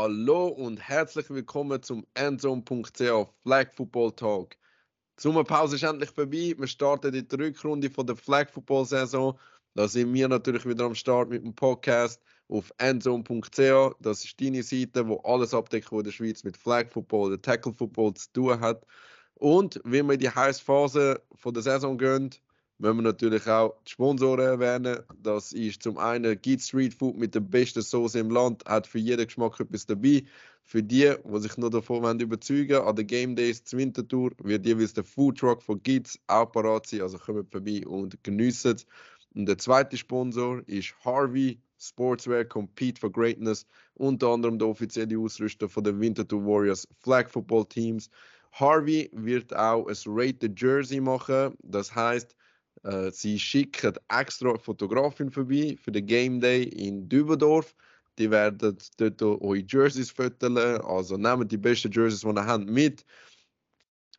Hallo und herzlich willkommen zum Endzone.ch Flag Football Talk. Die Sommerpause ist endlich vorbei. Wir starten die Rückrunde von der Flag Football Saison. Da sind wir natürlich wieder am Start mit dem Podcast auf endzone.ch. Das ist deine Seite, wo alles abdeckt, was in der Schweiz mit Flag Football oder Tackle Football zu tun hat. Und wenn wir in die heiße Phase von der Saison gehen, müssen wir natürlich auch die Sponsoren erwähnen. Das ist zum einen Git Street Food mit der besten Soße im Land, hat für jeden Geschmack etwas dabei. Für die, die sich nur davon wollen überzeugen an den Game Days zur Wintertour, wird jeweils der Food Truck von Gits auch parat sein. Also kommt vorbei und geniessen es. Und der zweite Sponsor ist Harvey Sportswear Compete for Greatness, unter anderem der offizielle Ausrüster von den Winterthur Warriors Flag Football Teams. Harvey wird auch ein Rated Jersey machen. Das heißt, äh, sie schicken extra Fotografin vorbei für den Game Day in Dübendorf. Die werden dort eure Jerseys fotografieren. Also nehmt die besten Jerseys, die ihr habt, mit.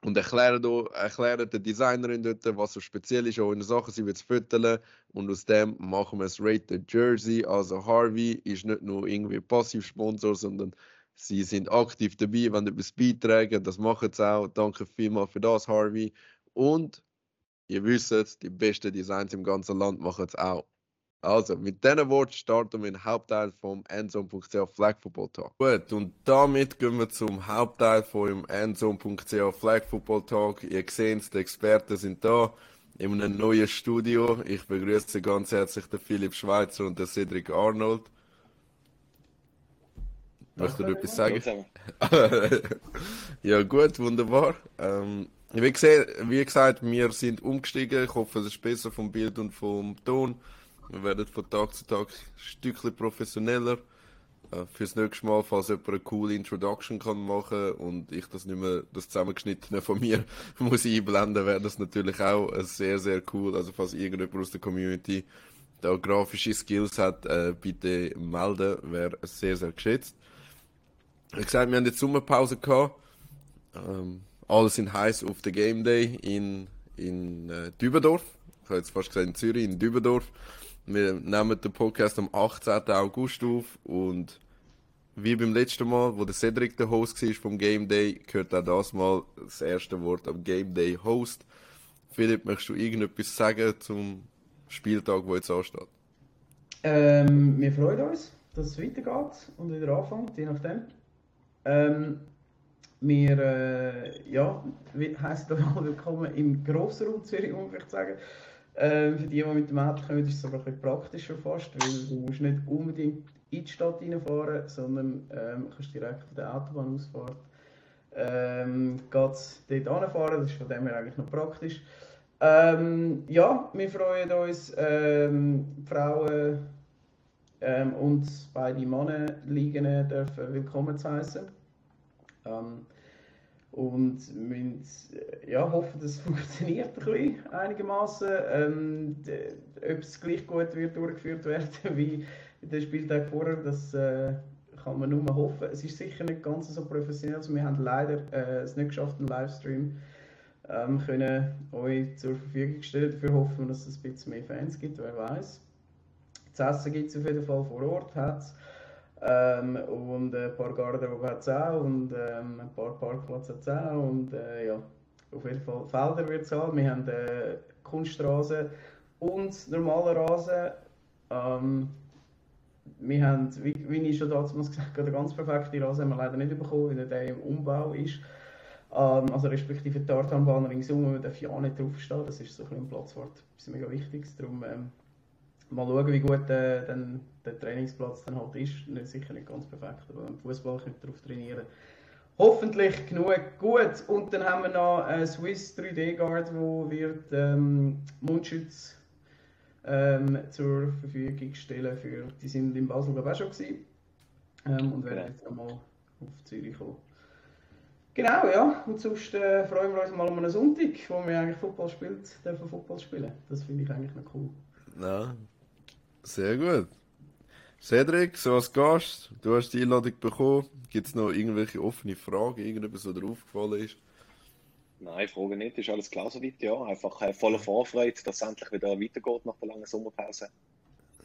Und erklären, erklären der Designerin dort, was so speziell ist an Sachen. Sie wird es. Und aus dem machen wir ein Rated Jersey. Also Harvey ist nicht nur irgendwie Passivsponsor, sondern sie sind aktiv dabei, wenn etwas beitragen. Das machen sie auch. Danke vielmals für das, Harvey. Und Ihr wisst es, die besten Designs im ganzen Land machen es auch. Also, mit diesen Worten starten wir den Hauptteil vom Endzone.ch Flag Football Talk. Gut, und damit gehen wir zum Hauptteil vom Endzone.ch Flag Football Talk. Ihr seht, die Experten sind da in einem neuen Studio. Ich begrüße ganz herzlich den Philipp Schweitzer und den Cedric Arnold. Möchtest du etwas sagen? ja, gut, wunderbar. Ähm, wie, gesehen, wie gesagt, wir sind umgestiegen. Ich hoffe, es ist besser vom Bild und vom Ton. Wir werden von Tag zu Tag ein Stückchen professioneller. Äh, fürs nächste Mal, falls jemand eine coole Introduction kann machen und ich das nicht mehr, das zusammengeschnittene von mir muss einblenden, wäre das natürlich auch sehr, sehr cool. Also falls irgendjemand aus der Community da grafische Skills hat, äh, bitte melden, wäre sehr, sehr geschätzt. Wie gesagt, wir haben jetzt Sommerpause gehabt. Ähm, alle sind heiß auf den Game Day in, in äh, Dübendorf. Ich habe jetzt fast gesagt in Zürich, in Dübendorf. Wir nehmen den Podcast am 18. August auf und wie beim letzten Mal, wo der Cedric der Host war vom Game Day, gehört auch das Mal das erste Wort am Game Day Host. Philipp, möchtest du irgendetwas sagen zum Spieltag, der jetzt ansteht? Ähm, wir freuen uns, dass es weitergeht und wieder anfängt, je nachdem. Ähm, wir, äh, ja, heisst euch alle willkommen im Grossraum Zürich, muss ich sagen. Äh, für die, die mit dem Auto kommen, ist es sogar ein praktischer fast, weil du musst nicht unbedingt in die Stadt reinfahren, sondern ähm, kannst direkt von der Autobahnausfahrt ähm, dort hinfahren. Das ist von dem her eigentlich noch praktisch. Ähm, ja, wir freuen uns, ähm, Frauen ähm, und beide Männer liegen dürfen willkommen zu heißen. Ähm, und müssen äh, ja, hoffen, dass es funktioniert ein einigermaßen. Ähm, ob es gleich gut wird durchgeführt werden wie der Spieltag vorher, das äh, kann man nur hoffen. Es ist sicher nicht ganz so professionell. Also wir haben leider äh, es nicht geschafft, einen Livestream ähm, können euch zur Verfügung stellen. Dafür hoffen wir, dass es ein bisschen mehr Fans gibt, wer weiß. Das Essen gibt es auf jeden Fall vor Ort. Hat's. Ähm, und ein paar Garderobe hat es auch und ähm, ein paar Parkplätze hat auch. Und äh, ja, auf jeden Fall Felder wird es haben. Wir haben äh, Kunststraßen und normale Rasen. Ähm, wir haben, wie, wie ich schon damals gesagt habe, den ganz perfekten Rasen haben wir leider nicht bekommen, weil der im Umbau ist. Ähm, also respektive die Tartanbahn ringsum, man ja nicht draufstehen Das ist so ein, ein Platzwort, das ist mega wichtig. Darum ähm, mal schauen, wie gut äh, dann der Trainingsplatz dann halt ist. Nicht, sicher nicht ganz perfekt, aber im Fußball könnt ihr darauf trainieren. Hoffentlich genug gut. Und dann haben wir noch einen Swiss 3D Guard, wo wird ähm, Mundschutz ähm, zur Verfügung stellen. Für, die sind in Basel glaube ich auch schon gewesen, ähm, und werden jetzt nochmal auf Zürich kommen. Genau, ja. Und sonst äh, freuen wir uns mal um einen Sonntag, wo wir eigentlich Football spielt, dürfen Football spielen. Das finde ich eigentlich noch cool. Ja, sehr gut. Cedric, so als Gast, du hast die Einladung bekommen. Gibt es noch irgendwelche offene Fragen, irgendetwas, was dir aufgefallen ist? Nein, Frage nicht, ist alles klar soweit, ja. Einfach äh, voller Vorfreude, dass es endlich wieder weitergeht nach der langen Sommerpause.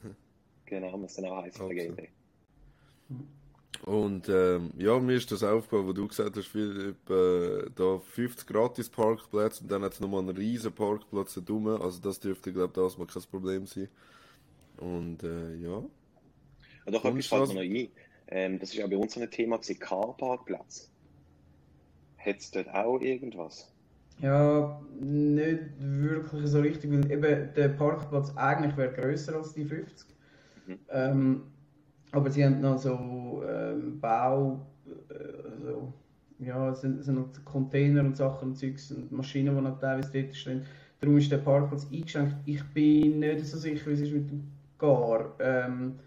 Genau, was dann auch der Game Day. Und ähm, ja, mir ist das aufgefallen, wo du gesagt hast, Philipp, äh, da 50 gratis Parkplätze und dann hat es nochmal einen riesen Parkplatz da. Also das dürfte, glaube ich, das mal kein Problem sein. Und äh, ja. Ja, doch, etwas fällt mir noch ein. Ähm, das ist ja bei uns ein Thema, gewesen, Carparkplatz. Hat es dort auch irgendwas? Ja, nicht wirklich so richtig, weil eben der Parkplatz eigentlich wäre grösser als die 50. Mhm. Ähm, aber sie haben noch so ähm, Bau, äh, so, ja, es sind, es sind noch Container und Sachen und Zeugs und Maschinen, die noch teilweise dort stehen. Darum ist der Parkplatz eingeschränkt. Ich bin nicht so sicher, wie es ist mit dem Gar. Ähm,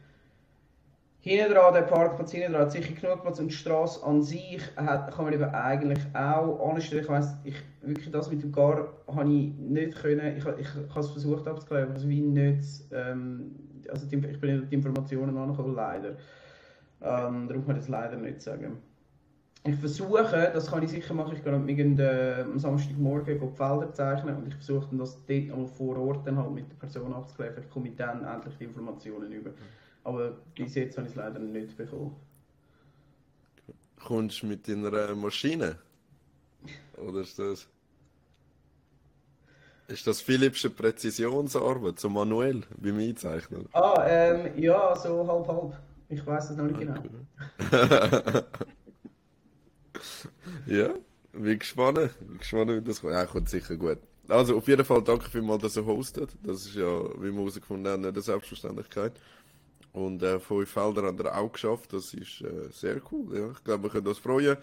Hinten dran, der Parkplatz hinten dran hat sicher genug Platz und die Straße an sich hat, kann man eben eigentlich auch anstellen. Ich weiss, ich, wirklich das mit dem Gar habe ich nicht können, ich, ich, ich habe es versucht abzuklären, es wie nicht, ähm, also die, ich bin nicht die Informationen angekommen, leider. Ähm, darum kann ich das leider nicht sagen. Ich versuche, das kann ich sicher machen, ich gehe äh, am Samstagmorgen die Felder zeichnen und ich versuche dann das dort vor Ort dann halt mit der Person abzuklären, vielleicht komme ich dann endlich die Informationen über. Aber bis jetzt habe ich es leider nicht bekommen. Kommst du mit deiner Maschine? Oder ist das. Ist das Philippsche Präzisionsarbeit, so manuell beim Einzeichnen? Ah, ähm, ja, so halb halb. Ich weiß es noch nicht genau. Ja, bin gespannt. Bin gespannt, wie das kommt. Ja, kommt sicher gut. Also, auf jeden Fall danke vielmals, dass ihr hostet. Das ist ja, wie wir herausgefunden haben, nicht eine Selbstverständlichkeit. Und äh, fünf Felder hat er auch geschafft. Das ist äh, sehr cool. Ja. Ich glaube, wir können uns freuen.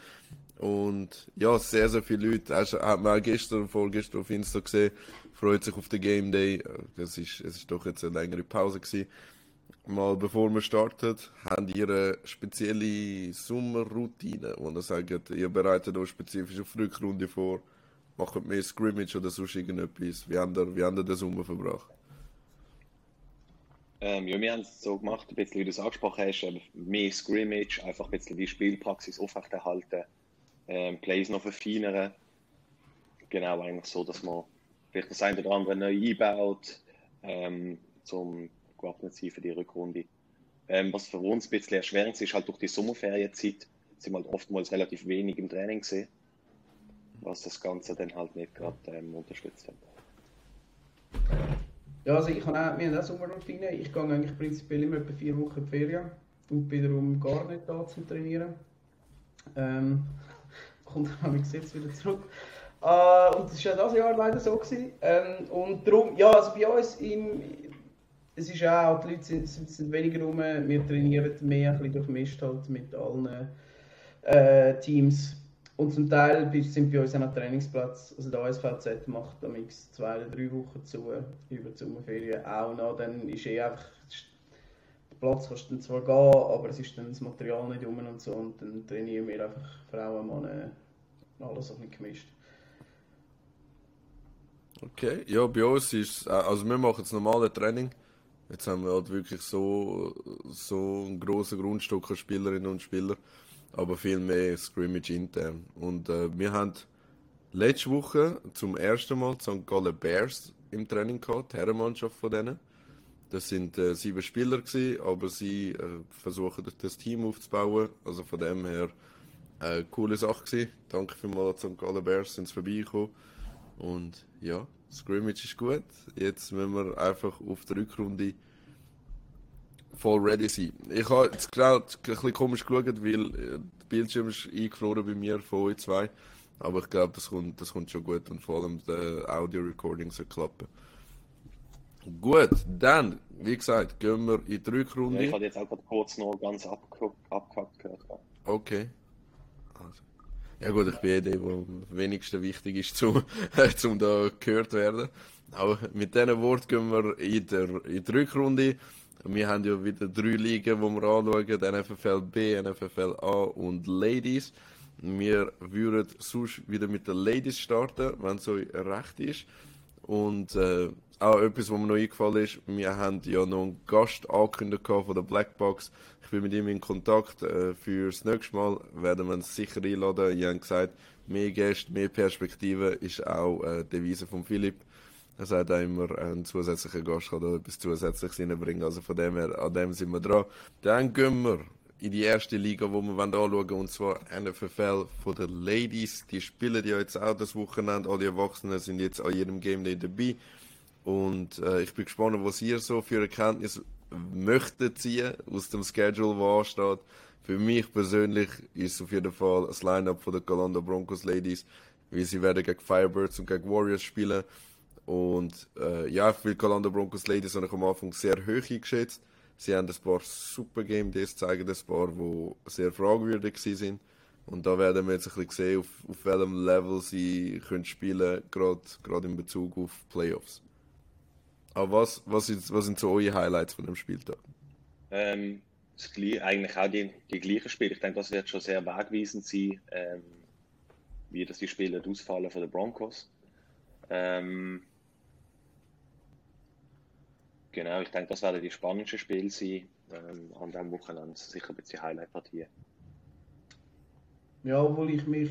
Und ja, sehr, sehr viele Leute. Hast, hat man auch gestern, vorgestern auf Insta gesehen, freut sich auf den Game Day. Das ist, es ist doch jetzt eine längere Pause gewesen. Mal bevor wir starten, habt ihr eine spezielle Sommerroutine, wo ihr sagt, ihr bereitet euch spezifisch auf die Rückrunde vor, macht mehr Scrimmage oder sonst irgendetwas. Wie habt ihr, wie habt ihr den Sommer verbracht? Ähm, ja, wir haben es so gemacht, ein bisschen wie du es angesprochen hast, mehr Scrimmage, einfach ein bisschen die Spielpraxis aufrechterhalten, ähm, Plays noch verfeinern. Genau, eigentlich so, dass man vielleicht das eine oder andere neu einbaut, ähm, zum gewappnet sein für die Rückrunde. Ähm, was für uns ein bisschen erschwerend ist, ist halt durch die Sommerferienzeit, sind wir halt oftmals relativ wenig im Training gesehen, was das Ganze dann halt nicht gerade ähm, unterstützt hat. Ja, also ich habe auch, wir haben auch Sommerroutine. Ich gehe eigentlich prinzipiell immer etwa vier Wochen in die Ferien und bin darum gar nicht da zum Trainieren. Ähm, kommt dann ich jetzt wieder zurück. Äh, und das war ja das Jahr leider so. Gewesen. Ähm, und darum, ja, also bei uns im, es ist auch, die Leute sind, sind, sind weniger rum, wir trainieren mehr, ein bisschen durchmischt halt mit allen äh, Teams. Und zum Teil sind bei uns auch noch Trainingsplatz, also der ASVZ macht am zwei oder drei Wochen zu, über die Sommerferien auch noch, dann ist eh einfach, der Platz kannst du dann zwar gehen, aber es ist dann das Material nicht rum und so und dann trainieren wir einfach Frauen, Männer, alles ein bisschen gemischt. Okay, ja, bei uns ist also wir machen das normale Training. Jetzt haben wir halt wirklich so, so einen grossen Grundstock an Spielerinnen und Spieler, aber viel mehr Scrimmage intern. Und äh, wir haben letzte Woche zum ersten Mal die St. Gallen Bears im Training gehabt, die Herrenmannschaft von denen. Das sind äh, sieben Spieler gewesen, aber sie äh, versuchen das Team aufzubauen. Also von dem her äh, coole Sache gewesen. Danke vielmals an St. Gallen Bears, sind bisschen und ja, Scrimmage ist gut. Jetzt müssen wir einfach auf die Rückrunde voll ready sein. Ich habe jetzt gerade ein bisschen komisch geschaut, weil äh, der Bildschirm ist eingefroren bei mir von euch zwei. Aber ich glaube, das kommt, das kommt schon gut und vor allem der Audio-Recording soll klappen. Gut, dann, wie gesagt, gehen wir in die Ja, Rückrunde. ich hatte jetzt auch gerade kurz noch ganz abgehackt gehört. Okay. Also. Ja gut, ich bin eh der, der am wenigsten wichtig ist, zum, zum da gehört werden. Aber mit diesen Worten gehen wir in, der, in die Rückrunde. Wir haben ja wieder drei Ligen, die wir anschauen. NFFL B, NFFL A und Ladies. Wir würden sonst wieder mit den Ladies starten, wenn es euch recht ist. Und äh, auch etwas, was mir noch eingefallen ist, wir haben ja noch einen Gast angekündigt von der Blackbox. Ich bin mit ihm in Kontakt. Äh, für das nächste Mal werden wir ihn sicher einladen. Ich habe gesagt, mehr Gäste, mehr Perspektive ist auch äh, die Devise von Philipp. Er sagt auch immer, ein zusätzlicher Gast kann da etwas Zusätzliches reinbringen. Also von dem her, an dem sind wir dran. Dann gehen wir in die erste Liga, wo wir anschauen wollen, und zwar NFL von der Ladies. Die spielen ja jetzt auch das Wochenende. Alle Erwachsenen sind jetzt an jedem Game Day dabei. Und äh, ich bin gespannt, was ihr so für Erkenntnisse möchtet ziehen aus dem Schedule, wo ansteht. Für mich persönlich ist auf jeden Fall das Lineup der Galanda Broncos Ladies, weil sie werden gegen Firebirds und gegen Warriors spielen. Und äh, ja, für die Galanda Broncos Ladies habe ich am Anfang sehr hoch eingeschätzt. Sie haben ein paar super Game Days zeigen, ein paar, die sehr fragwürdig sind. Und da werden wir jetzt ein bisschen sehen, auf, auf welchem Level sie können spielen können, gerade in Bezug auf Playoffs. Aber was, was, ist, was sind so eure Highlights von dem Spieltag? Ähm, das, eigentlich auch die, die gleichen Spiele. Ich denke, das wird schon sehr wegweisend sein, ähm, wie das die Spiele ausfallen von den Broncos. Ähm, genau, ich denke, das werden die spannendsten Spiele sein ähm, an diesem Wochenende. Sicher ein bisschen Highlight-Partie. Ja, obwohl ich mich.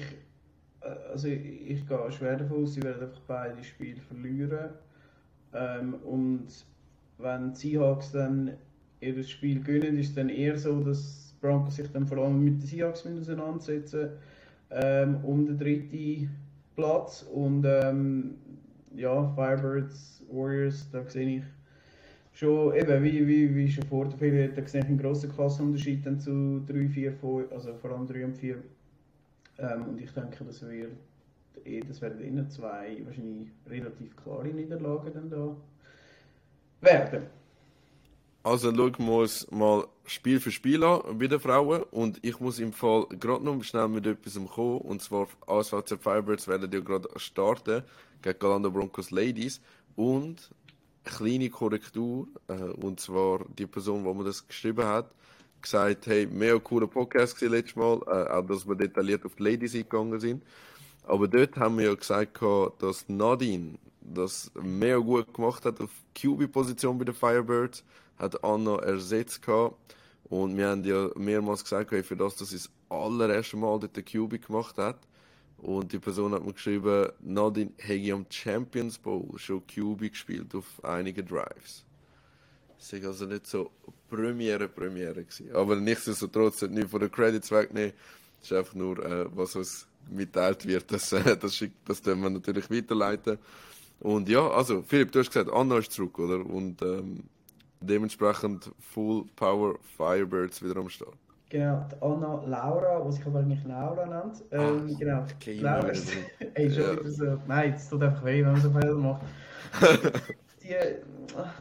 Äh, also, ich, ich gehe schwer davon aus, sie werden einfach beide Spiele verlieren. Ähm, und wenn die Seahawks dann ihr Spiel gewinnen, ist es dann eher so, dass Broncos sich dann vor allem mit den Seahawks auseinandersetzen ähm, um den dritten Platz. Und ähm, ja, Firebirds, Warriors, da sehe ich schon, eben, wie, wie, wie schon vor der Ferien, da sehe ich einen grossen Klassenunterschied dann zu 3, 4, 5, also vor allem 3 und 4. Ähm, und ich denke, das wird eh, das werden innen zwei wahrscheinlich relativ klare Niederlagen dann da werden. Also schauen wir uns mal Spiel für Spiel an bei den Frauen und ich muss im Fall gerade noch schnell mit etwas kommen und zwar ASVC Firebirds werden ja gerade starten gegen Galanda Broncos Ladies und kleine Korrektur äh, und zwar die Person, die mir das geschrieben hat, gesagt, hey, mega cooler Podcast letztes Mal, äh, auch dass wir detailliert auf die Ladies eingegangen sind. Aber dort haben wir ja gesagt, dass Nadine das mega gut gemacht hat auf QB-Position bei den Firebirds, hat Anna ersetzt gehabt. Und wir haben ja mehrmals gesagt, für das, dass sie das allererste Mal dort den QB gemacht hat. Und die Person hat mir geschrieben, Nadine hätte am Champions Bowl schon QB gespielt auf einigen Drives. Das war also nicht so Premiere, Premiere gewesen. Aber nichtsdestotrotz, nicht von den Credits wegnehmen. Das ist einfach nur, äh, was uns mitteilt wird, das, äh, das, schickt, das wir natürlich weiterleiten. Und ja, also Philipp, du hast gesagt, Anna ist zurück, oder? Und ähm, dementsprechend Full Power Firebirds wieder am Start. Genau, die Anna Laura, die sich aber eigentlich Laura nennt. Ähm, Ach, genau, okay, Laura ist, ey, schon wieder so, nein, es tut einfach weh, wenn man so Fehler macht. die,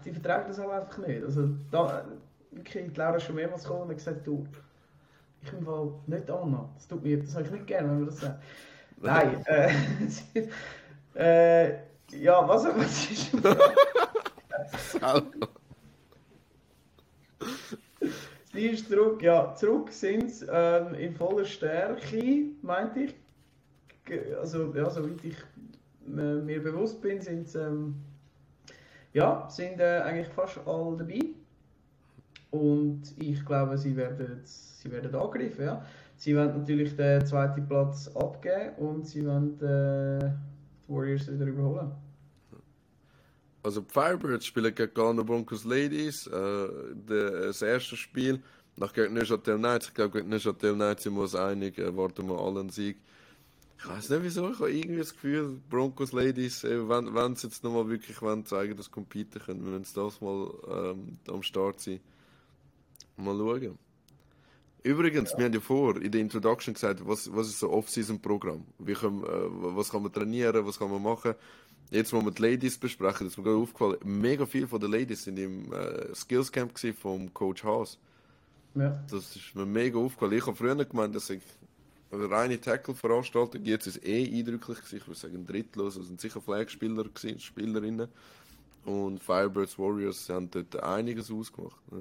die verträgt das aber einfach nicht. Also, da, wirklich, die Laura ist schon mehrmals gekommen und gesagt, du, ich bin wohl nicht Anna. Das tut mir, das habe ich nicht gerne, wenn man das sagt. Nein, äh, äh, ja, was, was ist Sie ist zurück, ja, zurück sind sie ähm, in voller Stärke, meinte ich. Also, ja, soweit ich äh, mir bewusst bin, sind sie, ähm, ja, sind äh, eigentlich fast alle dabei. Und ich glaube, sie werden, sie werden angegriffen. Ja. Sie werden natürlich den zweiten Platz abgeben und sie werden äh, die Warriors wieder überholen. Also Firebirds spielen gegen Galanda Broncos Ladies. Äh, das erste Spiel nach gegen Neuchâtel Knights. Ich glaube, gegen Neuchâtel Knights sind wir uns einig. Erwarten wir allen Sieg. Ich weiß nicht wieso, ich habe irgendwie das Gefühl, Broncos Ladies, äh, wenn, wenn sie jetzt nochmal wirklich wollen, zeigen, dass sie competen können, wenn sie das mal ähm, am Start sind. Mal schauen. Übrigens, ja. wir haben ja vor in der Introduction gesagt, was, was ist so Off-Season-Programm? Äh, was kann man trainieren, was kann man machen? Jetzt, wo wir die Ladies besprechen, ist mir gerade aufgefallen, mega viele von den Ladies sind im äh, Skills Camp vom Coach Haas. Ja. Das ist mir mega aufgefallen. Ich habe früher gemeint, dass ich eine reine Tackle-Veranstaltung, jetzt ist es eh eindrücklich gewesen. Ich würde sagen, drittlos, es sind sicher Flagspieler gewesen, Spielerinnen. Und Firebirds Warriors haben dort einiges ausgemacht. Ja.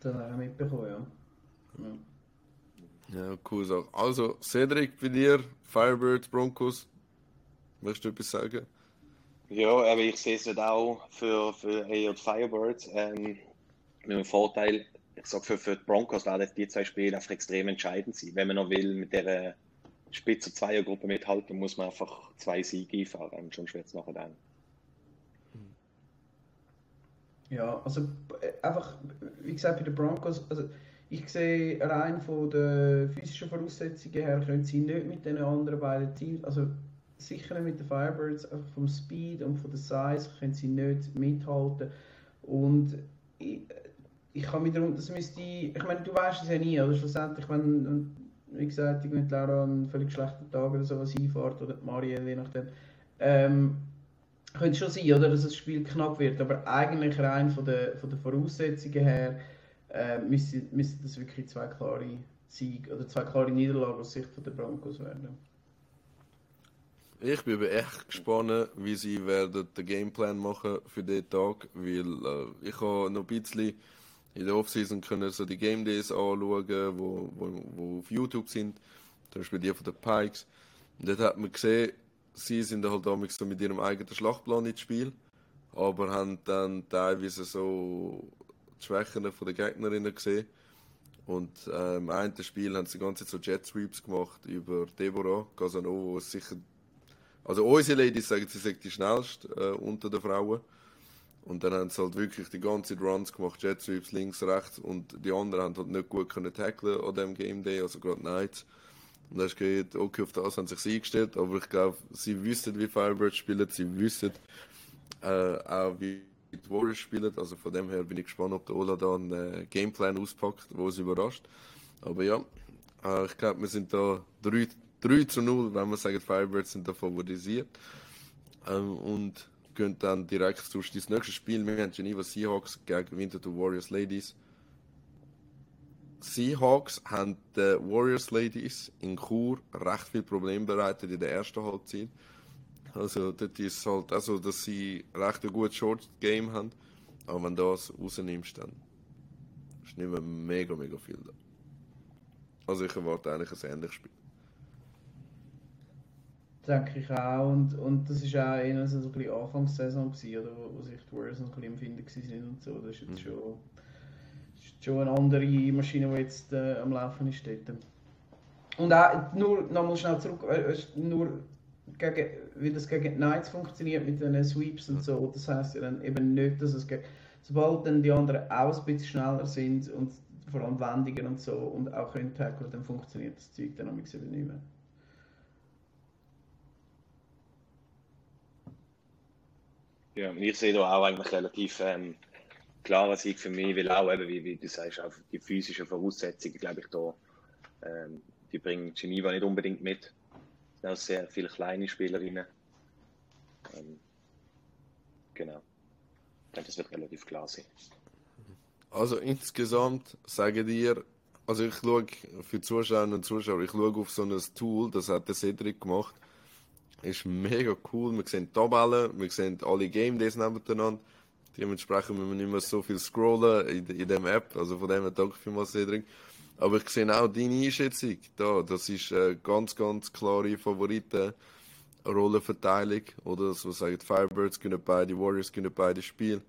Das habe ich mitbekommen, ja. Ja, ja cool Sache. Also, Cedric, bei dir, Firebirds, Broncos, möchtest du etwas sagen? Ja, aber ich sehe es nicht auch für, für die Firebirds. Ähm, mit dem Vorteil, ich sage, für, für die Broncos werden die zwei Spiele einfach extrem entscheidend sein. Wenn man noch will, mit der Spitze Zweiergruppe mithalten, muss man einfach zwei Siege einfahren und schon es nachher dann. Ja, also einfach, wie gesagt, bei den Broncos, also ich sehe rein von den physischen Voraussetzungen her, können sie nicht mit den anderen beiden Teams, also sicher mit den Firebirds, einfach vom Speed und von der Size können sie nicht mithalten. Und ich, ich kann darum, das müsste, ich meine, du weißt es ja nie, oder schlussendlich, wenn, wie gesagt, ich mit Laura einen völlig schlechten Tag oder sowas einfährt, oder Marielle, je nachdem, ähm, könnte schon sein, oder, dass das Spiel knapp wird, aber eigentlich rein von den, von den Voraussetzungen her äh, müsste das wirklich zwei klare Siege oder zwei klare Niederlagen aus Sicht der Broncos werden. Ich bin echt gespannt, wie sie werden den Gameplan machen für den Tag, weil äh, ich habe noch ein bisschen in der Offseason können so die Game Days anschauen, wo, wo, wo auf YouTube sind, zum Beispiel die von den Pikes. Und dort hat man gesehen, sie sind halt damals so mit ihrem eigenen Schlachtplan ins Spiel, aber haben dann teilweise so die Schwächen von den Gegnerinnen gesehen. Und äh, im einen Spiel haben sie die ganze Zeit so Jet Sweeps gemacht über Deborah Casanova, sicher. Also unsere Ladies sagen, sie sind die schnellste äh, unter den Frauen. Und dann haben sie halt wirklich die ganze Zeit Runs gemacht, Jet Sweeps links, rechts. Und die anderen haben halt nicht gut können tacklen an dem Game Day, also gerade Knights. Und da hast du gehört, okay, auf das haben sie sich eingestellt, aber ich glaube, sie wissen, wie Firebirds spielen, sie wissen äh, auch, wie die Warriors spielen. Also von dem her bin ich gespannt, ob der Ola da einen äh, Gameplan auspackt, wo es überrascht. Aber ja, äh, ich glaube, wir sind da 3, 3 zu 0, wenn wir sagen, Firebirds sind da favorisiert. Ähm, und gehen dann direkt zu das nächste Spiel. Wir haben Geneva Seahawks gegen Winterthur Warriors Ladies. Seahawks haben den Warriors Ladies in Chur recht viel Probleme bereitet in der ersten Halbzeit. Also dort ist halt also, dass sie recht ein gutes Short Game haben. Aber wenn du das rausnimmst, dann ist nicht mehr mega, mega viel da. Also ich erwarte eigentlich ein ähnliches Spiel. Denke ich auch. Und, und das war auch eher so ein bisschen Anfangssaison, gewesen, oder, wo, wo sich die Warriors ein bisschen empfinden waren und so. Das ist jetzt mhm. schon, ist schon eine andere Maschine, die jetzt äh, am Laufen ist dort. Und auch, nur nochmal schnell zurück, äh, nur gegen, wie das gegen die Knights funktioniert mit den Sweeps und so. Das heisst ja dann eben nicht, dass es gegen, sobald dann die anderen auch ein bisschen schneller sind und vor allem wendiger und so und auch können tackeln, dann funktioniert das Zeug dann eben nicht mehr. Ja, ich sehe da auch eigentlich relativ ähm, klarer Sieg für mich, weil auch eben, wie, wie du sagst, auch die physischen Voraussetzungen, glaube ich, da, ähm, die bringen Geneva nicht unbedingt mit sind auch sehr viele kleine Spielerinnen. Ähm, genau. Ich denke, das wird relativ klar sein. Also insgesamt sage dir, also ich schaue für Zuschauerinnen und Zuschauer, ich schaue auf so ein Tool, das hat der Cedric gemacht. Ist mega cool. Wir sehen die Tabellen, wir sehen alle Game Days nebeneinander. Dementsprechend müssen wir nicht mehr so viel scrollen in, in dem App. Also von dem her danke vielmals, Cedric. Aber ich sehe auch deine Einschätzung da. Das ist eine ganz, ganz klare Favoriten-Rollenverteilung. Oder so sagen, Firebirds gewinnen beide, Warriors gewinnen beide Spiele,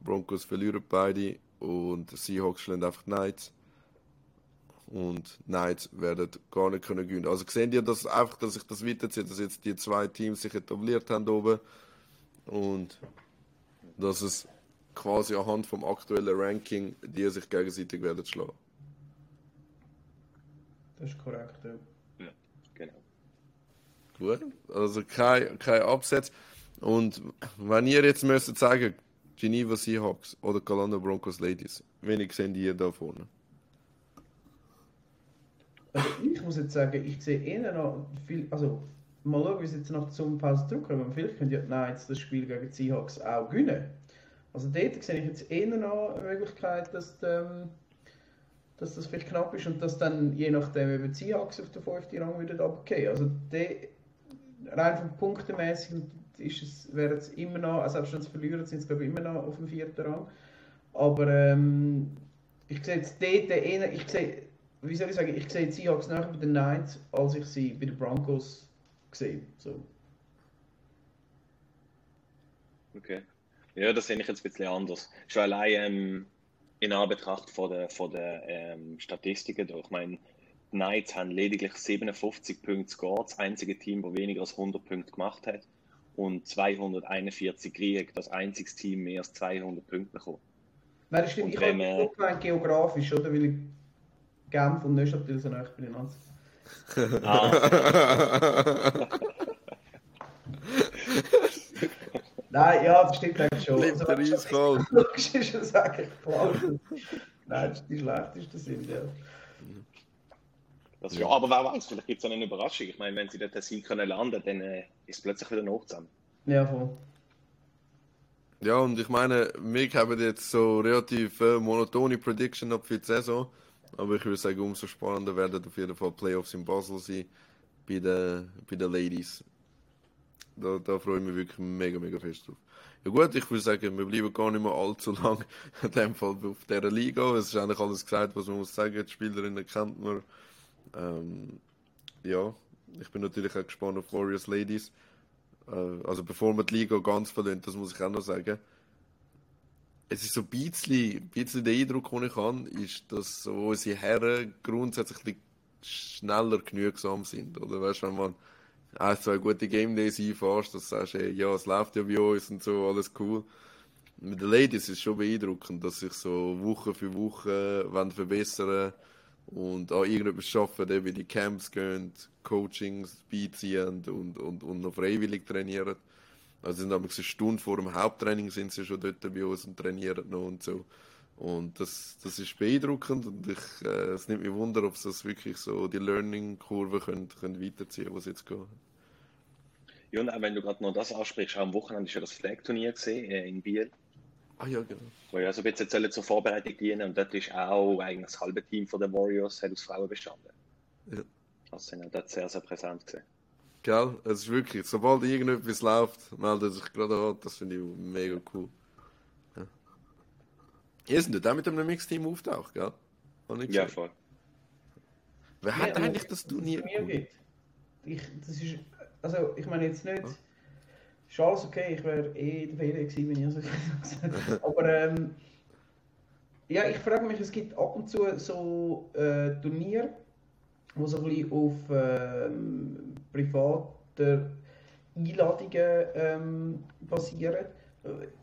Broncos verlieren beide und Seahawks schlagen einfach Knights. Und Knights werden gar nicht können gewinnen. Also sehen ihr das einfach, dass ich das weiterziehe, dass jetzt die zwei Teams sich etabliert haben oben und dass es quasi anhand vom aktuellen Ranking die sich gegenseitig werden schlagen. Das ist korrekt, ja. ja genau. Gut, also kein, kein Absatz. Und wenn ihr jetzt müsstet sagen, Geneva Seahawks oder Colorado Broncos Ladies, wenig sehen die da vorne? Also ich muss jetzt sagen, ich sehe eher noch viel, also mal schauen, wie sie jetzt nach der Sommerpause zurückkommen. Vielleicht können die Knights das Spiel gegen die Seahawks auch gewinnen. Also dort sehe ich jetzt eher noch eine Möglichkeit, dass ähm, dass das vielleicht knapp ist und dass dann je nachdem eben die Seahawks auf den fünften Rang wieder runtergehen. Also die, rein vom Punktemäßig es, wäre es immer noch, also selbst wenn sie verlieren, sind sie glaube ich immer noch auf dem vierten Rang. Aber ähm, ich sehe jetzt dort eher, ich wie soll ich sagen, ich sehe die Seahawks nachher bei den Knights, als ich sie bei den Broncos sehe. So. Okay. Ja, das sehe ich jetzt ein bisschen anders. Schon allein ähm, in Anbetracht von der, von der ähm, Statistiken. Ich meine, die Knights haben lediglich 57 Punkte scored, das einzige Team, das weniger als 100 Punkte gemacht hat. und 241 kriegt das einziges Team mehr als 200 Punkte bekommen. Nein, das stimmt. Und Ich habe geografisch, oder? Weil Genf und Neuchâtel so nah beieinander sind. Ah, Nein, ja, das stimmt eigentlich schon. Bleibt der Also, eiskalt. Logisch ist es eigentlich klar. Nein, das ist die schlechtesten sind, ja. das, ja, aber wer weiß, vielleicht gibt es eine Überraschung. Ich meine, wenn sie dort Sieg können landen, dann äh, ist es plötzlich wieder noch zusammen. Ja, voll. Ja, und ich meine, wir haben jetzt so relativ äh, monotone Prediction ab für die Saison. Aber ich würde sagen, umso spannender werden auf jeden Fall Playoffs in Basel sein bei den, bei den Ladies. Da, da freue ich mich wirklich mega, mega fest drauf. Ja gut, ich würde sagen, wir bleiben gar nicht mehr allzu lang in dem Fall auf dieser Liga. Es ist eigentlich alles gesagt, was man muss sagen. Die Spielerinnen kennt man. Ähm, ja, ich bin natürlich auch gespannt auf Warriors Ladies. Äh, also bevor man die Liga ganz verliert, das muss ich auch noch sagen. Es ist so ein bisschen, ein bisschen der Eindruck, den ich habe, ist, dass so unsere Herren grundsätzlich schneller genügsam sind. Oder weißt wenn man ein, zwei gute Game Days einfährst, dass du sagst, ey, ja, es läuft ja bei uns und so, alles cool. Mit den Ladies ist es schon beeindruckend, dass sich so Woche für Woche wollen verbessern und auch irgendetwas eben in die Camps gehen, Coachings beiziehen und, und, und noch freiwillig trainieren. Also sind aber eine Stunde vor dem Haupttraining sind sie schon dort bei uns und trainieren noch und so. Und das, das ist beeindruckend und ich, äh, es nimmt mich wunder, ob sie das wirklich so die Learning-Kurve können, können weiterziehen, wo sie jetzt gehen. Ja, und auch wenn du gerade noch das ansprichst, am Wochenende ist ja das Flag-Turnier gesehen äh, in Biel, Ah ja, genau. wo ja so ein bisschen sollen zur Vorbereitung dienen und dort ist auch eigentlich das halbe Team von den Warriors hat aus Frauen bestanden. Ja. Also sind ja dort sehr, sehr präsent gewesen. Gell? Es ist wirklich, sobald irgendetwas läuft, meldet sich gerade an. Das finde ich mega cool. Ja. Ihr seid auch mit einem Mixteam auftaucht, gell? Ja, voll. Wer Ja, hat aber eigentlich das Turnier gewonnen? gibt. Ich, das ist, also ich meine jetzt nicht, ist alles okay, ich wäre eh in der Ferien gewesen, wenn ich so gesagt habe. Aber ähm, ja, ich frage mich, es gibt ab und zu so äh, Turniere, wo so ein bisschen auf ähm, private Einladungen ähm, basieren.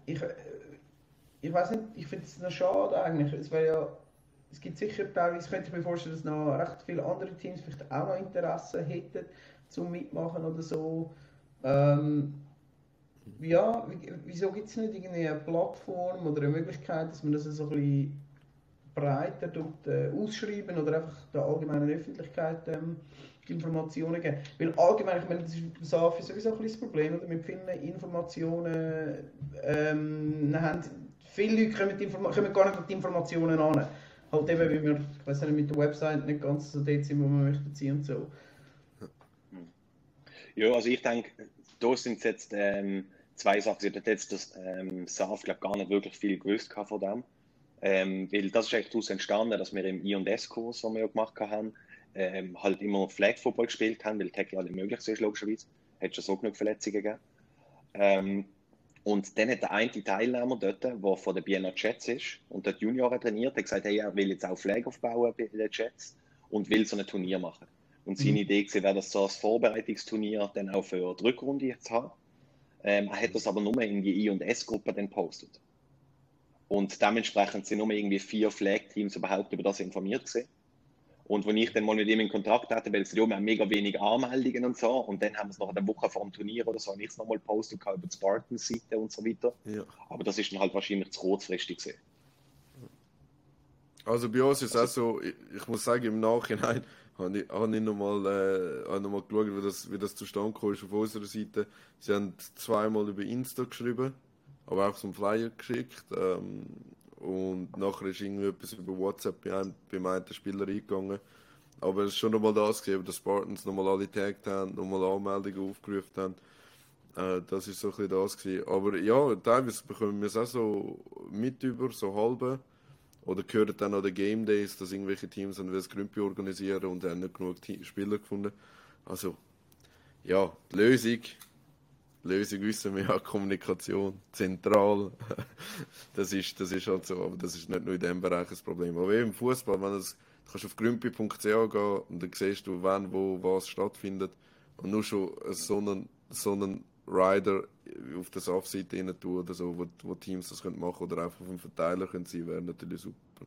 Ich, äh, ich weiß nicht, ich finde es noch schade eigentlich. Es ja es gibt sicher teilweise, könnte ich mir vorstellen, dass noch recht viele andere Teams vielleicht auch noch Interesse hätten zum Mitmachen oder so. Ähm, ja, wie- wieso gibt es nicht irgendwie eine Plattform oder eine Möglichkeit, dass man das so ein bisschen breiter tut, äh, ausschreiben oder einfach der allgemeinen Öffentlichkeit ähm, Informationen geben? Weil allgemein, ich meine, das ist SAF ist sowieso ein das Problem, oder? Mit vielen Informationen ähm, haben, viele Leute kommen, kommen gar nicht an die Informationen an. Halt eben, weil wir, ich weiß nicht, mit der Website nicht ganz so dort sind, wo wir möchten sein und so. Ja, also ich denke, da sind jetzt ähm, zwei Sachen. Sie hat jetzt das ähm, SAF glaub, gar nicht wirklich viel gewusst von dem. Ähm, weil das ist eigentlich daraus entstanden, dass wir im I&S-Kurs, den wir ja gemacht haben, ähm, halt immer Flag Football gespielt haben, weil Tackle alle möglich ist, logischerweise. Hat schon so genug Verletzungen gegeben. Ähm, und dann hat der eine Teilnehmer dort, der von den Vienna Jets ist und dort Junioren trainiert, hat gesagt, hey, er will jetzt auch Flag aufbauen bei den Jets und will so ein Turnier machen. Und seine Mhm. Idee gewesen, wäre das so als Vorbereitungsturnier dann auch für die Rückrunde zu haben. Ähm, er hat das aber nur in die I&S-Gruppe dann postet. Und dementsprechend sind nur irgendwie vier Flag-Teams überhaupt über das informiert gewesen. Und wenn ich dann mal mit ihm in Kontakt hatte, weil es ja mega wenig Anmeldungen und so, und dann haben wir es noch eine Woche vor dem Turnier oder so, und ich es nochmal postet gehabt über die Spartans-Seite und so weiter. Ja. Aber das ist dann halt wahrscheinlich zu kurzfristig gewesen. Also bei uns ist es auch so, ich, ich muss sagen, im Nachhinein habe ich, habe ich nochmal äh, habe noch mal geschaut, wie das, wie das zustande gekommen ist auf unserer Seite. Sie haben zweimal über Insta geschrieben, aber auch so einen Flyer geschickt. Ähm, und nachher ist irgendwie etwas über WhatsApp bei einem, Spieler eingegangen. Aber es ist schon nochmal das gewesen, dass Spartans nochmal alle getaggt haben, nochmal Anmeldungen aufgerufen haben. Äh, das ist so ein bisschen das gewesen. Aber ja, teilweise bekommen wir es auch so mit über, so halbe. Oder gehört dann an den Game Days, dass irgendwelche Teams ein Grümpi organisieren und haben nicht genug Spieler gefunden. Also, ja, die Lösung, Lösung wissen wir ja, Kommunikation, zentral. das, ist, das ist halt so, aber das ist nicht nur in diesem Bereich ein Problem. Aber eben im Fußball, wenn es, du kannst auf grümpi.ch gehen und dann siehst du, wann, wo, was stattfindet. Und nur schon so einen, so einen Rider auf der Softseite rein tun oder so, wo, wo Teams das können machen oder einfach auf dem Verteiler können sein, wäre natürlich super.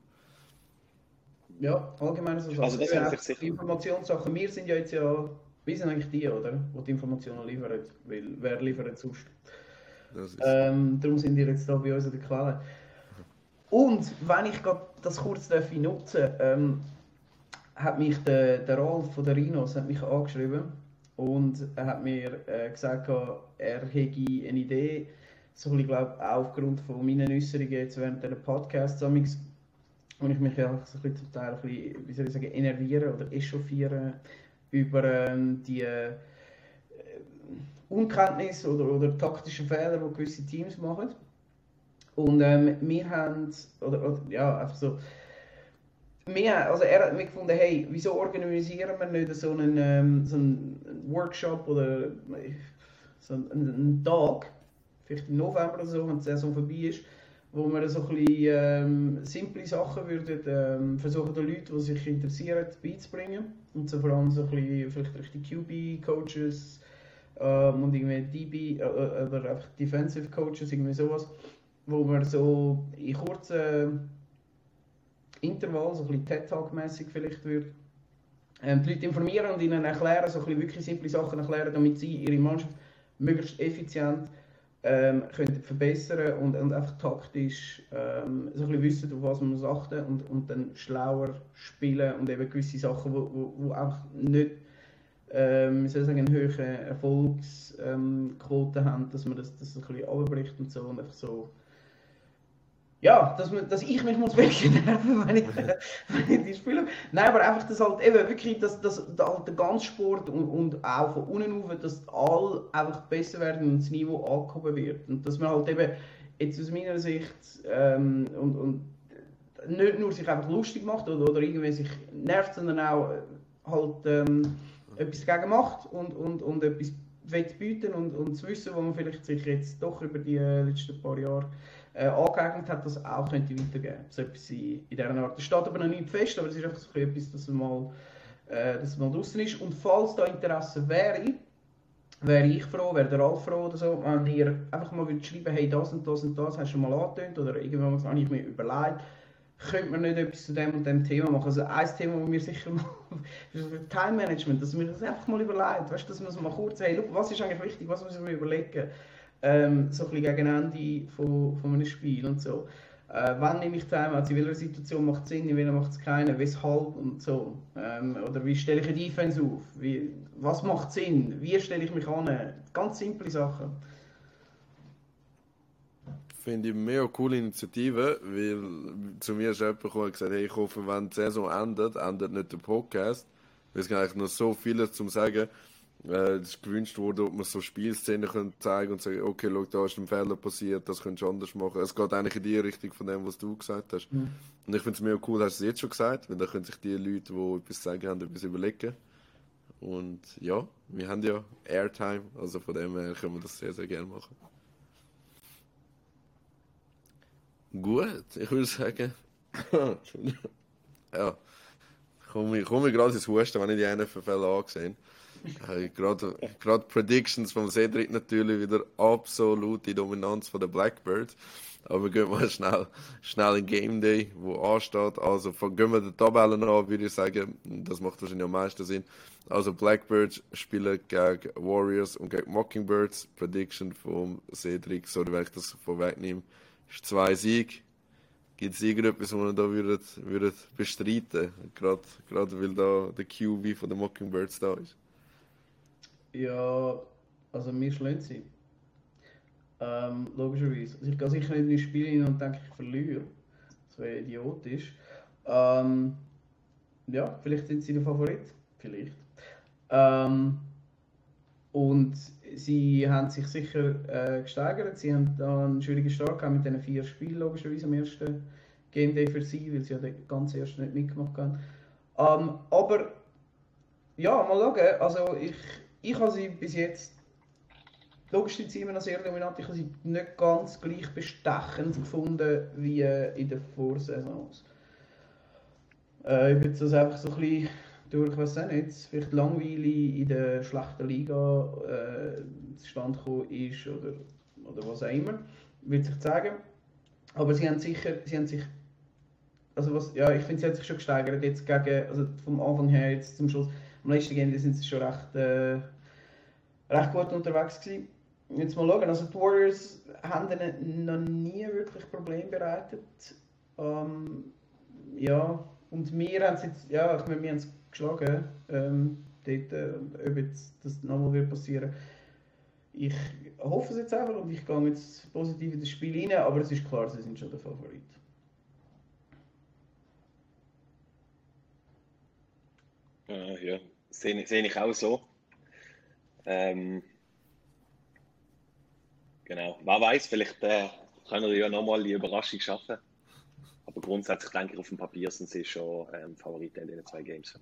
Ja, allgemein so Sachen. Also das Ja, wäre Informationssachen, wir sind ja jetzt ja, wir sind eigentlich die, oder? Die die Informationen liefern, weil wer liefert sonst? Das ist, Ähm, darum sind wir jetzt da bei uns an der Quelle. Und wenn ich das kurz darf nutzen ähm, hat mich der, der Ralf von der Rhinos hat mich angeschrieben und er hat mir äh, gesagt, er hätte eine Idee, so ein bisschen, glaub, auch aufgrund von meinen Äußerungen jetzt während dieser Podcasts, wo ich mich ja so ein bisschen zum Teil ein bisschen, wie soll ich sagen, enerviere oder echauffiere über ähm, die äh, Unkenntnis oder, oder taktische Fehler, die gewisse Teams machen. Und ähm, wir haben, oder, oder ja, einfach so, wir, also er hat mir gefunden, hey, wieso organisieren wir nicht so einen, ähm, so einen Workshop oder so einen, einen Tag, vielleicht im November oder so, wenn die Saison vorbei ist, wo wir so ein bisschen ähm, simple Sachen würden ähm, versuchen, den Leuten, die sich interessieren, beizubringen. Und so vor allem so ein bisschen vielleicht richtig QB-Coaches ähm, und irgendwie DB äh, äh, oder einfach Defensive Coaches, irgendwie sowas, wo wir so in kurzen Intervall, so ein bisschen TED-Talk-mäßig vielleicht würde, ähm, die Leute informieren und ihnen erklären, so ein bisschen wirklich simple Sachen erklären, damit sie ihre Mannschaft möglichst effizient ähm, können verbessern und, und einfach taktisch ähm, so ein bisschen wissen, auf was man muss achten und, und dann schlauer spielen und eben gewisse Sachen, wo, wo, wo einfach nicht ähm, ich sagen, eine höhere Erfolgsquote ähm, haben, dass man das, das ein bisschen runterbricht und so und einfach so ja, dass, man, dass ich mich muss wegnerven, wenn ich, wenn ich die spiele. Nein, aber einfach, dass halt eben wirklich, dass, dass halt der ganze Sport und, und auch von unten auf, dass alle einfach besser werden und das Niveau angehoben wird. Und dass man halt eben jetzt aus meiner Sicht ähm, und, und nicht nur sich einfach lustig macht oder, oder irgendwie sich nervt, sondern auch äh, halt ähm, etwas dagegen macht und, und, und etwas wett bieten und, und zu wissen, wo man vielleicht sich jetzt doch über die äh, letzten paar Jahre äh, angeeignet hat, das auch könnte weitergeben. So etwas in, in dieser Art. Das steht aber noch nicht fest, aber es ist einfach so etwas, dass es mal, äh, es mal draußen ist. Und falls da Interesse wäre, wäre ich froh, wäre der Ralf froh oder so, wenn ihr einfach mal würdet schreiben, hey, das und das und das hast du mal angetönt oder irgendwann mal habe ich mir überlegt, könnte man nicht etwas zu dem und dem Thema machen. Also ein Thema, das wir sicher mal, Time Management, dass wir das einfach mal überlegt, weißt dass man so mal kurz, hey, look, was ist eigentlich wichtig, was muss ich mir überlegen, ähm, so ein bisschen gegen Ende von, von einem Spiel und so. Äh, wann nehme ich Timeouts, in welcher Situation macht es Sinn, in welcher macht es keinen, weshalb und so. Ähm, oder wie stelle ich eine Defense auf, wie, was macht Sinn, wie stelle ich mich an, ganz simple Sachen. Finde ich mega coole Initiative, weil zu mir ist jemand gekommen und gesagt, hey, ich hoffe, wenn die Saison endet, endet nicht der Podcast. Weil es gibt eigentlich noch so vieles zum sagen. Äh, es ist gewünscht worden, ob man so Spielszenen können zeigen und sagen, okay, schau, da ist ein Fehler passiert, das könntest du anders machen. Es geht eigentlich in die Richtung von dem, was du gesagt hast. Mhm. Und ich finde es mega cool, hast du es jetzt schon gesagt, weil da können sich die Leute, die etwas sagen haben, etwas überlegen. Und ja, wir haben ja Airtime, also von dem her können wir das sehr, sehr gerne machen. Gut, ich würde sagen, ja, ich komme, ich komme gerade ins Husten, wenn ich die NFL angesehen habe. Gerade, gerade Predictions von Cedric natürlich wieder absolute Dominanz von den Blackbirds. Aber wir gehen mal schnell, schnell in Game Day, wo ansteht. Also von, gehen wir die Tabellen an, würde ich sagen. Das macht wahrscheinlich am meisten Sinn. Also Blackbirds spielen gegen Warriors und gegen Mockingbirds. Prediction von Cedric, sorry, wenn ich das vorwegnehme, ist zwei Siege. Gibt es irgendetwas, was man da würdet, würdet bestreiten Gerade, gerade weil da der QB von den Mockingbirds da ist. Ja, also mir schlagen sie. Ähm, logischerweise. Also ich gehe sicher nicht in ein Spiel rein und denke, ich verliere. Das wäre idiotisch. Ähm, ja, vielleicht sind sie der Favorit. Vielleicht. Ähm, und sie haben sich sicher äh, gesteigert. Sie haben da einen schwierigen Start mit diesen vier Spielen, logischerweise am ersten Game Day für sie, weil sie ja den ganz ersten nicht mitgemacht haben. Ähm, aber ja, mal schauen. Also ich, ich habe sie bis jetzt logisch sind sie immer noch sehr dominant. Ich habe sie nicht ganz gleich bestechend gefunden wie äh, in den Vorsaisons. Äh, ob jetzt das einfach so ein bisschen durch, was auch nicht, vielleicht langweilig in der schlechten Liga äh, zustande gekommen ist oder, oder was auch immer, würde sich zeigen. Aber sie haben sicher, sie haben sich, also was, ja, ich finde, sie hat sich schon gesteigert jetzt gegen, also vom Anfang her jetzt zum Schluss. Am letzten Game sind sie schon recht, äh, recht gut unterwegs gewesen. Jetzt mal schauen, also die Warriors haben ihnen noch nie wirklich Probleme bereitet. Ähm, ja, und wir haben es jetzt, ja, ich meine, wir haben es geschlagen, ähm, dort, äh, ob jetzt das nochmal wird passieren. Ich hoffe es jetzt einfach und ich gehe jetzt positiv in das Spiel rein, aber es ist klar, sie sind schon der Favorit. Äh, ja, sehe seh ich auch so. Ähm, genau. Wer weiß, vielleicht äh, können wir ja nochmal die Überraschung schaffen. Aber grundsätzlich denke ich, auf dem Papier sind sie schon ähm, Favoriten in den zwei Games.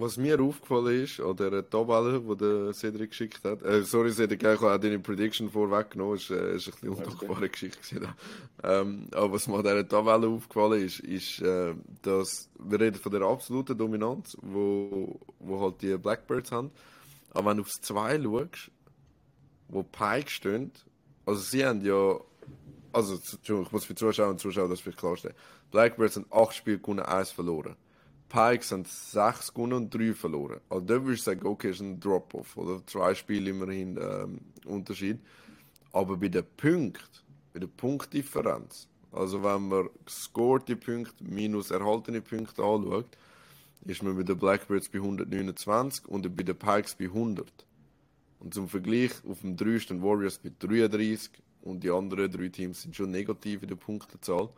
Was mir aufgefallen ist, an der Tabelle, die der Cedric geschickt hat, äh, sorry Cedric, ich habe auch deine Prediction vorweggenommen, es äh, ist, eine undankbare Geschichte. Ähm, aber was mir an dieser Tabelle aufgefallen ist, ist, äh, dass wir reden von der absoluten Dominanz, wo, wo halt die Blackbirds haben. Aber wenn du aufs 2 schaust, wo Pike stehen, also sie haben ja, also ich muss für Zuschauer und Zuschauer das vielleicht klarstellen. Blackbirds haben 8 Spiele gewonnen, 1 verloren. Pikes haben 6 gewonnen und 3 verloren. Also da würde ich sagen, okay, ist ein Drop-off. Oder zwei Spiele immerhin ähm, Unterschied. Aber bei den Punkten, bei der Punktdifferenz, also wenn man gescorte Punkte minus erhaltene Punkte anschaut, ist man bei den Blackbirds bei 129 und bei den Pikes bei 100. Und zum Vergleich, auf dem 3 stehen Warriors bei 33 und die anderen drei Teams sind schon negativ in der Punktezahl.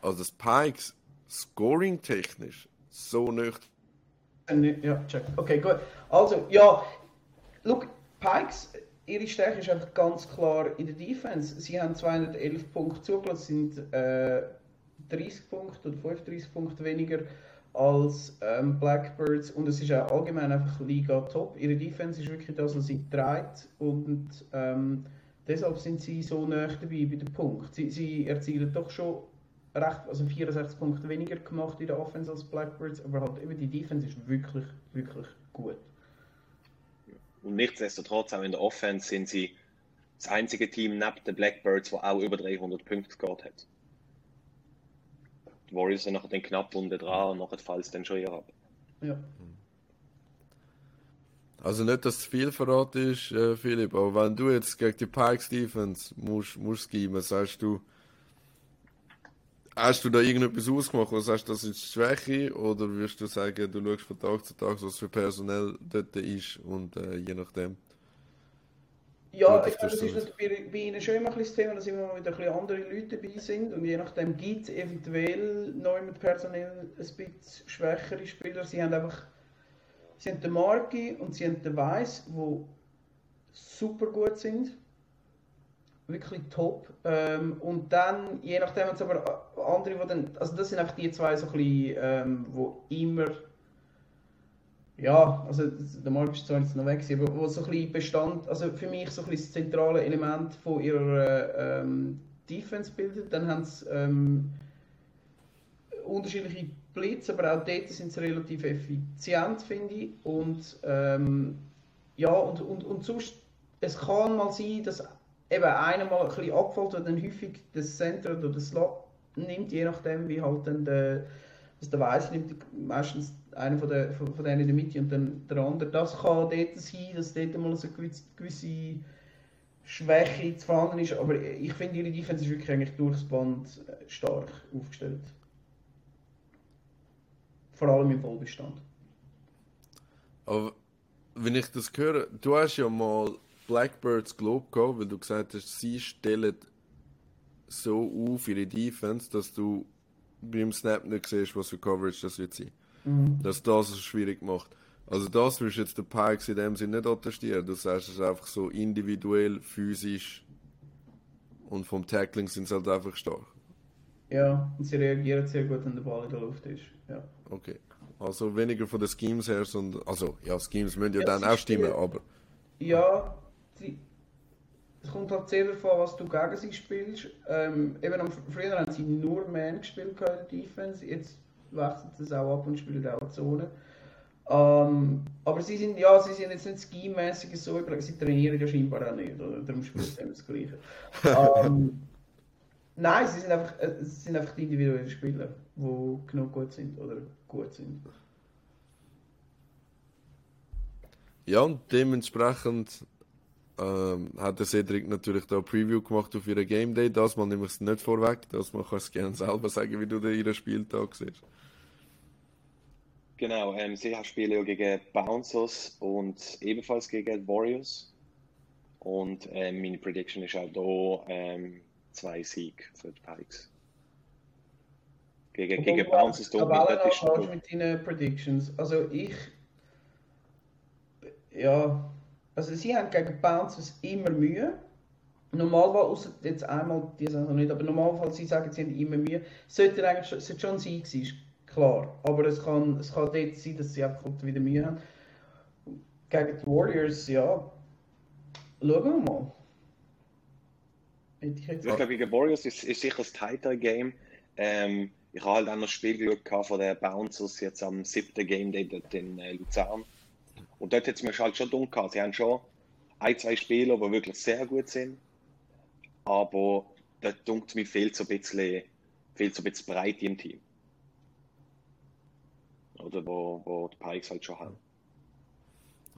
Also das Pikes scoring-technisch so nicht. Ja, check. Okay, gut. Also, ja, look, Pikes, ihre Stärke ist einfach ganz klar in der Defense. Sie haben 211 Punkte zugelassen, sind äh, 30 Punkte oder 35 Punkte weniger als ähm, Blackbirds und es ist auch allgemein einfach Liga top. Ihre Defense ist wirklich das, was sie treibt und ähm, deshalb sind sie so nah dabei bei dem Punkt. Sie, sie erzielen doch schon recht, also 64 Punkte weniger gemacht in der Offense als Blackbirds, aber halt eben die Defense ist wirklich, wirklich gut. Und nichtsdestotrotz, auch in der Offense sind sie das einzige Team neben den Blackbirds, das auch über 300 Punkte gescored hat. Die Warriors sind nachher den knapp unten dran und nachher fällt es dann schon eher ab. Ja. Also nicht, dass es viel verrat ist, äh, Philipp, aber wenn du jetzt gegen die Pikes Defense musst, musst geben, sagst du, Hast du da irgendetwas ausgemacht, was sagst, das ist Schwäche? Oder wirst du sagen, du schaust von Tag zu Tag, was für personell dort ist und äh, je nachdem? Ja, ich glaube, das ist bei, bei Ihnen schon immer ein das Thema, dass immer wieder ein andere Leute dabei sind und je nachdem gibt es eventuell neu mit personell ein bisschen schwächere Spieler. Sie haben einfach, sie haben den Marki und sie haben den Weiss, die super gut sind wirklich top. Ähm, und dann, je nachdem, es aber andere, die dann, also das sind einfach die zwei so ein bisschen, ähm, wo immer, ja, also der Markt ist zwar jetzt noch weg, aber wo so ein bisschen Bestand, also für mich so ein bisschen das zentrale Element von ihrer ähm, Defense bildet. Dann haben sie ähm, unterschiedliche Blitz, aber auch dort sind sie relativ effizient, finde ich. Und ähm, ja, und, und, und sonst, es kann mal sein, dass eben einer mal ein bisschen abgefällt und dann häufig das Center oder das Slot nimmt, je nachdem wie halt dann der, also der Weiß nimmt meistens einer von, der, von, von denen in der Mitte und dann der andere. Das kann dort sein, dass dort mal so eine gewisse Schwäche zu vorhanden ist, aber ich finde ihre Defense ist wirklich eigentlich durchs Band stark aufgestellt. Vor allem im Vollbestand. Aber wenn ich das höre, du hast ja mal Blackbirds Globe gehabt, weil du gesagt hast, sie stellen so auf ihre Defense, dass du beim Snap nicht siehst, was für Coverage das wird sein. Mhm. Dass das es schwierig macht. Also das wirst jetzt der Pikes in dem Sinne nicht attestieren. Du sagst es ist einfach so individuell, physisch und vom Tackling sind sie halt einfach stark. Ja, und sie reagieren sehr gut, wenn der Ball in der Luft ist. Ja. Okay. Also weniger von den Schemes her, sondern, also ja, Schemes müssen ja, ja dann auch stimmen, aber... Ja, es kommt halt sehr davon, was du gegen sie spielst. Ähm, eben am, früher haben sie nur Man gespielt in der Defense, jetzt wechselt das auch ab und spielt auch Zone. Ähm, aber sie sind, ja, sie sind jetzt nicht scheme-mäßig so überlegt, sie trainieren ja scheinbar auch nicht, oder? Darum spielen sie immer das Gleiche. ähm, nein, sie sind einfach, äh, sie sind einfach individuelle Spieler, die genug gut sind, oder gut sind. Ja, und dementsprechend ähm, hat der Cedric natürlich da Preview gemacht auf ihren Game Day. Das mal nehme ich es nicht vorweg, das mal kannst du gerne selber sagen, wie du da ihren Spieltag siehst. Genau, ähm, sie spielen ja gegen Bouncers und ebenfalls gegen Warriors. Und ähm, meine Prediction ist auch da ähm, zwei Sieg für die Pikes. Gegen, gegen Bouncers da mit, mit deinen Predictions. Also ich ja, also sie haben gegen Bouncers immer Mühe. Normalerweise, außer jetzt einmal die Saison nicht, aber normalerweise sie sagen, sie haben immer Mühe. Sollte eigentlich sollte schon sein, ist klar. Aber es kann, es kann dort sein, dass sie einfach wieder Mühe haben. Gegen die Warriors, ja, schauen wir mal. Ich, ich glaube, gegen Warriors ist, ist sicher das tighter Game. Ähm, ich habe halt auch noch das Spiel geschaut von den Bouncers jetzt am siebten Game dort in äh, Luzern. Und dort hat es mir halt schon dumm gehabt. Sie haben schon ein, zwei Spieler, die wirklich sehr gut sind. Aber da dunkt mir fehlt so ein bisschen, fehlt so ein bisschen Breite im Team. Oder wo, wo die Pikes halt schon haben.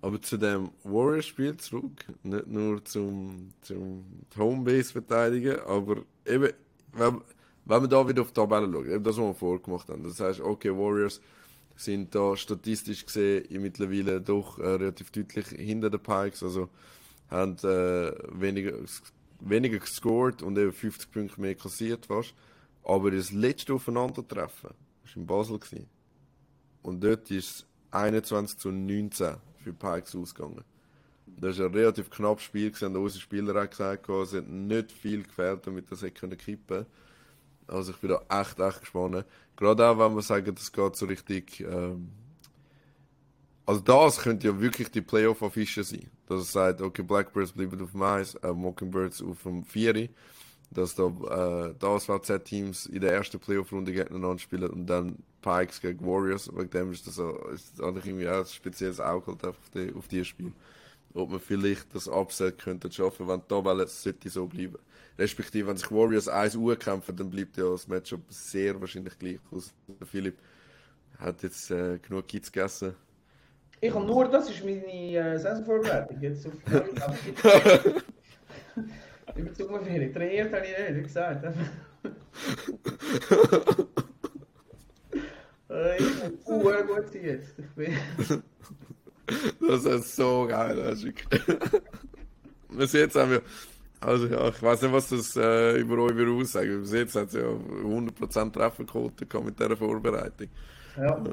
Aber zu dem Warriors-Spiel zurück, nicht nur zum, zum Homebase verteidigen, aber eben, wenn, wenn wir da wieder auf die Tabelle schauen, eben das, was wir vorgemacht haben, das heißt, okay, Warriors sind da statistisch gesehen mittlerweile doch äh, relativ deutlich hinter den Pikes. Also haben äh, weniger, weniger gescored und eben 50 Punkte mehr kassiert fast. Aber das letzte Aufeinandertreffen war in Basel. Gewesen. Und dort ist es 21 zu 19 für die Pikes ausgegangen. Das war ein relativ knappes Spiel, gewesen, haben unsere Spieler auch gesagt, es hat nicht viel gefehlt, damit das hätte kippen können. Also ich bin da echt, echt gespannt. Gerade auch, wenn wir sagen, das geht so richtig. Ähm also das könnte ja wirklich die Playoff-Affische sein. Dass es sagt, okay, Blackbirds bleiben auf dem Eis, äh, Mockingbirds auf dem Vieri. Dass da äh, die ASVZ-Teams in der ersten Playoff-Runde gegeneinander spielen und dann Pikes gegen Warriors. Wegen dem ist das, so, ist eigentlich irgendwie auch ein spezielles Auge halt auf, die, auf dieses Spiel. Ob man vielleicht das Upset könnte schaffen, wenn die Tabelle sollte so bleiben. Respektive, wenn sich Warriors 1 Uhr kämpfen, dann bleibt ja das Matchup sehr wahrscheinlich gleich aus. Philipp hat jetzt äh, genug Kids gegessen. Ich habe nur, das ist meine äh, Saisonvorbereitung. Jetzt auf In Bezug auf Ferien. Trainiert habe ich nicht, wie gesagt. äh, ich bin gut jetzt. Ich bin... das ist so geil, wirklich. Bis jetzt haben wir also ja, ich weiß nicht, was das äh, über euch wieder aussagen. Bis jetzt hat es ja 100% Trefferquote mit dieser Vorbereitung. Ja.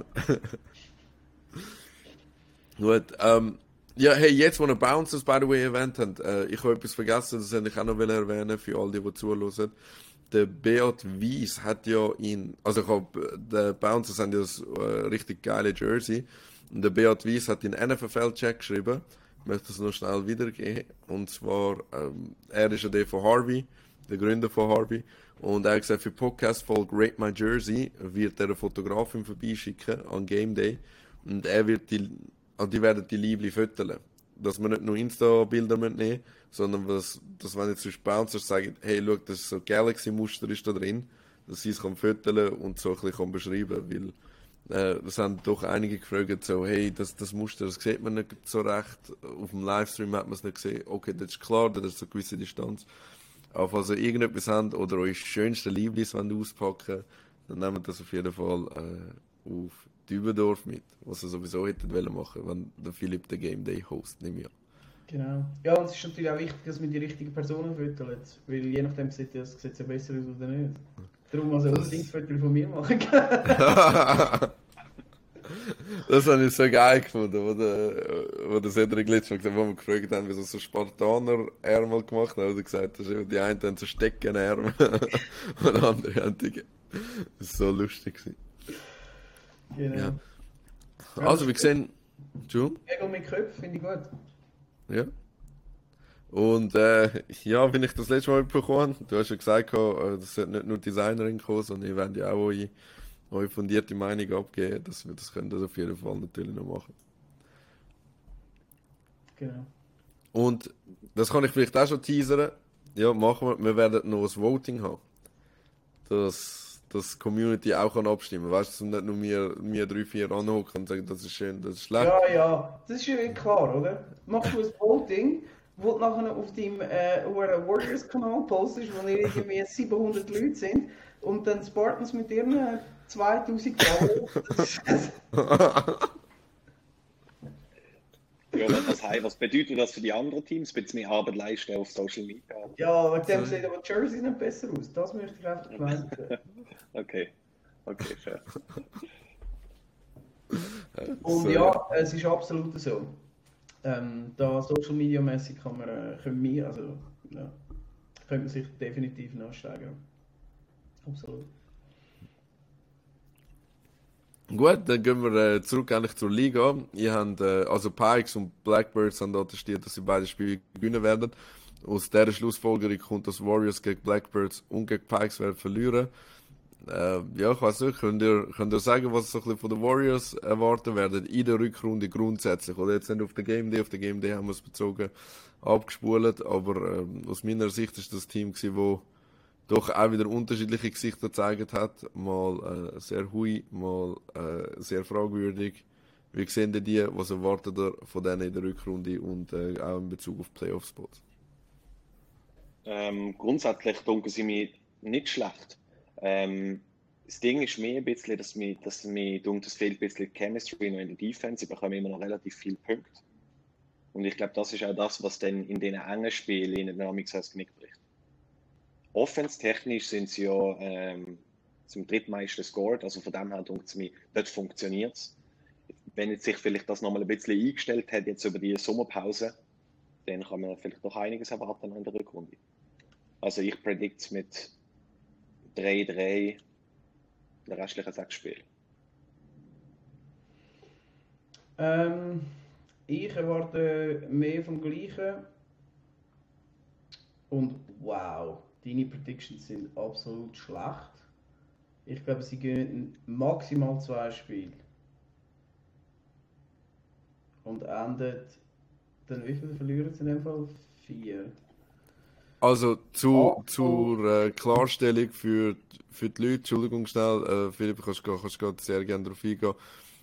Gut, ähm, ja, hey, jetzt, wo ihr Bouncers, by the way, erwähnt habt, äh, ich habe etwas vergessen, das hätte ich auch noch erwähnen für all die, die zuhören. Der Beat Weiss hat ja in, also ich hab, die Bouncers haben ja das äh, richtig geile Jersey. Und der Beat Weiss hat in NFL-Check geschrieben, möchte es noch schnell wiedergeben. Und zwar, ähm, er ist ja der von Harvey, der Gründer von Harvey. Und er hat gesagt, für Podcast-Folge Rate My Jersey wird er eine Fotografin vorbeischicken an Game Day. Und er wird die, also die werden die Liebli füttern. Dass man nicht nur Insta-Bilder nehmen sondern was, dass wenn jetzt zum Bouncers sagen, hey, schau, das ist so Galaxy-Muster ist da drin, dass sie es füttern und so ein bisschen beschreiben kann. Äh, das haben doch einige gefragt, so, hey, das, das Muster, das sieht man nicht so recht. Auf dem Livestream hat man es nicht gesehen. Okay, das ist klar, das ist eine gewisse Distanz. Aber falls ihr irgendetwas habt oder euch schönste Lieblis auspacken dann nehmt das auf jeden Fall äh, auf Dübendorf mit, was ihr sowieso hättet wollen machen, wenn der Philipp den Game Day host, nehme ich an. Genau. Ja, und es ist natürlich auch wichtig, dass man die richtigen Personen füttert, weil je nachdem sieht das sieht ja besser aus oder nicht. Darum muss er unbedingt Fotos von mir machen. das habe ich so geil gefunden, wo der, wo der Cedric letztes Mal gesagt wo wir gefragt haben, wie so, Spartaner Ärmel gemacht haben, hat er gesagt, dass die einen haben so Steckenärmel und andere haben die. Das war so lustig. Genau. Ja. Also, wir sehen. Entschuldigung? Ego mit Köpfen, finde ich gut. Ja. Und äh, ja, wenn ich das letzte Mal bekommen du hast ja gesagt, äh, das sollte nicht nur Designerin kommen, sondern ihr werdet ja auch eure eure fundierte Meinung abgeben. Das, das könnt ihr auf jeden Fall natürlich noch machen. Genau. Und das kann ich vielleicht auch schon teasern. Ja, machen wir. Wir werden noch ein Voting haben. Dass die Community auch kann abstimmen kann. Weißt du, nicht nur wir, wir drei, vier anhocken und sagen, das ist schön, das ist schlecht. Ja, ja, das ist ja klar, oder? Machst du ein Voting, wo du nachher auf deinem äh, Warriors-Kanal postest, wo irgendwie 700 Leute sind und dann Spartans mit ihren 2000 Dollar. Ja, was, heißt, was bedeutet das für die anderen Teams? Ein bisschen mehr Arbeit leisten auf Social Media? Ja, wegen dem sehen aber Jerseys nicht besser aus. Das möchte ich einfach gemeint Okay, okay, fair. Und ja, es ist absolut so. Ähm, da Social Media mäßig kann man, äh, können also ja, könnte man sich definitiv nachsteigen. Absolut. Gut, dann gehen wir äh, zurück eigentlich zur Liga. Ihr habt, äh, also Pikes und Blackbirds haben attestiert, dass sie beide Spiele gewinnen werden. Aus dieser Schlussfolgerung kommt, dass Warriors gegen Blackbirds und gegen Pikes werden verlieren. Äh, ja, ich weiß nicht, könnt ihr, könnt ihr sagen, was so ein bisschen von den Warriors erwarten werden in der Rückrunde grundsätzlich? Oder jetzt nicht auf der Game Day, auf der Game Day haben wir es bezogen abgespult, aber äh, aus meiner Sicht ist das Team gewesen, wo doch auch wieder unterschiedliche Gesichter gezeigt hat. Mal äh, sehr hui, mal äh, sehr fragwürdig. Wie sehen denn die, was erwartet ihr von denen in der Rückrunde und äh, auch in Bezug auf Playoff-Spots? Ähm, grundsätzlich denken sie mir nicht schlecht. Ähm, das Ding ist mehr ein bisschen, dass mir, dass mir es fehlt ein bisschen Chemistry noch in der Defense. Sie bekommen immer noch relativ viele Punkte. Und ich glaube, das ist auch das, was dann in den engen Spielen der Dynamics das Knick bricht. Offense-technisch sind sie ja ähm, zum drittmeisten scored, also von dem her denkt es mir, dort funktioniert es. Wenn jetzt sich vielleicht das nochmal ein bisschen eingestellt hat, jetzt über die Sommerpause, dann kann man vielleicht noch einiges erwarten in der Rückrunde. Also ich predict mit 3-3 der restlichen sechs Spiele. Ähm, ich erwarte mehr vom Gleichen. Und wow, deine Predictions sind absolut schlecht. Ich glaube, sie gehen maximal zwei Spiele. Und endet dann wie viel verlieren sie in dem Fall? Vier. Also zu, oh, zur äh, Klarstellung für, für die Leute, Entschuldigung schnell, äh, Philipp, kannst du kannst sehr gerne darauf eingehen.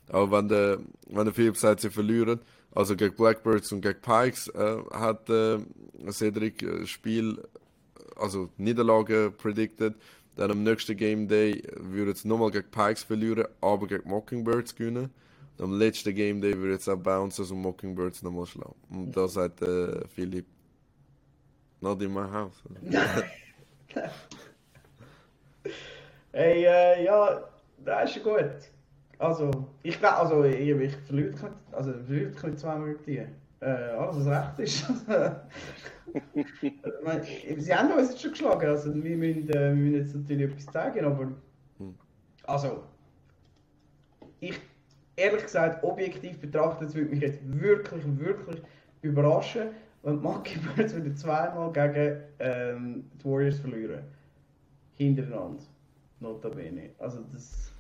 Aber wenn der, wenn der Philipp sagt, sie verlieren, also gegen Blackbirds und gegen Pikes, äh, hat äh, Cedric äh, Spiel, also Niederlage predicted. Dann am nächsten Game Day würde es nochmal gegen Pikes verlieren, aber gegen Mockingbirds gewinnen. Am letzten Game Day würde es auch Bouncers und Mockingbirds nochmal schlagen. Und da sagt äh, Philipp, not in my house. hey, äh, ja, das ist gut. Also, ich glaube, also, ich, ich verliere also, verliere zweimal gegen die. Äh, alles, was recht ist. Sie haben uns jetzt schon geschlagen, also wir müssen, äh, wir müssen jetzt natürlich etwas zeigen, aber. Also, ich ehrlich gesagt, objektiv betrachtet, würde mich jetzt wirklich, wirklich überraschen, die Monkey Birds wieder zweimal gegen ähm, die Warriors verlieren. Hintereinander. Notabene. Also das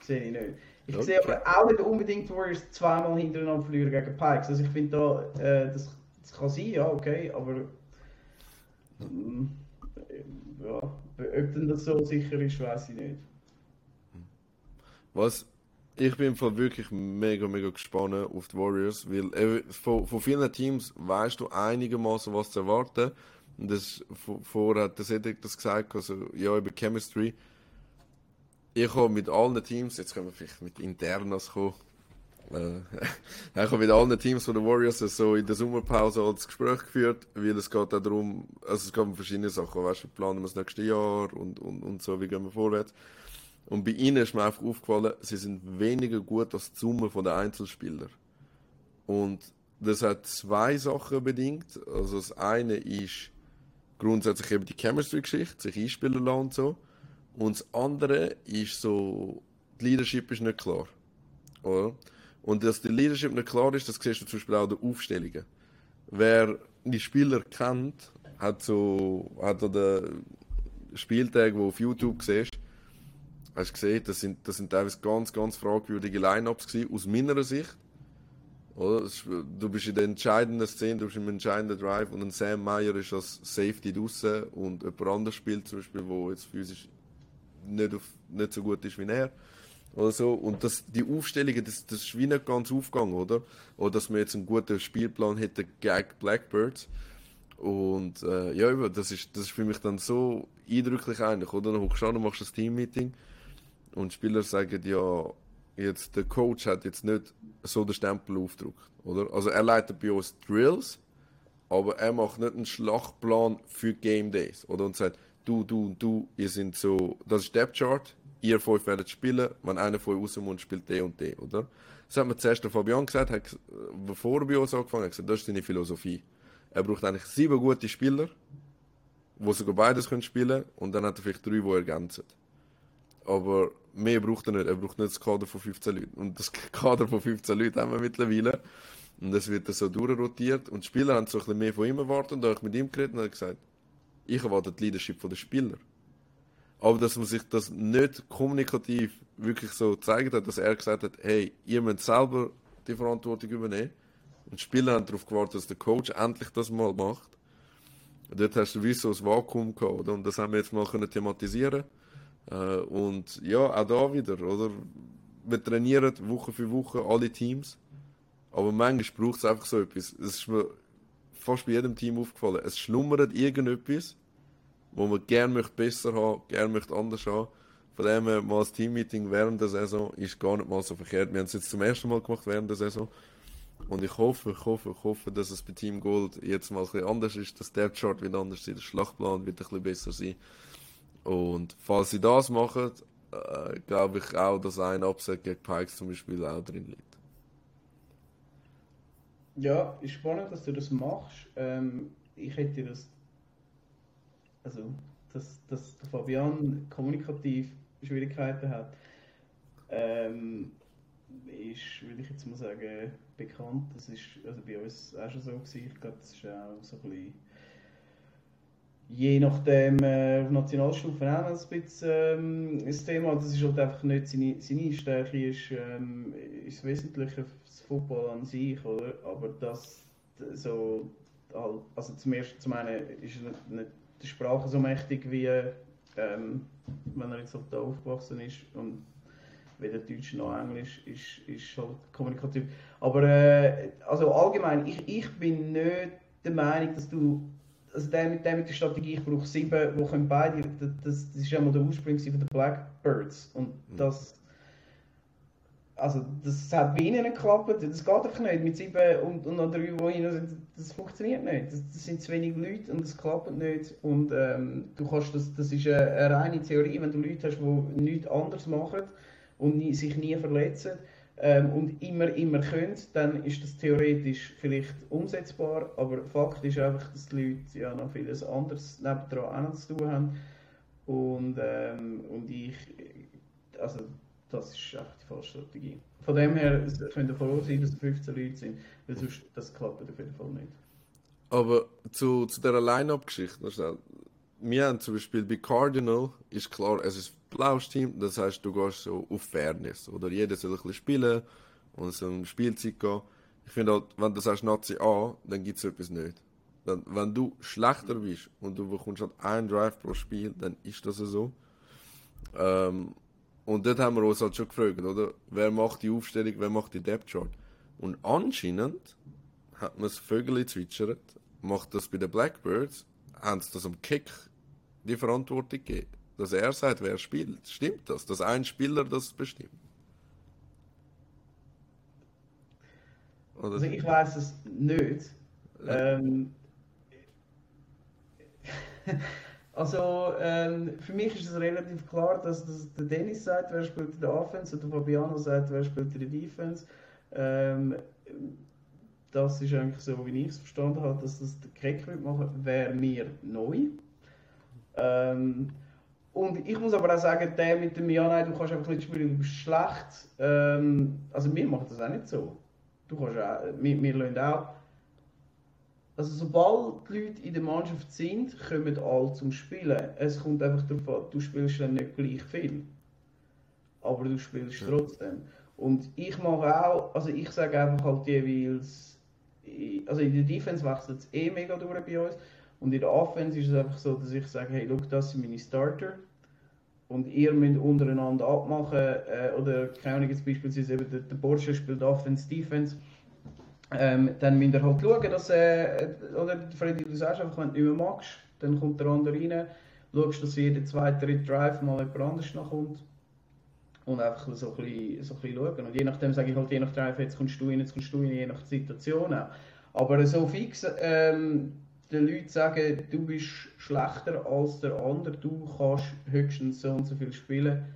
sehe ich nicht. Ich okay. sehe aber auch nicht unbedingt die Warriors zweimal hintereinander verlieren gegen Pikes. Also ich finde da, äh, das, das kann sein, ja, okay, aber mm, ja, ob denn das so sicher ist, weiß ich nicht. Was ich bin voll wirklich mega, mega gespannt auf die Warriors, weil äh, von, von vielen Teams weißt du einigermaßen, was zu erwarten. Und das, vorher hat der Cedric das gesagt, also ja, über Chemistry. Ich habe mit allen Teams, jetzt können wir vielleicht mit Internas kommen, äh, ich habe mit allen Teams von den Warriors so in der Sommerpause als Gespräch geführt, weil es geht auch darum, also es geht um verschiedene Sachen, weißt du, planen wir das nächste Jahr und, und, und so, wie gehen wir vorwärts. Und bei ihnen ist mir einfach aufgefallen, sie sind weniger gut als die Summe der Einzelspieler. Und das hat zwei Sachen bedingt. Also das eine ist grundsätzlich eben die Chemistry-Geschichte, sich einspielen lassen und so. Und das andere ist so, die Leadership ist nicht klar. Oder? Und dass die Leadership nicht klar ist, das siehst du zum Beispiel auch in den Aufstellungen. Wer die Spieler kennt, hat so, hat an den Spieltagen, wo auf YouTube siehst, Hast du gesehen, das sind, das sind teilweise ganz, ganz fragwürdige Lineups gewesen, aus meiner Sicht. Oder? Du bist in der entscheidenden Szene, du bist im entscheidenden Drive und ein Sam Meyer ist als Safety draußen und jemand anderes spielt zum Beispiel, wo jetzt physisch nicht, auf, nicht so gut ist wie er. Oder so. Und das, die Aufstellungen, das, das ist wie nicht ganz aufgegangen, oder? Oder dass wir jetzt einen guten Spielplan hätten gegen Blackbirds. Und äh, ja, das ist, das ist für mich dann so eindrücklich eigentlich, oder? Dann hockst du an und machst ein Teammeeting und Spieler sagen, ja, jetzt der Coach hat jetzt nicht so den Stempel aufgedruckt, oder? Also er leitet bei uns Drills, aber er macht nicht einen Schlachtplan für Game Days, oder? Und sagt, du, du und du, ihr sind so, das ist Depth Chart, ihr fünf werdet spielen, wenn einer von euch raus muss, spielt der und der, oder? Das hat mir zuerst der Fabian gesagt, hat, bevor er bei uns angefangen hat, gesagt, das ist seine Philosophie. Er braucht eigentlich sieben gute Spieler, die sogar beides können spielen und dann hat er vielleicht drei, die ergänzen. Aber mehr braucht er nicht. Er braucht nicht das Kader von 15 Leuten. Und das Kader von 15 Leuten haben wir mittlerweile. Und das wird so durchrotiert. Und die Spieler haben so ein bisschen mehr von ihm erwartet. Und da habe ich mit ihm geredet und gesagt, ich erwarte die Leadership der Spieler. Aber dass man sich das nicht kommunikativ wirklich so gezeigt hat, dass er gesagt hat, hey, ihr müsst selber die Verantwortung übernehmen. Und die Spieler haben darauf gewartet, dass der Coach endlich das mal macht. Und dort hast du wie so ein Vakuum gehabt? Und das haben wir jetzt mal können thematisieren äh, Und ja, auch da wieder, oder? Wir trainieren Woche für Woche alle Teams. Aber manchmal braucht es einfach so etwas. Es ist mir fast bei jedem Team aufgefallen. Es schlummert irgendetwas, wo man gerne möchte besser haben, gerne möchte anders haben. Von dem her mal das Teammeeting während der Saison ist gar nicht mal so verkehrt. Wir haben es jetzt zum ersten Mal gemacht während der Saison. Und ich hoffe, ich hoffe, ich hoffe, dass es bei Team Gold jetzt mal ein bisschen anders ist, dass der Chart wieder anders sein, der Schlachtplan wird ein bisschen besser sein. Und falls sie das machen, äh, glaube ich auch, dass ein Upset gegen Pikes zum Beispiel auch drin liegt. Ja, ist spannend, dass du das machst. Ähm, ich hätte das, also, dass, dass Fabian kommunikativ Schwierigkeiten hat. Ähm, ist, würde ich jetzt mal sagen, bekannt. Das ist also bei uns auch schon so gewesen. Ich glaube, das ist auch so ein bisschen je nachdem äh, auf Nationalstufe auch ein bisschen ähm, das Thema. Das ist halt einfach nicht seine, seine Stärke, ist, ähm, ist das Wesentliche das Football an sich, oder? Aber das so, also zum ersten, zum einen ist nicht, nicht die Sprache so mächtig wie ähm, wenn er jetzt halt da aufgewachsen ist und weder Deutsch noch Englisch ist, ist halt kommunikativ. Aber äh, also allgemein, ich, ich bin nicht der Meinung, dass du also der mit, der mit der Strategie, ich brauche sieben, wo können beide, das, das ist ja mal der Ursprung von den Blackbirds. Und mhm. das also das hat bei ihnen geklappt, das geht einfach nicht. Mit sieben und, und noch drei, die hin sind, das funktioniert nicht, das, das, sind zu wenig Leute und das klappt nicht. Und ähm, du kannst das, das ist eine, eine reine Theorie, wenn du Leute hast, die nichts anderes machen und nie, sich nie verletzen ähm, und immer, immer können, dann ist das theoretisch vielleicht umsetzbar, aber Fakt ist einfach, dass die Leute ja noch vieles anderes nebendran auch noch zu tun haben und, ähm, und ich, also das ist einfach die falsche Strategie. Von dem her können wir froh sein, dass es 15 Leute sind, weil sonst das klappt auf jeden Fall nicht. Aber zu, zu dieser Line-Up-Geschichte, wir haben zum Beispiel bei Cardinal, ist klar, es ist blaues Team, das heißt, du gehst so auf Fairness. Oder jeder soll ein bisschen spielen und so eine Spielzeit gehen. Ich finde halt, wenn du sagst Nazi A, dann gibt es etwas nicht. Dann, wenn du schlechter bist und du bekommst halt einen Drive pro Spiel, dann ist das so. Ähm, und dort haben wir uns halt schon gefragt, oder? Wer macht die Aufstellung, wer macht die Depth Chart? Und anscheinend hat man das Vögel zwitschert, macht das bei den Blackbirds, haben sie das am Kick die Verantwortung gegeben dass er sagt, wer spielt. Stimmt das, dass ein Spieler das bestimmt? Oder also ich weiß es nicht. Ähm, also ähm, für mich ist es relativ klar, dass, dass der Dennis sagt, wer spielt in der Offense und der Fabiano sagt, wer spielt in der Defense. Ähm, das ist eigentlich so, wie ich es verstanden habe, dass das der Craig machen wäre mir neu. Ähm, und ich muss aber auch sagen, der mit dem Ja, nein, du kannst einfach nicht spielen, du bist schlecht. Ähm, also wir machen das auch nicht so. Du kannst auch, wir, wir lassen auch. Also sobald die Leute in der Mannschaft sind, kommen alle zum Spielen. Es kommt einfach darauf an, du spielst dann nicht gleich viel. aber du spielst trotzdem. Und ich mache auch, also ich sage einfach halt jeweils, also in der Defense wechselt es eh mega durch bei uns und in der Offense ist es einfach so, dass ich sage, hey, look, das sind meine Starter und ihr müsst untereinander abmachen äh, oder keine Ahnung, jetzt beispielsweise eben der, der Porsche spielt Offense, Defense ähm, dann müsst ihr halt schauen, dass, äh, oder Freddy, du sagst einfach, wenn du nicht mehr magst, dann kommt der andere rein, schaust, dass jeder zweite, Drive mal jemand anders nachkommt und einfach so ein, bisschen, so ein bisschen schauen. Und je nachdem sage ich halt, je nach Drive, jetzt kommst du rein, jetzt kommst du rein, je nach Situation auch. Aber so fix, ähm, den Leuten sagen, du bist schlechter als der andere, du kannst höchstens so und so viel spielen.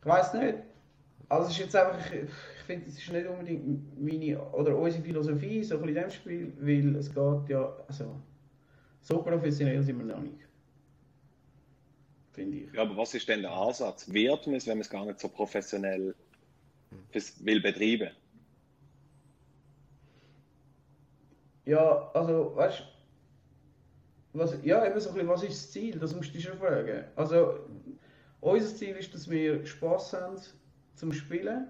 Ich weiß nicht. Also es ist jetzt einfach, ich, ich finde, es ist nicht unbedingt meine oder unsere Philosophie so ein in dem Spiel, weil es geht ja, also so professionell sind wir noch nicht. Finde ich. Ja, aber was ist denn der Ansatz? Wird man es, wenn man es gar nicht so professionell will betreiben? Ja, also, weißt du, was, ja, eben so ein bisschen, was ist das Ziel? Das musst du dich schon fragen. Also, unser Ziel ist, dass wir Spaß haben zum Spielen,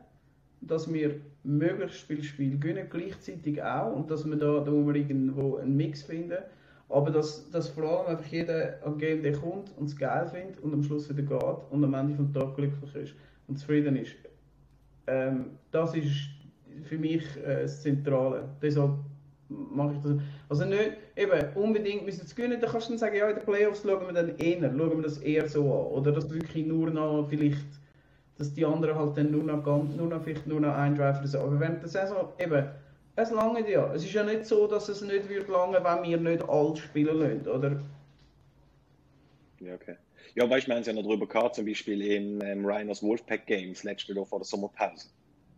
dass wir möglichst viel Spiel gewinnen, gleichzeitig auch, und dass wir da, da wir irgendwo einen Mix finden. Aber dass, dass vor allem einfach jeder am Game Day kommt und es geil findet und am Schluss wieder geht und am Ende des Tages glücklich ist und zufrieden ist. Ähm, das ist für mich äh, das Zentrale. Deshalb mache ich das. Also nicht eben unbedingt müssen es gewinnen, dann kannst du dann sagen, ja, in den Playoffs schauen wir dann eher, schauen wir das eher so an. Oder dass wirklich nur noch vielleicht, dass die anderen halt dann nur noch, nur noch vielleicht nur noch ein Drive oder so. Aber während der Saison eben, es lange ja. Es ist ja nicht so, dass es nicht wird lange, wenn wir nicht alt spielen lassen, oder? Ja, okay. Ja, weißt du, wir haben es ja noch darüber gehabt, zum Beispiel im ähm, Rhinos Wolfpack Games letzte Woche vor der Sommerpause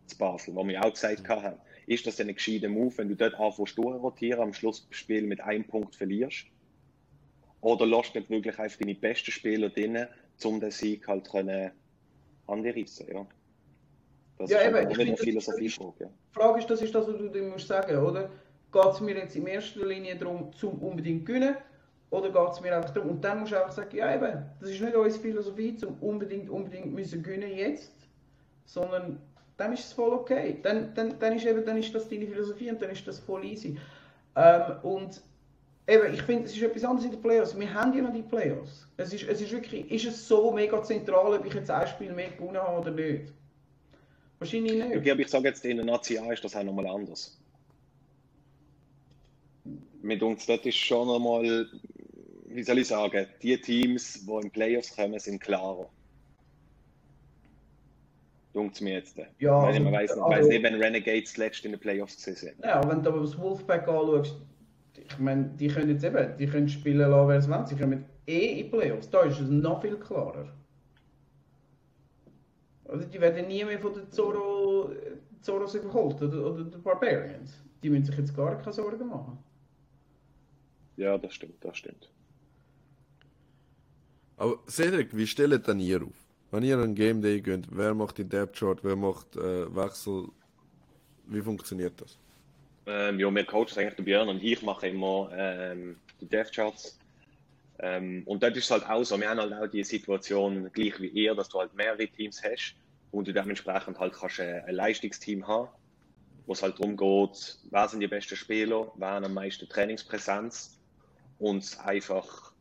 zu Basel, wo wir auch gesagt haben, ist das ein gescheiter Move, wenn du dort anfängst rotieren, am Schlussspiel mit einem Punkt verlierst? Oder lässt du nicht wirklich einfach deine besten Spieler drin, um den Sieg halt können anreißen, ja? Das ja, ist eben, ich eine Philosophiefrage. Ja. Die Frage ist, das ist das, was du dir musst sagen, oder? Geht es mir jetzt in erster Linie darum, zum unbedingt gewinnen, oder geht es mir einfach darum, und dann musst du einfach sagen, ja eben, das ist nicht unsere Philosophie, zum unbedingt, unbedingt müssen gewinnen jetzt, sondern dann ist es voll okay. Dann, dann, dann, ist eben, dann ist das deine Philosophie und dann ist das voll easy. Ähm, und eben, ich finde, es ist etwas anderes in den Playoffs. Wir haben ja noch die Playoffs. Es ist, es ist wirklich, ist es so mega zentral, ob ich jetzt ein Spiel mehr gewonnen habe oder nicht? Wahrscheinlich nicht. Okay, aber ich sage jetzt, in der Nazi A ist das auch nochmal anders. Mit uns, das ist schon nochmal, wie soll ich sagen, die Teams, die in Playoffs kommen, sind klarer. Dunkt mir jetzt. Ja, also, man weiß, also, nicht, wenn Renegades letzte in den Playoffs sind. Ja, wenn du aber das Wolfpack anschaust, ich meine, die können jetzt eben, die können spielen lassen, wer es will. Sie kommen eh in Playoffs. Da ist es noch viel klarer. Also die werden nie mehr von den Zoro, Zoros überholt oder, oder den Barbarians. Die müssen sich jetzt gar keine Sorgen machen. Ja, das stimmt, das stimmt. Aber Cedric, wie stellt dann ihr auf? Wenn ihr einen Game Day geht, wer macht die Depth Chart, wer macht äh, Wechsel? Wie funktioniert das? Ähm, ja, wir coachen eigentlich der Björn und ich mache immer ähm, die Depth Charts. Ähm, und dort ist es halt auch so, wir haben halt auch die Situation gleich wie ihr, dass du halt mehrere Teams hast und du dementsprechend halt kannst ein Leistungsteam haben, wo es halt darum geht, wer sind die besten Spieler, wer haben am meisten Trainingspräsenz und einfach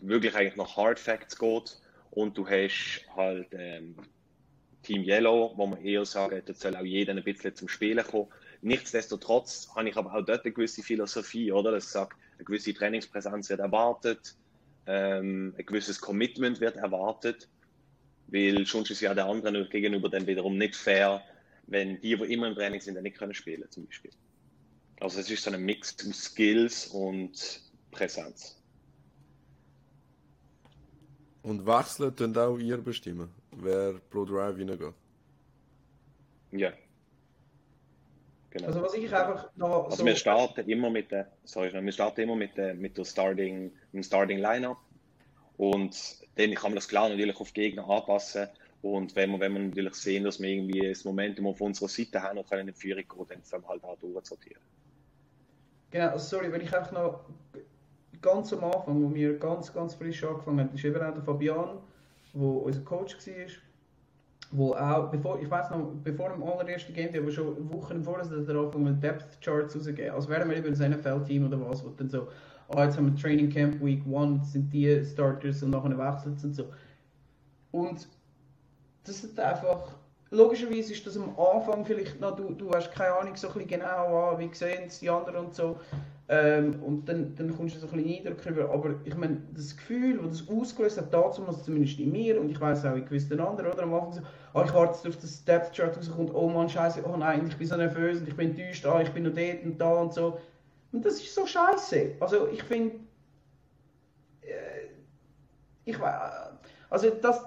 wirklich eigentlich nach Hard Facts geht und du hast halt ähm, Team Yellow, wo man eher sagt, da soll auch jeder ein bisschen zum Spielen kommen. Nichtsdestotrotz habe ich aber auch dort eine gewisse Philosophie, oder? Das sagt, eine gewisse Trainingspräsenz wird erwartet, ähm, ein gewisses Commitment wird erwartet, weil sonst ist ja der anderen gegenüber dann wiederum nicht fair, wenn die, die immer im Training sind, dann nicht können spielen zum Beispiel. Also es ist so ein Mix aus Skills und Präsenz. Und wechseln dann auch ihr bestimmen, wer pro Drive reingeht? Ja. Genau. Also was ich einfach noch Also so wir starten immer mit der, sorry, wir starten immer mit der, mit der Starting, mit dem Starting Lineup und dann kann man das klar natürlich auf Gegner anpassen und wenn wir, wenn wir natürlich sehen, dass wir irgendwie das Momentum auf unserer Seite haben und können in Führung gehen, dann können wir halt auch durchsortieren. Genau, also sorry, wenn ich einfach noch ganz am Anfang, wo wir ganz, ganz frisch angefangen haben, ist eben auch der Fabian wo unser Coach war, wo auch, bevor, ich weiß noch, bevor dem allerersten Game, der schon Wochen Voraus, dass er anfangen Depth Charts rausgegeben, als wären wir über das NFL-Team oder was, wo dann so, ah, jetzt haben wir Training Camp Week 1, sind die Starters und nachher wechselt und so. Und das ist einfach, logischerweise ist das am Anfang vielleicht noch, du, du hast keine Ahnung so ein bisschen genau an, wie sehen es die anderen und so. Ähm, und dann, dann kommst du so ein bisschen Eindruck über. Aber ich meine, das Gefühl, das das ausgelöst hat, dazu zumindest in mir und ich weiß auch in gewissen anderen, oder? Am Anfang so, oh, ich warte jetzt auf das Depth Chart rauskommt, oh Mann, Scheiße, oh nein, ich bin so nervös und ich bin enttäuscht, ah, ich bin noch dort und da und so. Und das ist so scheiße. Also ich finde, äh, ich weiß, also das,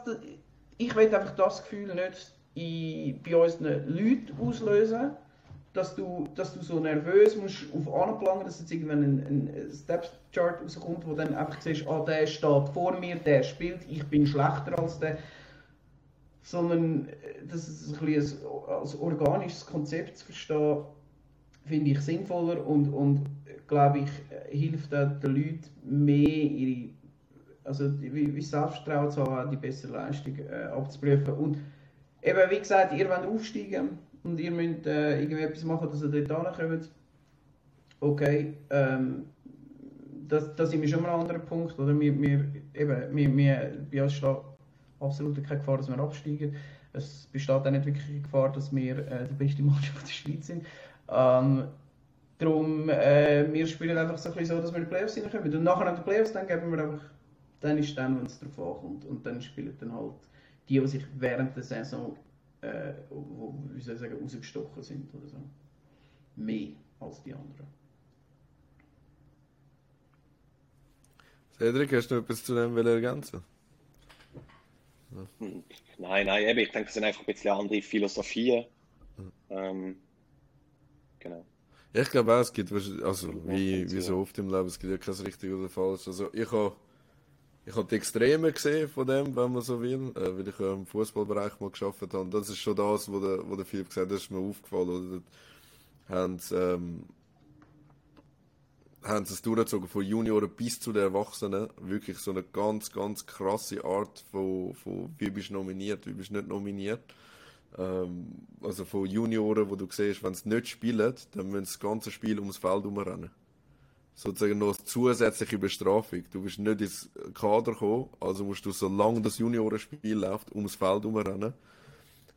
ich will einfach das Gefühl nicht in, bei unseren Leuten auslösen dass du, dass du so nervös musst auf anplanen, dass jetzt irgendwann ein, ein Step-Chart rauskommt, wo dann einfach siehst, ah, der steht vor mir, der spielt, ich bin schlechter als der. Sondern, äh, das ist ein bisschen als organisches Konzept zu verstehen, finde ich sinnvoller und, und glaube ich, hilft den Leuten mehr ihre, also wie, wie Selbstvertrauen zu haben, die bessere Leistung äh, abzuprüfen. Und eben, wie gesagt, ihr wollt aufsteigen, und ihr müsst äh, irgendetwas machen, dass ihr dort ankommt, okay, ähm, das, das ist schon mal ein anderer Punkt. Oder? Wir, wir, eben, wir, wir, bei uns steht absolut keine Gefahr, dass wir absteigen. Es besteht auch nicht wirklich eine Gefahr, dass wir äh, die beste Mannschaft der Schweiz sind. Ähm, darum, äh, wir spielen einfach so, ein bisschen so, dass wir in die Playoffs hineinkommen. Und nachher an die Playoffs, dann geben wir einfach, dann ist dann, wenn es darauf ankommt. Und dann spielen dann halt die, die sich während der Saison äh, wo, wie soll ich sagen, rausgestochen sind oder so. Mehr als die anderen. Cedric, hast du noch etwas zu dem ergänzen? Ja. Nein, nein, eben, ich denke, das sind einfach ein bisschen andere Philosophien. Mhm. Ähm, genau. Ich glaube auch, es gibt, also wie, wie so oft im Leben, es gibt ja kein richtig oder falsch. Also ich habe ich habe die Extreme gesehen von dem, wenn man so will, äh, weil ich ja im Fußballbereich mal geschafft habe. Das ist schon das, wo der, wo der Philipp gesagt hat, das ist mir aufgefallen. Oder? Haben, ähm, haben sie es durchgezogen, von Junioren bis zu den Erwachsenen. Wirklich so eine ganz, ganz krasse Art von, von wie bist du nominiert, wie bist du nicht nominiert. Ähm, also von Junioren, wo du siehst, wenn sie nicht spielen, dann müssen sie das ganze Spiel ums Feld herumrennen sozusagen noch zusätzliche Bestrafung. Du bist nicht ins Kader gekommen, also musst du, solange das Juniorenspiel läuft, ums Feld herumrennen.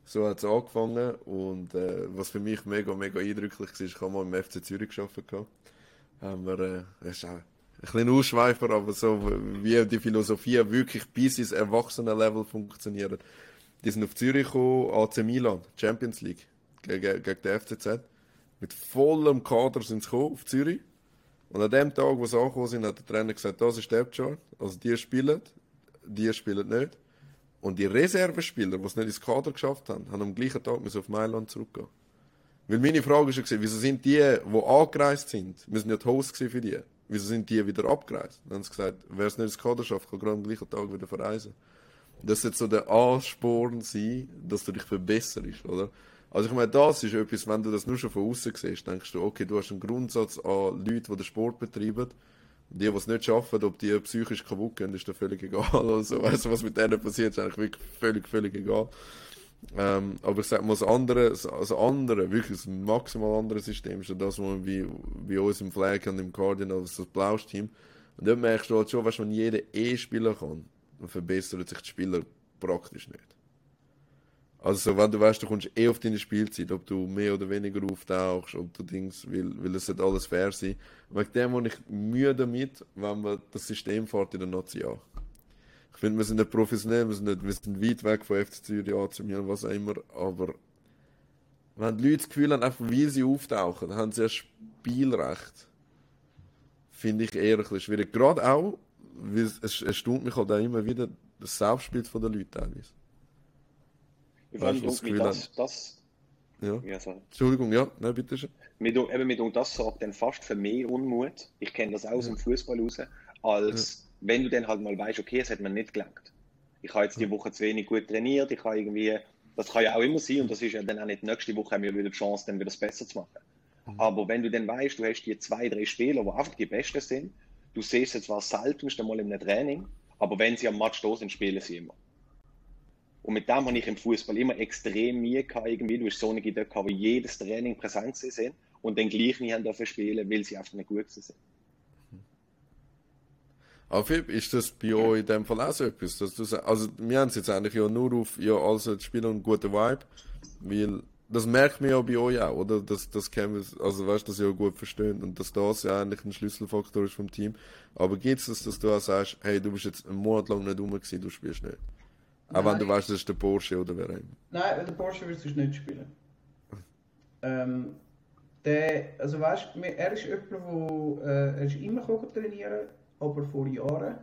So hat es angefangen und äh, was für mich mega, mega eindrücklich war, ich habe mal im FC Zürich gearbeitet. Haben wir, äh, das ist auch ein bisschen Ausschweifer, aber so wie die Philosophie wirklich bis ins Erwachsenenlevel funktioniert. Die sind auf Zürich gekommen, AC Milan, Champions League, gegen, gegen den FCZ. Mit vollem Kader sind sie gekommen auf Zürich und an dem Tag, wo sie angekommen sind, hat der Trainer gesagt, das ist der Chart. Also die spielen, die spielen nicht. Und die Reservespieler, die es nicht ins Kader geschafft haben, haben am gleichen Tag auf Mailand zurückgehen. Weil meine Frage war, wieso sind die, die angereist sind, wir sind ja die Host für die, wieso sind die wieder abgereist? Dann haben sie gesagt, wer es nicht ins Kader schafft, kann gerade am gleichen Tag wieder verreisen. Das wird so der Ansporn sein, dass du dich verbesserst, oder? Also ich meine, das ist etwas, wenn du das nur schon von außen siehst, denkst du, okay, du hast einen Grundsatz an Leute, die den Sport betreiben. Die, die es nicht schaffen, ob die psychisch kaputt gehen, ist dir völlig egal. Also, weißt du, was mit denen passiert, ist eigentlich wirklich völlig, völlig egal. Ähm, aber ich sag mal, das andere, das andere, wirklich das maximal andere System ist das, was wie, wie uns im Flag und im Cardinal, das Blausch-Team. Und dort merkst du halt schon, weißt, wenn jeder eh spielen kann, dann verbessert sich die Spieler praktisch nicht. Also wenn du weißt, du kommst eh auf deine Spielzeit, ob du mehr oder weniger auftauchst, ob du Dings, weil, weil es sollte alles fair sein. Wegen dem habe ich Mühe damit, wenn man das System fährt in der Nazi an. Ich finde, wir sind nicht professionell, wir sind, nicht, wir sind weit weg von FC Zürich, AC Milan, was auch immer, aber wenn die Leute das Gefühl haben, einfach wie sie auftauchen, haben sie ein Spielrecht. Finde ich eher ein bisschen schwierig. Gerade auch, weil es, es erstaunt mich halt auch immer wieder das Selbstbild der Leute teilweise. Ich weißt, was das, das, ja. ja Entschuldigung, ja, nein, bitte schön. Mit, eben mit das sorgt dann fast für mehr Unmut. Ich kenne das auch aus dem Fußball raus, als ja. wenn du dann halt mal weißt, okay, es hat mir nicht gelangt. Ich habe jetzt die Woche zu wenig gut trainiert, ich habe irgendwie, das kann ja auch immer sein und das ist ja dann auch nicht nächste Woche haben wir wieder die Chance, dann wieder das besser zu machen. Mhm. Aber wenn du dann weißt, du hast die zwei, drei Spieler, die einfach die Besten sind, du siehst sie zwar selten mal in einem Training, aber wenn sie am Match da sind, spielen sie immer. Und mit dem habe ich im Fußball immer extrem Mühe gehabt. Irgendwie. Du hast so eine gehabt, wo jedes Training präsent sind und dann gleich nicht haben dafür spielen, weil sie einfach nicht gut sind. Aber Philipp, ist das bei euch in dem Fall auch so etwas? Dass du, also, wir haben es jetzt eigentlich ja nur auf, ja, also, das Spiel und einen guten Vibe, weil, das merkt man ja bei euch auch, oder? Dass, das wir, also, weißt du, dass ihr ja gut versteht und dass das ja eigentlich ein Schlüsselfaktor ist vom Team. Aber gibt es das, dass du auch sagst, hey, du bist jetzt einen Monat lang nicht rum gewesen, du spielst nicht? Auch wenn du weißt, das ist der Porsche oder wer immer. Nein, der Porsche wirst du nicht spielen. ähm, der, also weißt, er ist jemand, der äh, er ist immer trainieren aber vor Jahren.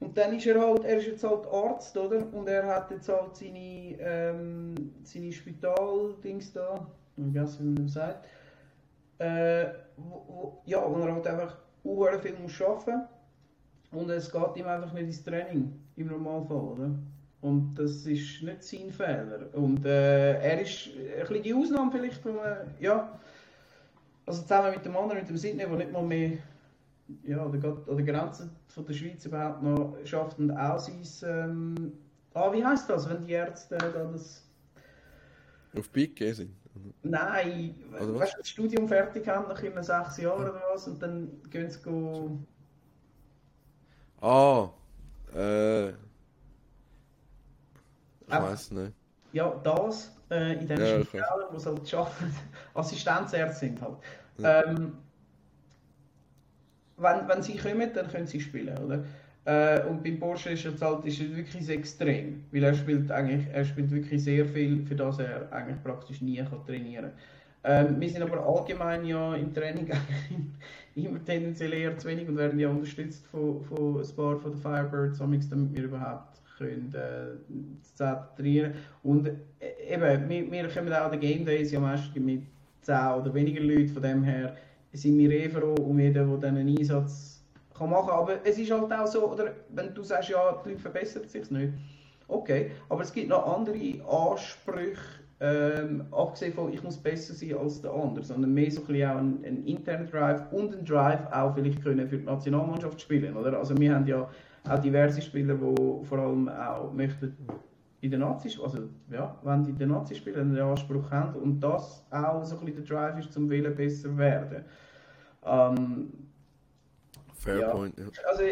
Und dann ist er halt, er ist jetzt halt Arzt, oder? Und er hat jetzt halt seine, ähm, seine Spitaldings da, ich vergesse, wie man das sagt. Äh, wo, wo, ja, und er halt einfach sehr viel muss arbeiten und es geht ihm einfach nicht ins Training, im Normalfall, oder? Und das ist nicht sein Fehler. Und äh, er ist ein bisschen die Ausnahme vielleicht, wo man, ja, also zusammen mit dem anderen, mit dem Sydney, der nicht mal mehr ja, oder an der Grenze von der Schweiz überhaupt noch schafft und auch sein, ähm, ah, wie heisst das, wenn die Ärzte da das... Auf Peak gehen sind? Nein, also weißt du, das Studium fertig haben nach immer sechs Jahren oder was und dann gehen sie go... Ah, äh... Ich weiß nicht. Ja, das äh, in den ja, Spitälern, wo sie halt arbeiten, Assistenzärzte sind halt. Ja. Ähm, wenn, wenn sie kommen, dann können sie spielen, oder? Äh, und beim Porsche ist es halt ist wirklich extrem, weil er spielt eigentlich, er spielt wirklich sehr viel, für das er eigentlich praktisch nie kann trainieren ähm, wir sind aber allgemein ja im Training immer tendenziell eher zu wenig und werden ja unterstützt von, von ein paar von den Firebirds, damit wir überhaupt können, äh, trainieren Und äh, eben, wir, wir kommen auch an den Game Days ja meistens mit 10 oder weniger Leuten, von dem her sind wir eh froh um jeden, der diesen Einsatz kann machen kann. Aber es ist halt auch so, oder wenn du sagst, ja, die Leute verbessern sich nicht. Okay, aber es gibt noch andere Ansprüche, ähm, abgesehen von, ich muss besser sein als der andere, sondern mehr so ein bisschen auch ein, ein interner Drive und ein Drive auch vielleicht können für die Nationalmannschaft spielen, oder? Also wir haben ja auch diverse Spieler, die vor allem auch möchten in der Nazi, also ja, wenn die in der Nazi spielen, den Anspruch haben und das auch so ein bisschen der Drive ist, zum Willen besser werden. Ähm, Fair ja. point, ja. Also,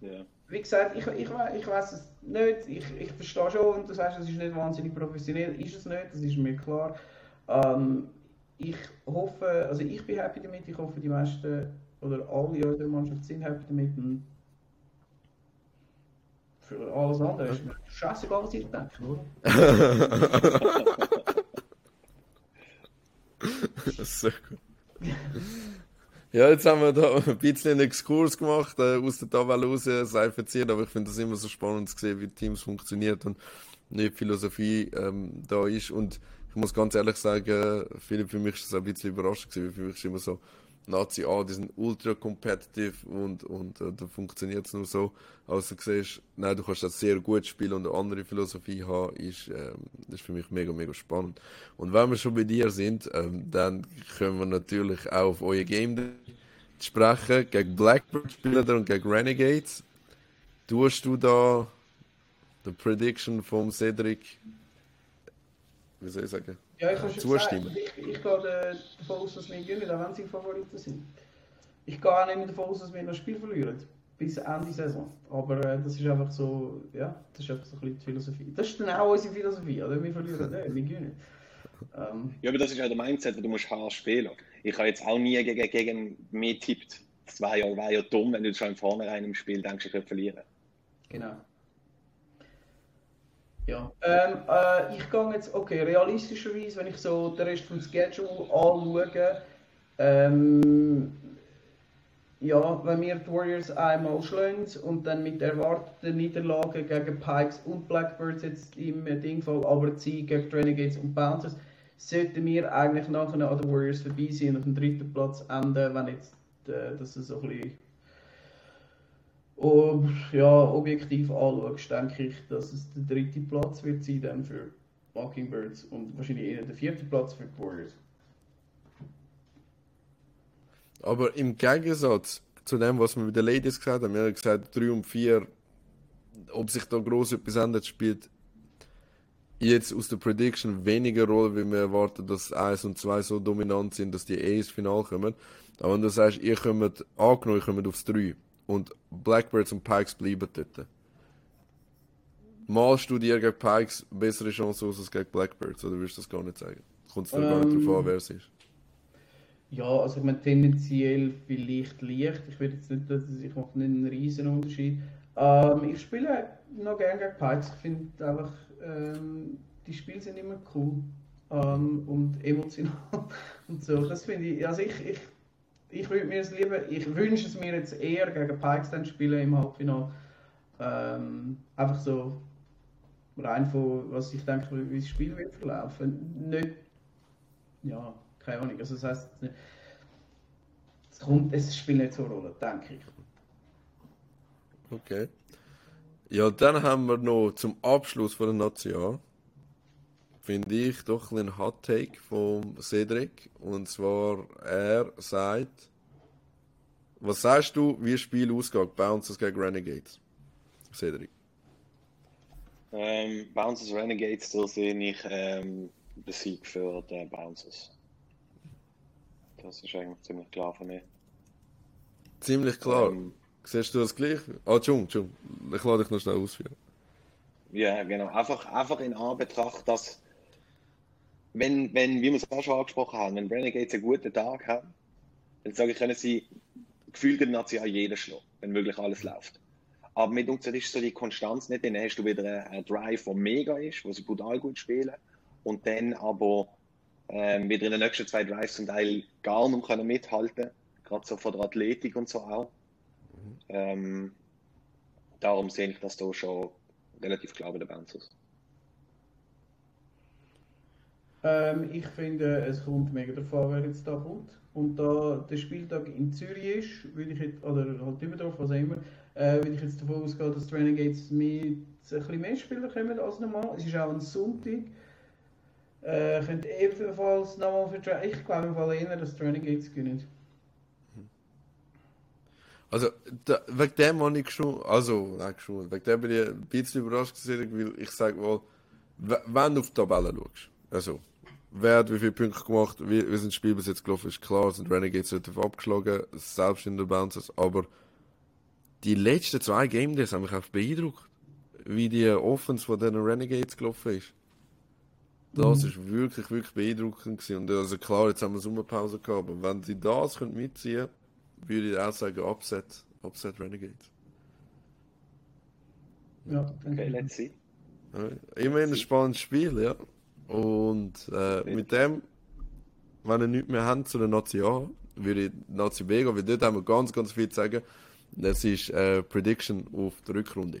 ja. wie gesagt, ich, ich, ich weiß es nicht, ich, ich verstehe schon und du sagst, es ist nicht wahnsinnig professionell, ist es nicht, das ist mir klar. Ähm, ich hoffe, also ich bin happy damit, ich hoffe die meisten oder alle in unserer Mannschaft sind happy damit und für alles andere ist mir scheißegal, was ich denke, oder? Sehr gut. Ja, jetzt haben wir da ein bisschen einen Exkurs gemacht, äh, aus der Tabelle raus, sei verziert, aber ich finde das immer so spannend zu sehen, wie Teams funktioniert und wie Philosophie ähm, da ist. Und ich muss ganz ehrlich sagen, Philipp, für mich ist das ein bisschen überraschend gewesen, weil für mich ist immer so, Nazi A, die sind ultra competitive und, und äh, da funktioniert es nur so. Also du siehst, nein, du kannst das sehr gut spielen und eine andere Philosophie haben, ist, ähm, das ist für mich mega, mega spannend. Und wenn wir schon bei dir sind, ähm, dann können wir natürlich auch auf euer Game sprechen. Gegen Blackbird spielen und gegen Renegades. Tust du da die Prediction vom Cedric, wie soll ich sagen, ja, ich kann zustimmen. Gesagt, ich, ich gehe davon aus, dass wir gewinnen, auch wenn sie Favoriten sind. Ich gehe auch nicht davon aus, dass wir noch Spiel verlieren. Bis Ende Saison. Aber äh, das ist einfach so, ja, das ist einfach so ein bisschen die Philosophie. Das ist dann auch unsere Philosophie, oder? Wir verlieren nicht, wir gewinnen. Ähm, ja, aber das ist auch der Mindset, wo du musst hart spielen. Ich habe jetzt auch nie gegen, gegen mehr tippt. Das war ja, war ja dumm, wenn du schon im Vornherein im Spiel denkst, ich könnte verlieren. Genau. Ja, ähm, äh, ich gehe jetzt, okay, realistischerweise, wenn ich so den Rest vom Schedule anschaue, ähm, ja, wenn wir die Warriors einmal schlagen und dann mit erwarteten Niederlagen gegen Pikes und Blackbirds jetzt im Dingfall, aber Sieg gegen Renegades und Bouncers, sollten wir eigentlich nachher an den Warriors vorbei sein und auf dem dritten Platz enden, wenn jetzt äh, das so ein bisschen und ja, objektiv anschaust, denke ich, dass es der dritte Platz wird sein dann für Mockingbirds und wahrscheinlich eher der vierte Platz für die Warriors. Aber im Gegensatz zu dem, was wir mit den Ladies gesagt haben, wir haben gesagt, 3 und 4, ob sich da groß etwas ändert, spielt jetzt aus der Prediction weniger Rolle, weil wir erwarten, dass 1 und 2 so dominant sind, dass die eh ins Finale kommen. Aber wenn du sagst, ihr kommt, angenommen, ihr kommt aufs 3 und Blackbirds und Pikes bleiben dort. Malst du dir gegen Pikes bessere Chance aus als gegen Blackbirds, oder würdest du das gar nicht sagen? Kommt es dir gar nicht Ähm, drauf an, wer es ist? Ja, also ich meine tendenziell vielleicht leicht. Ich würde jetzt nicht, dass ich mache nicht einen riesen Unterschied. Ähm, ich spiele noch gerne gegen Pikes. Ich finde einfach, ähm, die Spiele sind immer cool ähm, und emotional und so. Das finde ich, also ich, ich, ich würde mir es lieber, ich wünsche es mir jetzt eher gegen Pikes dann spielen im Halbfinale. Ähm, einfach so rein von, was ich denke, wie das Spiel wird verlaufen. Nicht, ja, keine Ahnung. Also das heißt, es kommt, es spielt nicht so eine Rolle, denke ich. Okay. Ja, dann haben wir noch zum Abschluss von der Nation, finde ich, doch ein Hot Take von Cedric. Und zwar, er sagt, was sagst du, wie das Spiel ausgeht, Bouncers gegen Renegades? Cedric. Ähm, Bouncers Renegades, da sehe ich ähm, den Sieg für die Bouncers. Das ist eigentlich ziemlich klar für mich. Ziemlich klar. Ähm, Siehst du das gleich? Ah, Entschuldigung, Entschuldigung. Ich lade dich noch schnell ausführen. Ja, genau. Einfach, einfach in Anbetracht, dass, wenn, wenn, wie wir es auch schon angesprochen haben, wenn Renegades einen guten Tag haben, dann sage ich, können sie gefühlt in der Nation jeden schlagen, wenn wirklich alles läuft. Aber mit uns ist so die Konstanz nicht, dann hast du wieder einen, Drive, der mega ist, wo sie brutal gut spielen, und dann aber ähm, wieder in den nächsten zwei Drives zum Teil gar nicht können mithalten, gerade so von der Athletik und so auch. Ähm, darum sehe ich das da schon relativ klar bei den Bouncers. Ähm, ich finde, es kommt mega davon, wer jetzt da kommt. Und da der Spieltag in Zürich ist, würde ich jetzt, oder halt Dübendorf, was auch immer, äh, würde ich jetzt davon ausgehen, dass die Renegades mit ein bisschen mehr Spieler kommen als normal. Es ist auch ein Sonntag. Äh, könnte ebenfalls nochmal die, ich glaube im Fall eher, dass die Renegades gewinnen. Also, da, wegen dem habe ich schon, also, nein, schon, wegen dem bin ich ein bisschen überrascht weil ich sage wenn du auf die Tabelle schaust, also, wer hat wie viele Punkte gemacht, wie, wie sind das Spiel bis jetzt gelaufen, ist klar, sind Renegades relativ abgeschlagen, selbst in den Bouncers, aber die letzten zwei Game Days haben mich einfach beeindruckt, wie die Offense von den Renegades gelaufen ist. Das Mhm. ist wirklich, wirklich beeindruckend gewesen. Und also klar, jetzt haben wir Sommerpause gehabt, aber wenn sie das können mitziehen würde ich auch sagen, Upset, Upset Renegades. Ja, Okay, ich. let's see. Immerhin ein spannendes Spiel, ja. Und äh, mit dem, wenn ihr nichts mehr habt zu der Nazi A, würde ich die Nazi B gehen, weil dort haben wir ganz, ganz viel zu sagen. Das ist äh, Prediction auf der Rückrunde.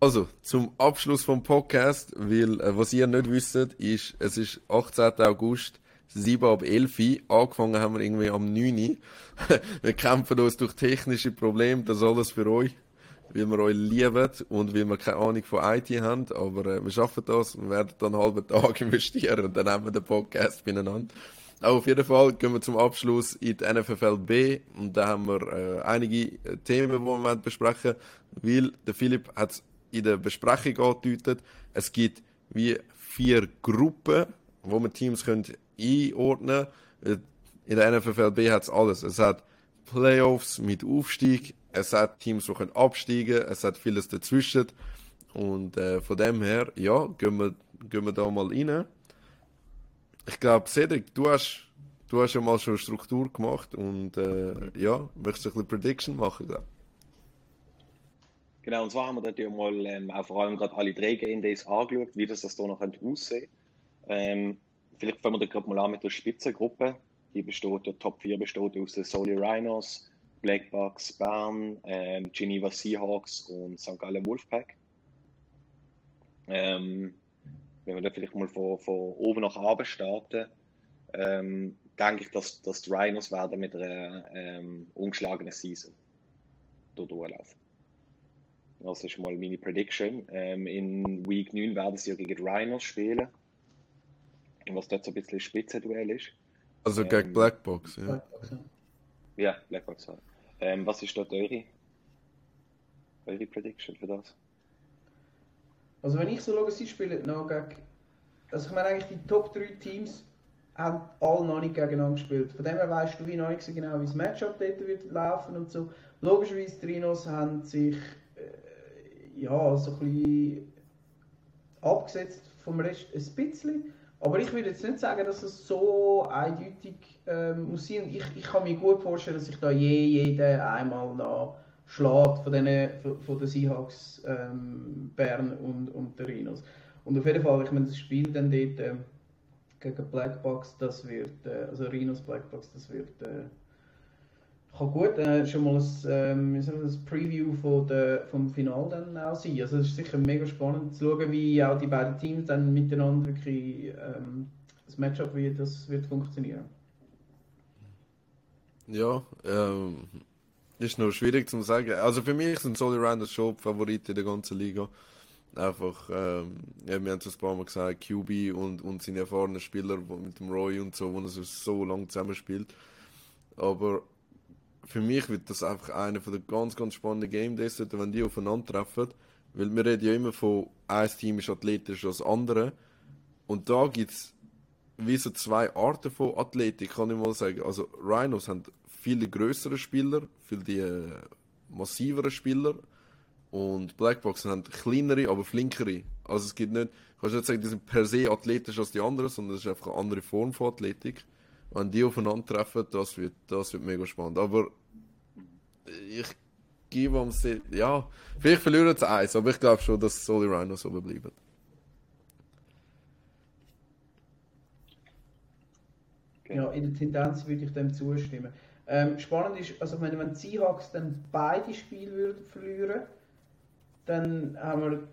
Also, zum Abschluss vom Podcast, weil äh, was ihr nicht wisst, ist, es ist 18. August, 7 ab 11 Uhr. Angefangen haben wir irgendwie am 9 Uhr. wir kämpfen uns durch technische Probleme, das alles für euch weil wir euch lieben und weil wir keine Ahnung von IT haben, aber äh, wir schaffen das, wir werden dann einen halben Tag investieren und dann haben wir den Podcast beieinander. Aber auf jeden Fall gehen wir zum Abschluss in die NFFL B und da haben wir äh, einige äh, Themen, die wir wollen besprechen weil der Philipp hat es in der Besprechung angedeutet, es gibt wie vier Gruppen, wo man Teams können einordnen können. In der NFFL B hat es alles. Es hat Playoffs mit Aufstieg, es hat Teams, die können absteigen, es hat vieles dazwischen. Und äh, von dem her, ja, gehen wir, gehen wir da mal rein. Ich glaube, Cedric, du hast, du hast ja mal schon eine Struktur gemacht und äh, ja, möchtest du ein bisschen Prediction machen, glaub? Genau, und zwar haben wir dort ja mal ähm, auch vor allem gerade alle drei Game Days angeschaut, wie das, das da noch aussehen ähm, Vielleicht fangen wir da gerade mal an mit der Spitzengruppe. Die besteht, der Top 4 besteht aus den Soli Rhinos, Black Bucks Bern, ähm, Geneva Seahawks und St. Gallen Wolfpack. Ähm, wenn wir da vielleicht mal von, von oben nach unten starten, ähm, denke ich, dass, dass die Rhinos werden mit einer ähm, ungeschlagenen Season dort durchlaufen. Das ist mal meine Prediction. Ähm, in Week 9 werden sie ja gegen die Rhinos spielen. Was dort so ein bisschen Spitzenduell ist. Also Ähm, gegen Blackbox, ja. Ja, Blackbox. ja. Ähm, was ist dort eure, eure Prediction für das? Also wenn ich so schaue, sie spielen noch gegen also ich meine eigentlich die Top 3 Teams haben alle noch nicht gegeneinander gespielt. Von dem her weißt du wie noch nicht so genau, wie das Matchup dort wird laufen und so. Logischerweise, die Rhinos haben sich äh, ja, so ein bisschen abgesetzt vom Rest ein bisschen. Aber ich würde jetzt nicht sagen, dass es so eindeutig ähm, muss sein. Ich, ich kann mir gut vorstellen, dass sich da je jeder einmal noch schlägt von den, von den Seahawks, ähm, Bern und, und den Rhinos. Und auf jeden Fall, ich meine, das Spiel dann dort äh, gegen Blackbox, das wird, äh, also Rhinos Blackbox, das wird äh, kann gut äh, schon mal ein, ähm, ein Preview von der, vom Final dann auch sein. Also es ist sicher mega spannend zu schauen, wie auch die beiden Teams dann miteinander wirklich ähm, das Matchup wie das wird funktionieren. Ja, ähm, ist noch schwierig zu sagen. Also für mich sind Solly Randers schon Favorit in der ganzen Liga. Einfach, ähm, ja, wir haben es ein paar Mal gesagt, QB und, und seine erfahrenen Spieler mit dem Roy und so, wo er so lange zusammenspielt. Aber für mich wird das einfach einer den ganz, ganz spannenden Game Days, wenn die aufeinandertreffen. Weil wir reden ja immer von, ein Team ist athletischer als das andere. Und da gibt es wie so zwei Arten von Athletik, kann ich mal sagen. Also Rhinos haben viele größere Spieler, viele die äh, massiveren Spieler. Und Blackboxen haben kleinere, aber flinkere. Also es gibt nicht, kannst nicht sagen, die sind per se athletischer als die anderen, sondern es ist einfach eine andere Form von Athletik wenn die aufeinandertreffen, das wird, das wird mega spannend. Aber ich gebe am Se ja, vielleicht verlieren sie eins, aber ich glaube schon, dass Solly Rhinos oben bleiben. Ja, in der Tendenz würde ich dem zustimmen. Ähm, spannend ist, also wenn, wenn die Seahawks dann beide Spiele würden verlieren, dann haben wir,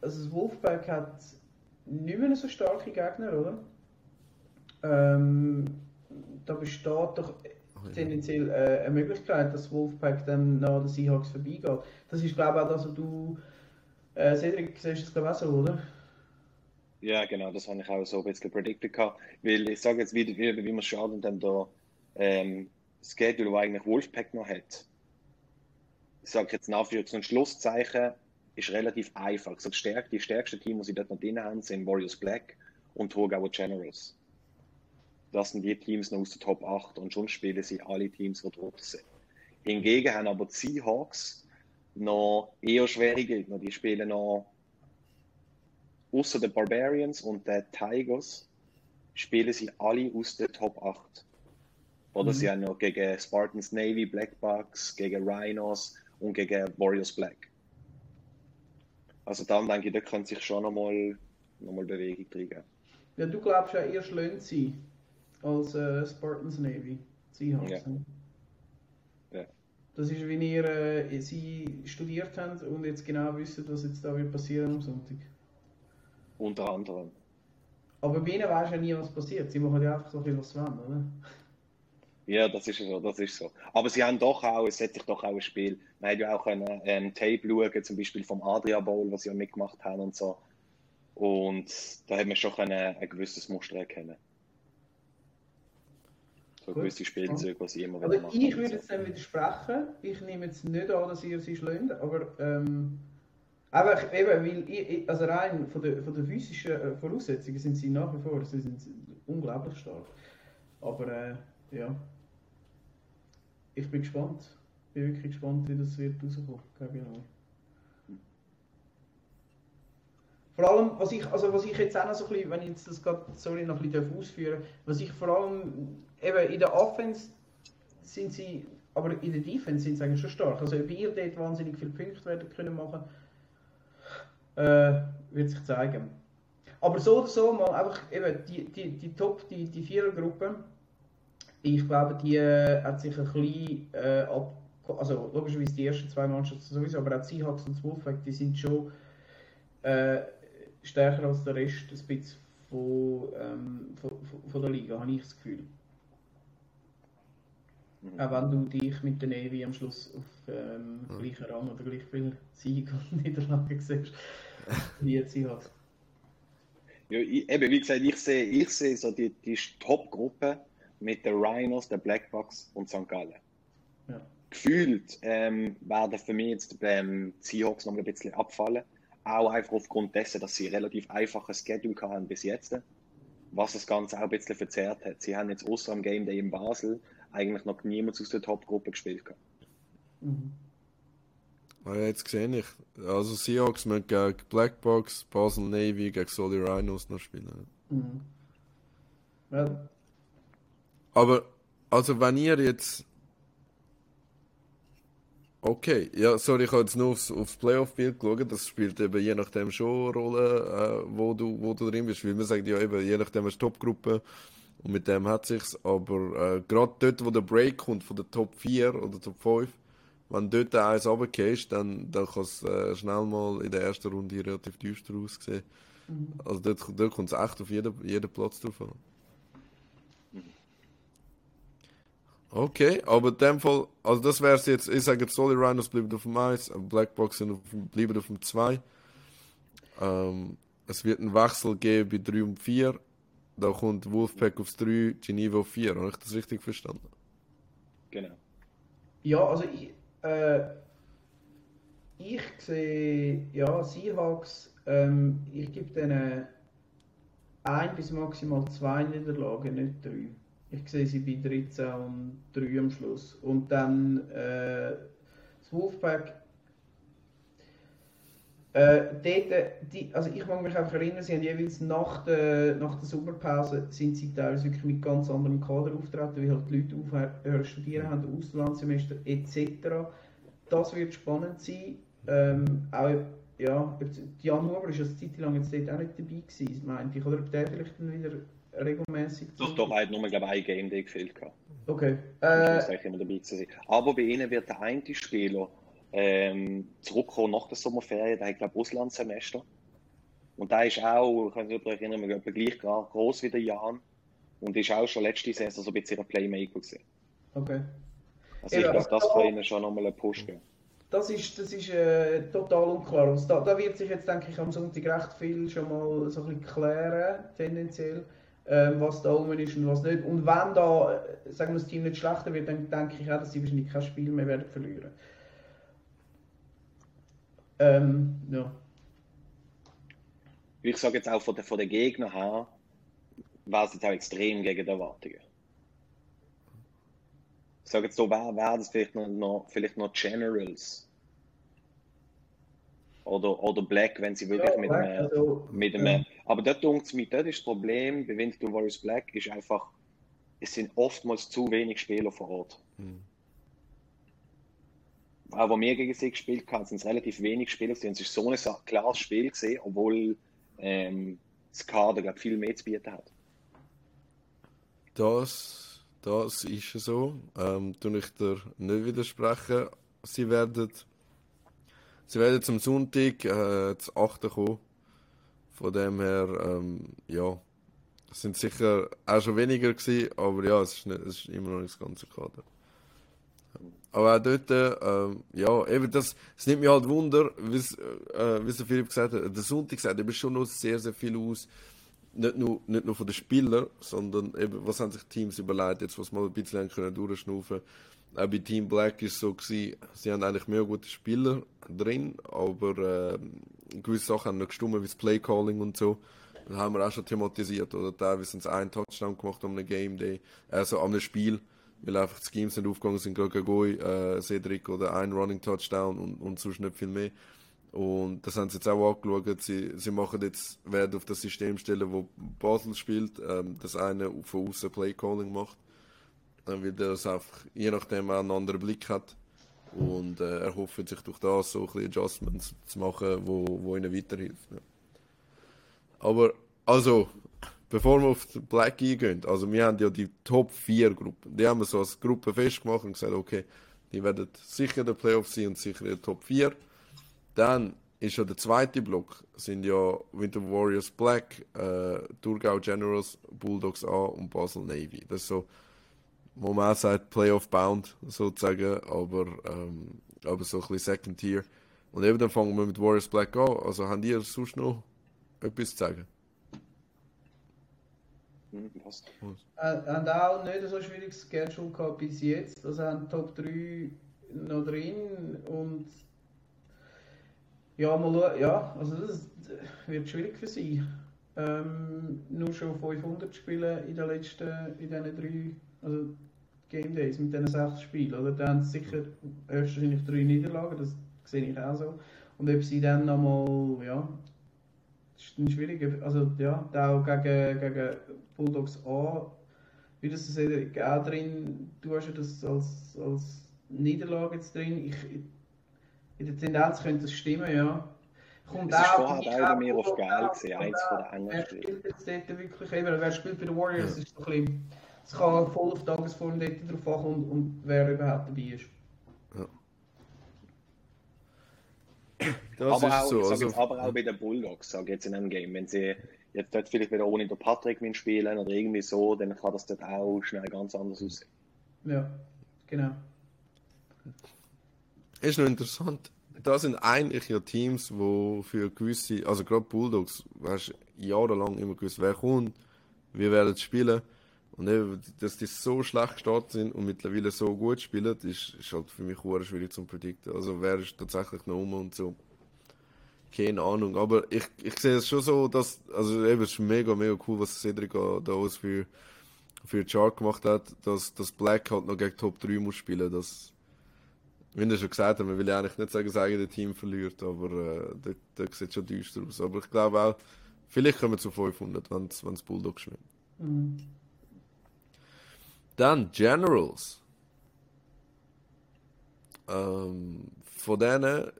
also das Wolfpack hat nicht mehr so starke Gegner, oder? Ähm, da besteht doch tendenziell äh, eine Möglichkeit, dass Wolfpack dann nach den Seahawks vorbeigeht. Das ist, glaube ich, auch das, was du, äh, Cedric, siehst das, glaube ich, auch so, oder? Ja, genau, das habe ich auch so ein bisschen predicted gehabt. Weil ich sage jetzt wieder, wie, wie man schaden dann da ähm, Schedule, wo eigentlich Wolfpack noch hat. Ich sage jetzt nach so ein Schlusszeichen ist relativ einfach. Also die, stärk, die stärksten Teams, die dort noch drin haben, sind Warriors Black und Thurgauer Generals das sind die Teams noch aus der Top 8 und schon spielen sie alle Teams, die drunter sind. Hingegen haben aber die Seahawks noch eher schwere Gegner. Die spielen noch außer den Barbarians und den Tigers spielen sie alle aus der Top 8. Oder mhm. sie haben noch gegen Spartans Navy, Black Bucks, gegen Rhinos und gegen Warriors Black. Also dann denke ich, da könnte sich schon nochmal noch mal Bewegung kriegen. Ja, du glaubst ja, ihr schlönt sie als äh, Spartans Navy. Seahawks. Ja. ja. Das ist, wie ihr äh, sie studiert habt und jetzt genau wisst, was jetzt da wird passieren am Sonntag. Unter anderem. Aber bei ihnen weißt du ja nie, was passiert. Sie machen ja einfach so viel, was sie wollen, oder? Ja, das ist so, das ist so. Aber sie haben doch auch, es hat sich doch auch ein Spiel, man hat ja auch ein ähm, Tape schauen, zum Beispiel vom Adria Bowl, was sie ja mitgemacht haben und so. Und da hat man schon ein, ein gewisses Muster erkennen. So gewisse Spielzeuge, was ich immer wieder mache. Ich würde jetzt dann widersprechen. Ich nehme jetzt nicht an, dass ihr sie schlönt, aber ähm, einfach eben, weil ich, also rein von der, von der physischen äh, Voraussetzungen sind sie nach wie vor sie sind unglaublich stark. Aber äh, ja, ich bin gespannt. Ich bin wirklich gespannt, wie das wird rauskommen. Glaube ich. Vor allem, was ich, also was ich jetzt auch noch so ein bisschen, wenn ich jetzt das gerade, sorry, noch ein bisschen ausführen was ich vor allem, eben in der Offense sind sie, aber in der Defense sind sie eigentlich schon stark. Also ob ihr dort wahnsinnig viele Punkte werden können machen, äh, wird sich zeigen. Aber so oder so mal einfach eben die, die, die Top, die, die Vierergruppe, ich glaube, die äh, hat sich ein bisschen äh, ab, also logischerweise die ersten zwei Mannschaften sowieso, aber auch die Seahawks und Wolfpack, die sind schon äh, stärker als der Rest ein bisschen von, ähm, von, von, der Liga, habe ich das Gefühl. Mhm. Auch wenn du dich mit der Navy am Schluss auf ähm, mhm. gleichen Rang oder gleich viel Sieg und Niederlage siehst, wie jetzt sie hat. Ja, ich, eben, wie gesagt, ich sehe, ich sehe so die, die Top-Gruppe mit den Rhinos, den Blackbucks und St. Gallen. Ja. Gefühlt ähm, werden für mich jetzt ähm, die Seahawks noch ein bisschen abfallen auch einfach aufgrund dessen, dass sie relativ einfaches Schedule hatten bis jetzt, was das Ganze auch ein bisschen verzerrt hat. Sie haben jetzt außer am Game Day in Basel eigentlich noch niemand aus der Top-Gruppe gespielt. Mhm. Ah, jetzt gesehen ich. Also Seahawks müssen gegen Blackbox, Basel Navy, gegen Solly Rhinos noch spielen. Mhm. Ja. Aber, also wenn ihr jetzt Okay, ja, sorry, ich habe jetzt nur aufs, aufs Playoff-Bild geschaut. Das spielt eben je nachdem schon eine Rolle, äh, wo, du, wo du drin bist. Weil man sagt ja eben, je nachdem hast du Top-Gruppe und mit dem hat sich's. Aber äh, gerade dort, wo der Break kommt von der Top 4 oder Top 5, wenn dort eins runtergehst, dann, dann kann es äh, schnell mal in der ersten Runde relativ düster aussehen. Mhm. Also dort, dort kommt es echt auf jeden, jeden Platz drauf an. Okay, aber in dem Fall, also das wäre es jetzt, ich sage jetzt Solid Rhinos bleiben auf dem 1, Blackbox bleiben auf dem 2. Ähm, es wird einen Wechsel geben bei 3 und 4. Da kommt Wolfpack aufs 3, Geneva auf 4. Habe ich das richtig verstanden? Genau. Ja, also ich, äh, ich sehe, ja, Seahawks, ähm, ich gebe denen ein bis maximal zwei Niederlagen, nicht drei. Ich sehe sie bei 13 und 3 am Schluss. Und dann äh, das Wolfpack. Äh, dort, die, also ich mag mich einfach erinnern, sie haben jeweils nach der, nach der Sommerpause sind sie teilweise wirklich mit ganz anderem Kader auftreten, wie halt die Leute aufhören studieren haben, Auslandssemester etc. Das wird spannend sein. Ähm, auch, ja, Jan Huber ist eine Zeit lang jetzt dort auch nicht dabei gewesen, meinte ich. Oder ob der vielleicht dann wieder regelmäßig? Doch, doch, er hat nur, glaube ich, ein Game Day gefehlt. Okay. Äh, ich immer dabei sein. Aber bei ihnen wird der eine Spieler ähm, zurückkommen nach der Sommerferien, der hat, glaube ich, Auslandssemester. Und der ist auch, ich kann mich erinnern, etwa gleich groß wie der Jan. Und ist auch schon letzte Saison so ein bisschen ein Playmaker gewesen. Okay. Also ich glaube, das kann ihnen schon nochmal einen Push geben. Das ist, das ist äh, total unklar. Da, da wird sich jetzt, denke ich, am Sonntag recht viel schon mal so ein bisschen klären, tendenziell ähm, was da oben ist und was nicht. Und wenn da, äh, sagen wir, das Team nicht schlechter wird, dann denke ich auch, dass sie wahrscheinlich kein Spiel mehr werden verlieren. Ähm, ja. Ich sage jetzt auch von den, von den Gegnern her, war es jetzt auch extrem gegen die Erwartungen. Ich sage jetzt, da wären wär das vielleicht noch, noch, vielleicht noch Generals oder, oder Black, wenn sie wirklich ja, mit, einem, also, mit einem. Ja. Aber dort mir, das ist das Problem bei Winterthur Warriors Black, ist einfach, es sind oftmals zu wenig Spieler vor Ort. Mhm. Auch wenn wir gegen sie gespielt haben, sind es relativ wenig Spieler gewesen. Es ist so ein klares Spiel gesehen, obwohl ähm, das Kader glaub, viel mehr zu bieten hat. Das, das ist so. Ähm, tue ich dir nicht widersprechen. Sie werden Sie werden zum Sonntag äh, zu 8 kommen. Von dem her, ähm, ja, es sind sicher auch schon weniger gewesen, aber ja, es ist, nicht, es ist immer noch nicht das ganze Kader. Aber auch dort, äh, ja, eben das, es nimmt mich halt Wunder, wie äh, so Philipp gesagt hat, der Sonntag sagt eben schon noch sehr, sehr viel aus, nicht nur, nicht nur von den Spielern, sondern eben, was haben sich Teams überlegt, jetzt, was mal ein bisschen können durchschnaufen. Können auch bei Team Black ist es so gewesen, sie haben eigentlich mehr gute Spieler drin, aber äh, gewisse Sachen haben noch gestimmt, wie das Playcalling und so. Das haben wir auch schon thematisiert, oder? Teilweise haben sie einen Touchdown gemacht am Game Day, also am Spiel, weil einfach die Schemes nicht aufgegangen sind, gegen Goi, äh, Cedric oder ein Running Touchdown und, und sonst nicht viel mehr. Und das haben sie jetzt auch angeschaut. Sie, sie machen jetzt, werden auf das System stellen, wo Basel spielt, ähm, das eine von außen Playcalling macht dann weil es einfach je nachdem auch einen anderen Blick hat. Und äh, er hofft sich durch das so ein Adjustments zu machen, wo, wo ihnen weiterhilft. Ja. Aber, also, bevor wir auf die Black eingehen, also wir haben ja die Top 4 Gruppen. Die haben wir so als Gruppe festgemacht und gesagt, okay, die werden sicher der Playoffs sein und sicher der Top 4. Dann ist ja der zweite Block, sind ja Winter Warriors Black, äh, Thurgau Generals, Bulldogs A und Basel Navy. Das ist so wo man auch sagt, Playoff-bound sozusagen, aber, ähm, aber so ein bisschen Second Tier. Und eben dann fangen wir mit Warriors Black an. Also haben die sonst noch etwas zu sagen? Hm, was? Äh, haben auch nicht so schwieriges Schedule gehabt bis jetzt. Also haben Top 3 noch drin und Ja, mal schauen. Ja, also das wird schwierig für sie. Ähm, nur schon 500 Spiele in den letzten, in diesen drei, also Game Days mit diesen sechs Spielen. Oder? Da haben sie sicher wahrscheinlich drei Niederlagen, das sehe ich auch so. Und ob sie dann nochmal, ja, das ist dann schwierig. Also ja, auch gegen, gegen Bulldogs A, wie das ist auch drin, du hast ja das als, als Niederlage jetzt drin. Ich, in der Tendenz könnte das stimmen, ja. Kommt es ist vorher auch bei mir auf geil gesehen, eins von den englischen Wer spielt jetzt dort wirklich, eben, wer spielt bei den Warriors, ja. ist so ein bisschen, es kann voll auf Tagesform dort drauf ankommen und, und wer überhaupt dabei ist. Das aber, auch, so, also, aber auch bei den Bulldogs, sage ich jetzt in einem Game, wenn sie jetzt dort vielleicht wieder ohne den Patrick spielen oder irgendwie so, dann kann das dort auch schnell ganz anders aussehen. Ja, genau. Ist noch interessant. Da sind eigentlich ja Teams, wo für gewisse, also gerade Bulldogs, weißt jahrelang immer gewusst, wer kommt, wie werden spielen. Und eben, dass die so schlecht gestartet sind und mittlerweile so gut spielen, ist, ist halt für mich schwierig zu predikten. Also wer ist tatsächlich noch um und so. Keine Ahnung, aber ich, ich sehe es schon so, dass, also eben, es ist mega, mega cool, was Cedric da aus für, für Chart gemacht hat, dass, dass Black halt noch gegen Top 3 muss spielen, das, wie er schon gesagt hat, man will ja eigentlich nicht sagen, dass das eigene Team verliert, aber äh, da, da sieht schon düster aus. Aber ich glaube auch, vielleicht kommen wir zu 500, wenn es Bulldogs schwimmt. Mhm. Dann Generals. Ähm, von denen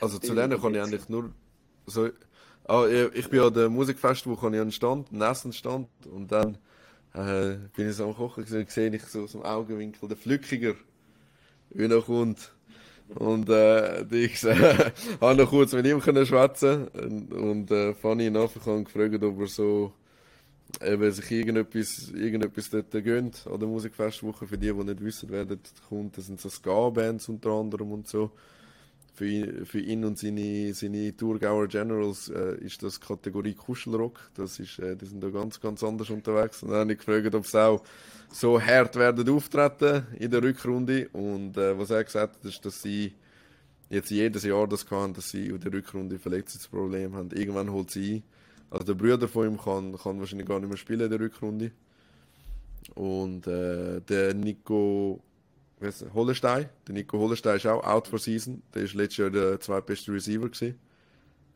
also zu denen kann ich eigentlich nur so. Oh, ich bin an der Musikfest, wo ich einen Stand, einen Essenstand und dann äh, bin ich so am Kochen gesehen, sehe ich so aus dem Augenwinkel den Flückiger, wie er kommt. Und äh, ich äh, habe noch kurz mit ihm können schwätzen und, und äh, Fanny nachher gefragt, ob er so eben sich irgendetwas, irgendetwas dort gönnt an der Musikfestwoche. Für die, die nicht wissen, wer dort kommt, das sind so Ska-Bands unter anderem und so für ihn, für ihn und seine, seine Thurgauer Generals äh, ist das Kategorie Kuschelrock. Das ist, äh, die sind da ganz, ganz anders unterwegs. Und dann habe ich gefragt, ob sie auch so hart werden auftreten in der Rückrunde. Und äh, was er gesagt hat, ist, dass sie jetzt jedes Jahr das kann, dass sie in der Rückrunde Verletzungsprobleme haben. Irgendwann holt sie ein. Also der Bruder von ihm kann, kann wahrscheinlich gar nicht mehr spielen in der Rückrunde. Und äh, der Nico Hollenstein. Der Nico Hollenstein ist auch out for season. Der ist letztes Jahr der zweitbeste Receiver gewesen.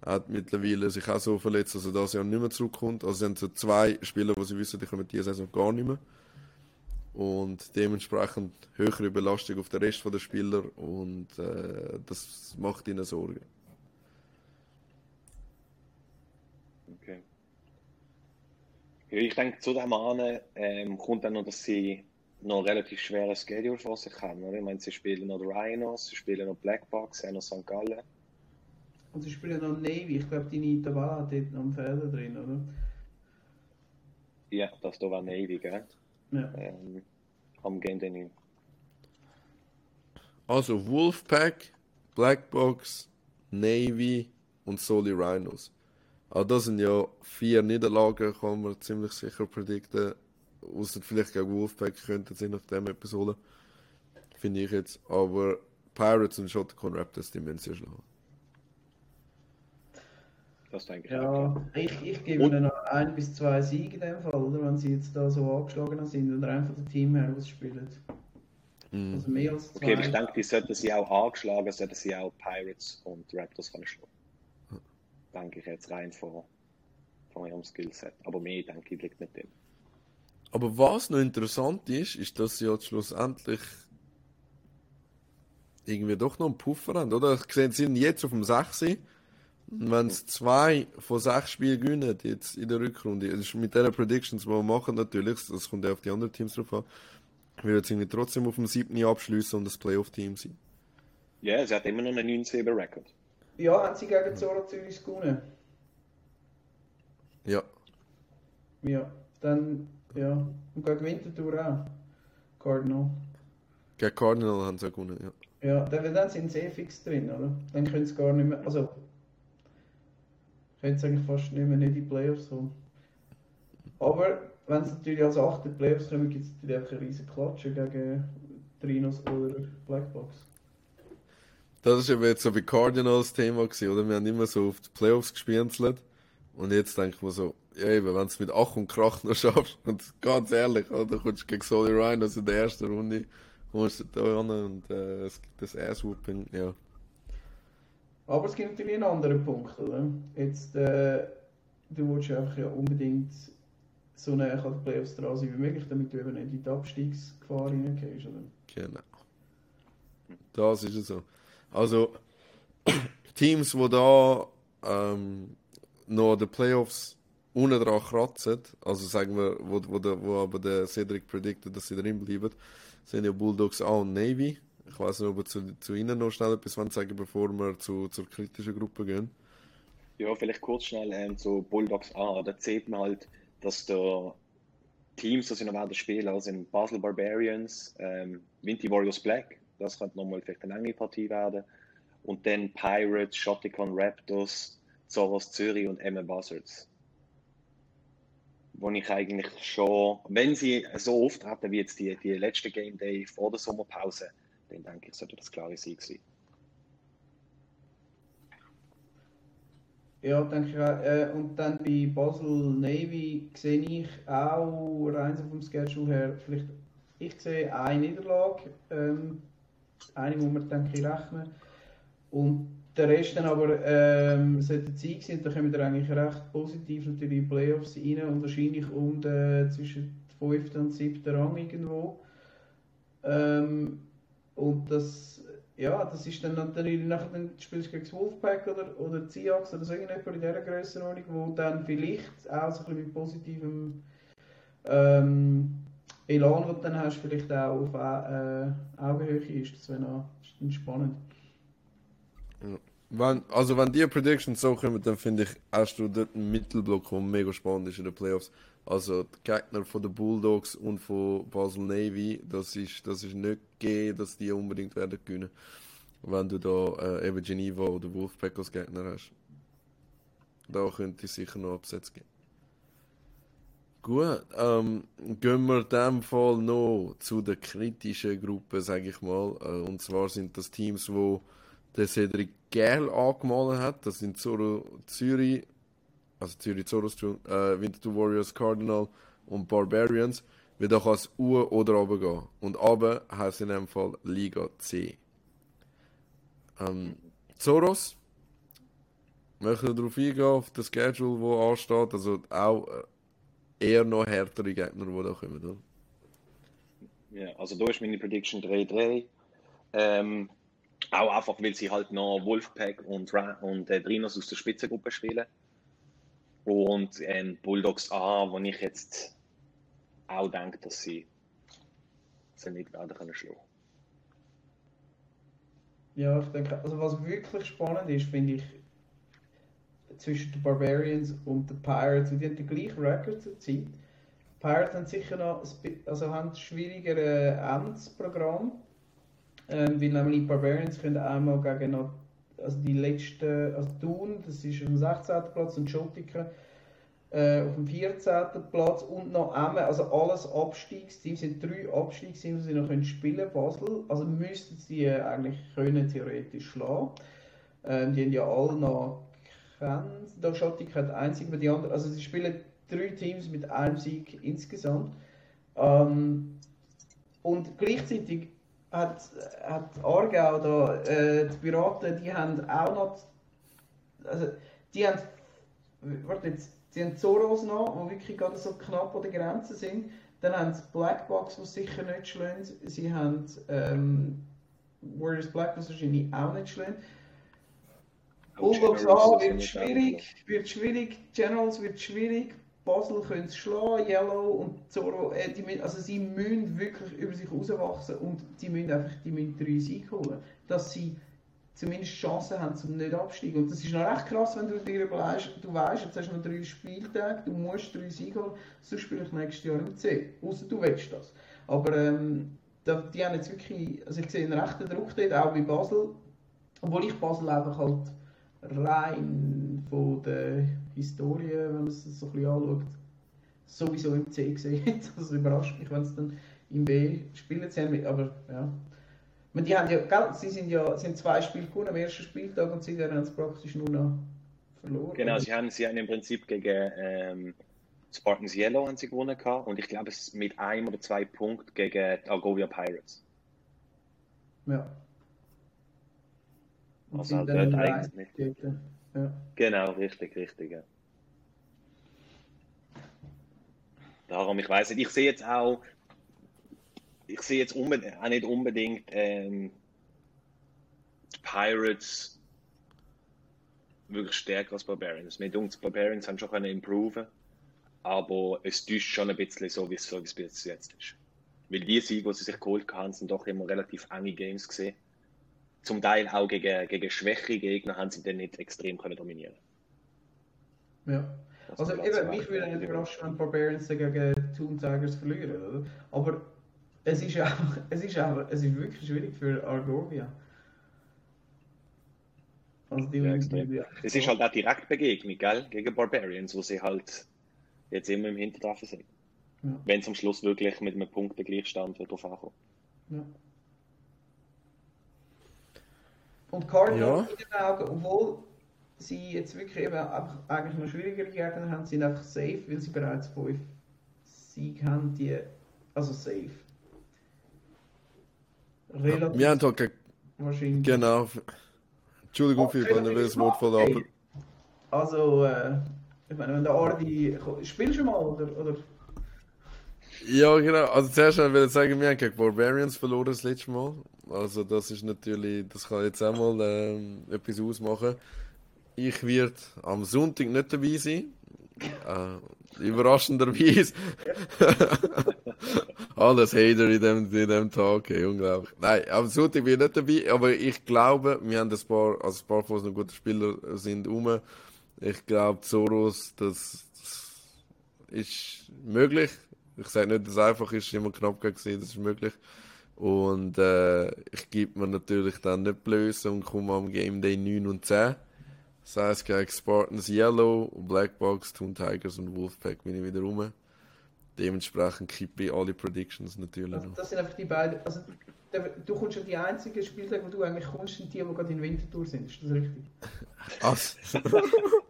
Er hat mittlerweile sich auch so verletzt, dass er das Jahr nicht mehr zurückkommt. Also sind so zwei Spieler, die sie wissen, die kommen diese Saison gar nicht mehr. Und dementsprechend höhere Belastung auf den Rest der Spieler und äh, das macht ihnen Sorgen. Okay. Ja, ich denke, zu dem an ähm, kommt dann noch, dass sie noch relativ schweres Schedule vor sich haben. Oder? Ich meine, sie spielen noch die Rhinos, sie spielen noch Blackbox, sie haben noch St. Gallen. Und sie spielen noch Navy. Ich glaube, deine Tabelle hat dort noch einen Fehler drin, oder? Ja, das da war Navy, gell? Ja. Ähm, am Game Day Also Wolfpack, Blackbox, Navy und Soli Rhinos. Aber das sind ja vier Niederlagen, kann man ziemlich sicher predikten. Außer vielleicht gegen Wolfpack könnten sie nach dem etwas holen. Finde ich jetzt. Aber Pirates und Shotgun Raptors, die müssen sie schlagen. Das denke ich. Ja, ich, ich gebe ihnen noch ein bis zwei Siege in dem Fall, oder? Wenn sie jetzt da so angeschlagen sind oder einfach das Team her, was spielen. Mm. Also mehr als zwei. Okay, aber ich denke, die sollten sie auch angeschlagen, sollten sie auch Pirates und Raptors können schlagen. Hm. Denke ich jetzt rein von, von ihrem Skillset. Aber mehr denke ich liegt nicht drin. Aber was noch interessant ist, ist, dass sie jetzt schlussendlich irgendwie doch noch einen Puffer haben, oder? Ich sehe, sie sind jetzt auf dem 6. Und wenn sie zwei von sechs Spielen gewinnen, jetzt in der Rückrunde, das ist mit den Predictions, die wir machen, natürlich, das kommt ja auf die anderen Teams drauf an, würden sie trotzdem auf dem 7. abschließen und das Playoff-Team sein. Ja, sie hat immer noch einen 9-7-Rekord. Ja, haben sie gegen Zora Zürich gewonnen? Ja. Ja, dann ja, und gegen Winterthur auch. Cardinal. Gegen Cardinal haben sie auch gewonnen, ja. Ja, dann, dann sind sie eh fix drin, oder? Dann können sie gar nicht mehr, also können sie eigentlich fast nicht mehr in die Playoffs kommen. Aber wenn sie natürlich als 8. Playoffs kommen, gibt es natürlich einfach eine riesige Klatsche gegen Trinos oder Blackbox. Das ist eben jetzt so wie Cardinals Thema gewesen, oder? Wir haben immer so auf die Playoffs gespienzelt. Und jetzt denke ich mir so, ja eben, wenn du es mit Ach und Krach noch schaffst, und ganz ehrlich, oder? kommst du gegen Solly Rhinos in der ersten Runde, kommst du da hin und äh, es gibt das Ass-Whooping, ja. Aber es gibt natürlich einen anderen Punkt, oder? Jetzt, äh, du willst einfach ja unbedingt so nah an den Playoffs dran sein wie möglich, damit du eben nicht in die Abstiegsgefahr hineingehst, oder? Genau. Das ist es so. Also, Teams, die da ähm, noch an den Playoffs unten dran kratzen, also sagen wir, wo, wo, der, wo aber der Cedric predicted, dass sie drin bleiben, sind ja Bulldogs A und Navy. Ich weiß nicht, ob wir zu, zu ihnen noch schnell etwas sagen bevor wir zu, zur kritischen Gruppe gehen. Ja, vielleicht kurz schnell ähm, zu Bulldogs A. Da sieht man halt, dass der Teams, die sie noch werden spielen, also sind Basel Barbarians, ähm, Vinty Warriors Black, das könnte nochmal vielleicht eine lange Partie werden. Und dann Pirates, Shotticon Raptors, Zoros Zürich und Emma Buzzards. Wo ich eigentlich schon, wenn sie so auftreten wie jetzt die, die letzte Game Day vor der Sommerpause, dann denke ich, sollte das klare Sieg sein. Ja, denke ich auch. Äh, und dann bei Basel Navy sehe ich auch rein vom Schedule her, vielleicht, ich sehe eine Niederlage, ähm, eine muss man denke ich rechnen. Und der Rest dann aber ähm, sollte Zeit sein, da kommen wir eigentlich recht positiv natürlich in die Playoffs rein und wahrscheinlich um den, zwischen 5. und 7. Rang irgendwo. Ähm, und das, ja, das ist dann natürlich nachher dann spielst du gegen Wolfpack oder, oder Seahawks oder so irgendjemand in dieser Grössenordnung, wo dann vielleicht auch so ein bisschen mit positivem ähm, Elan, den du dann hast, vielleicht auch auf äh, Augenhöhe ist. Das wäre noch spannend. Wenn, also wenn die Predictions so kommen, dann finde ich, hast du dort einen Mittelblock, der mega spannend ist in den Playoffs. Also die Gegner von den Bulldogs und von Basel Navy, das ist, das ist nicht gegeben, dass die unbedingt werden gewinnen. Wenn du da äh, eben Geneva oder Wolfpack als Gegner hast. Da könnte es sicher noch Absätze geben. Gut, ähm, gehen wir in dem Fall noch zu der kritischen Gruppe, sage ich mal. Äh, und zwar sind das Teams, wo der Cedric Gerl angemalt hat. Das sind Zoro Zürich, also Zürich Zoros, äh, Winterthur Warriors, Cardinal und Barbarians. Wird auch als U oder runter gehen. Und runter heisst in dem Fall Liga C. Ähm, Zoros, möchte darauf eingehen, auf das Schedule, wo ansteht. Also auch äh, eher noch härtere Gegner, die da kommen, oder? Ja, also da ist meine Prediction 3-3. Ähm, auch einfach, weil sie halt noch Wolfpack und, und äh, Drinos aus der Spitzengruppe spielen. Und ähm, Bulldogs A, wo ich jetzt auch denke, dass sie sie nicht werden können schlagen. Ja, ich denke, also was wirklich spannend ist, finde ich, zwischen den Barbarians und den Pirates, die haben den gleichen Record zur Zeit. Die Pirates haben sicher noch also haben schwierigeres Endsprogramm ähm, weil nämlich Barbarians können einmal gegen also die letzten, also Thun, das ist auf dem 16. Platz und Schotika äh, auf dem 14. Platz und noch einmal, also alles Abstiegsteams, sind drei Abstiegsteams, die sie noch können spielen Basel, also müssten sie äh, eigentlich können theoretisch schlagen. Ähm, die haben ja alle noch kennen, da Schotika hat einzig, aber die anderen, also sie spielen drei Teams mit einem Sieg insgesamt. Ähm, und gleichzeitig hat, hat Aargau da, äh, die Piraten, die haben auch noch, also die haben, warte jetzt, die haben Zoros noch, die wirklich gerade so knapp an der Grenze sind. Dann haben sie Blackbox, die sicher nicht schlagen. Sie haben ähm, Warriors Black, was wahrscheinlich auch nicht schlagen. Bulldogs A wird schwierig, wird schwierig, Generals wird schwierig, Basel können es schlagen, Yellow und Zoro, äh, die, also sie müssen wirklich über sich herauswachsen und die müssen einfach die müssen drei Siege holen, dass sie zumindest Chancen haben zum nicht absteigen. Und das ist noch recht krass, wenn du dir überlegst, du weißt, jetzt hast du noch drei Spieltage, du musst drei Siege holen, sonst spiele ich nächstes Jahr im C. Außer du willst das. Aber ähm, die haben jetzt wirklich, also ich sehe einen rechten Druck dort, auch bei Basel, obwohl ich Basel einfach halt rein von der Historie, wenn man es so ein bisschen anschaut, sowieso im C gesehen. Das überrascht mich, wenn es dann im B spielen sehen. Aber ja, meine, die haben ja, gell, sie sind ja sind zwei Spiele gewonnen am ersten Spieltag und sie haben es praktisch nur noch verloren. Genau, sie haben, sie haben im Prinzip gegen ähm, Spartans Yellow haben sie gewonnen gehabt und ich glaube es mit einem oder zwei Punkten gegen die Argovia Pirates. Ja. Und Also sind halt dann dort eigentlich dort. Genau, richtig, richtig. Ja. Darum, ich weiß nicht, ich sehe jetzt auch, ich sehe jetzt auch nicht unbedingt ähm, Pirates wirklich stärker als Barbarians. Denkt, die Barbarians haben schon können improven, aber es täuscht schon ein bisschen so, wie es, so, wie es bis jetzt ist. Weil die Siege, die sie sich geholt haben, sind doch immer relativ enge Games gesehen. Zum Teil auch gegen, gegen schwächere Gegner haben sie dann nicht extrem können dominieren. ja. Das Also eben, mich würde nicht überraschen, wenn Barbarians gegen Toon Tigers verlieren, oder? Aber es ist einfach, es ist einfach, es ist wirklich schwierig für Argovia. Also die, Ja, die, Es ist halt auch Direktbegegnung, gell? Gegen Barbarians, wo sie halt jetzt immer im Hintertreffen sind. Ja. Wenn es am Schluss wirklich mit einem Punktengleichstand wird drauf ankommt. Ja. Und Cardinal Ja. in den Augen, obwohl sie jetzt wirklich eben einfach eigentlich noch schwierigere Gegner haben, sind einfach safe, weil sie bereits fünf Siege haben, die, also safe. Relativ Wir haben gegen- wahrscheinlich. genau. Entschuldigung, Oh, Philipp, wenn du das Wort voll ab. Also, äh, ich meine, wenn der Ardi, spielst du mal, oder? oder? Ja, genau. Also zuerst wollte ich sagen, wir haben gegen Barbarians verloren das letzte Mal. Also das ist natürlich, das kann jetzt auch mal ähm, etwas ausmachen. Ich werde am Sonntag nicht dabei sein. Äh, überraschenderweise. Alles Hater in dem, in dem Tag, hey, unglaublich. Nein, am Sonntag bin ich nicht dabei, aber ich glaube, wir haben ein paar, also ein paar von uns noch gute Spieler sind rum. Ich glaube, Soros, das ist möglich. Ich sage nicht, dass es einfach ist, immer knapp gesehen, das ist möglich. Und äh, ich gebe mir natürlich dann nicht blöse und komme am Game Day 9 und 10. Das heisst, gegen Spartans Yellow, Black Box, Toon Tigers und Wolfpack bin ich wieder rum. Dementsprechend kippe ich alle Predictions natürlich Also, noch. das sind einfach die beiden. Also, der- du kommst ja die einzigen Spieltage, wo du eigentlich kommst, sind die, die gerade in Winterthur sind. Ist das richtig? Also,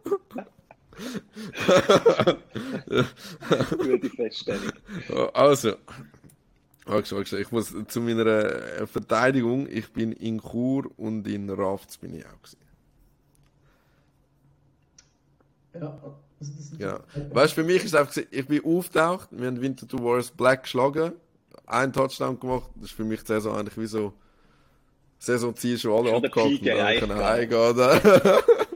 Gute Feststellung. also, ich muss zu meiner äh, Verteidigung, ich bin in Chur und in Rafts bin ich auch gewesen. Ja. So- Weißt du, für mich ist es einfach, ich bin aufgetaucht, wir haben Winterthur Warriors Black geschlagen, einen Touchdown gemacht, das ist für mich die Saison eigentlich wie so, Saisonziel schon alle abgehakt und dann können ja. heimgehen.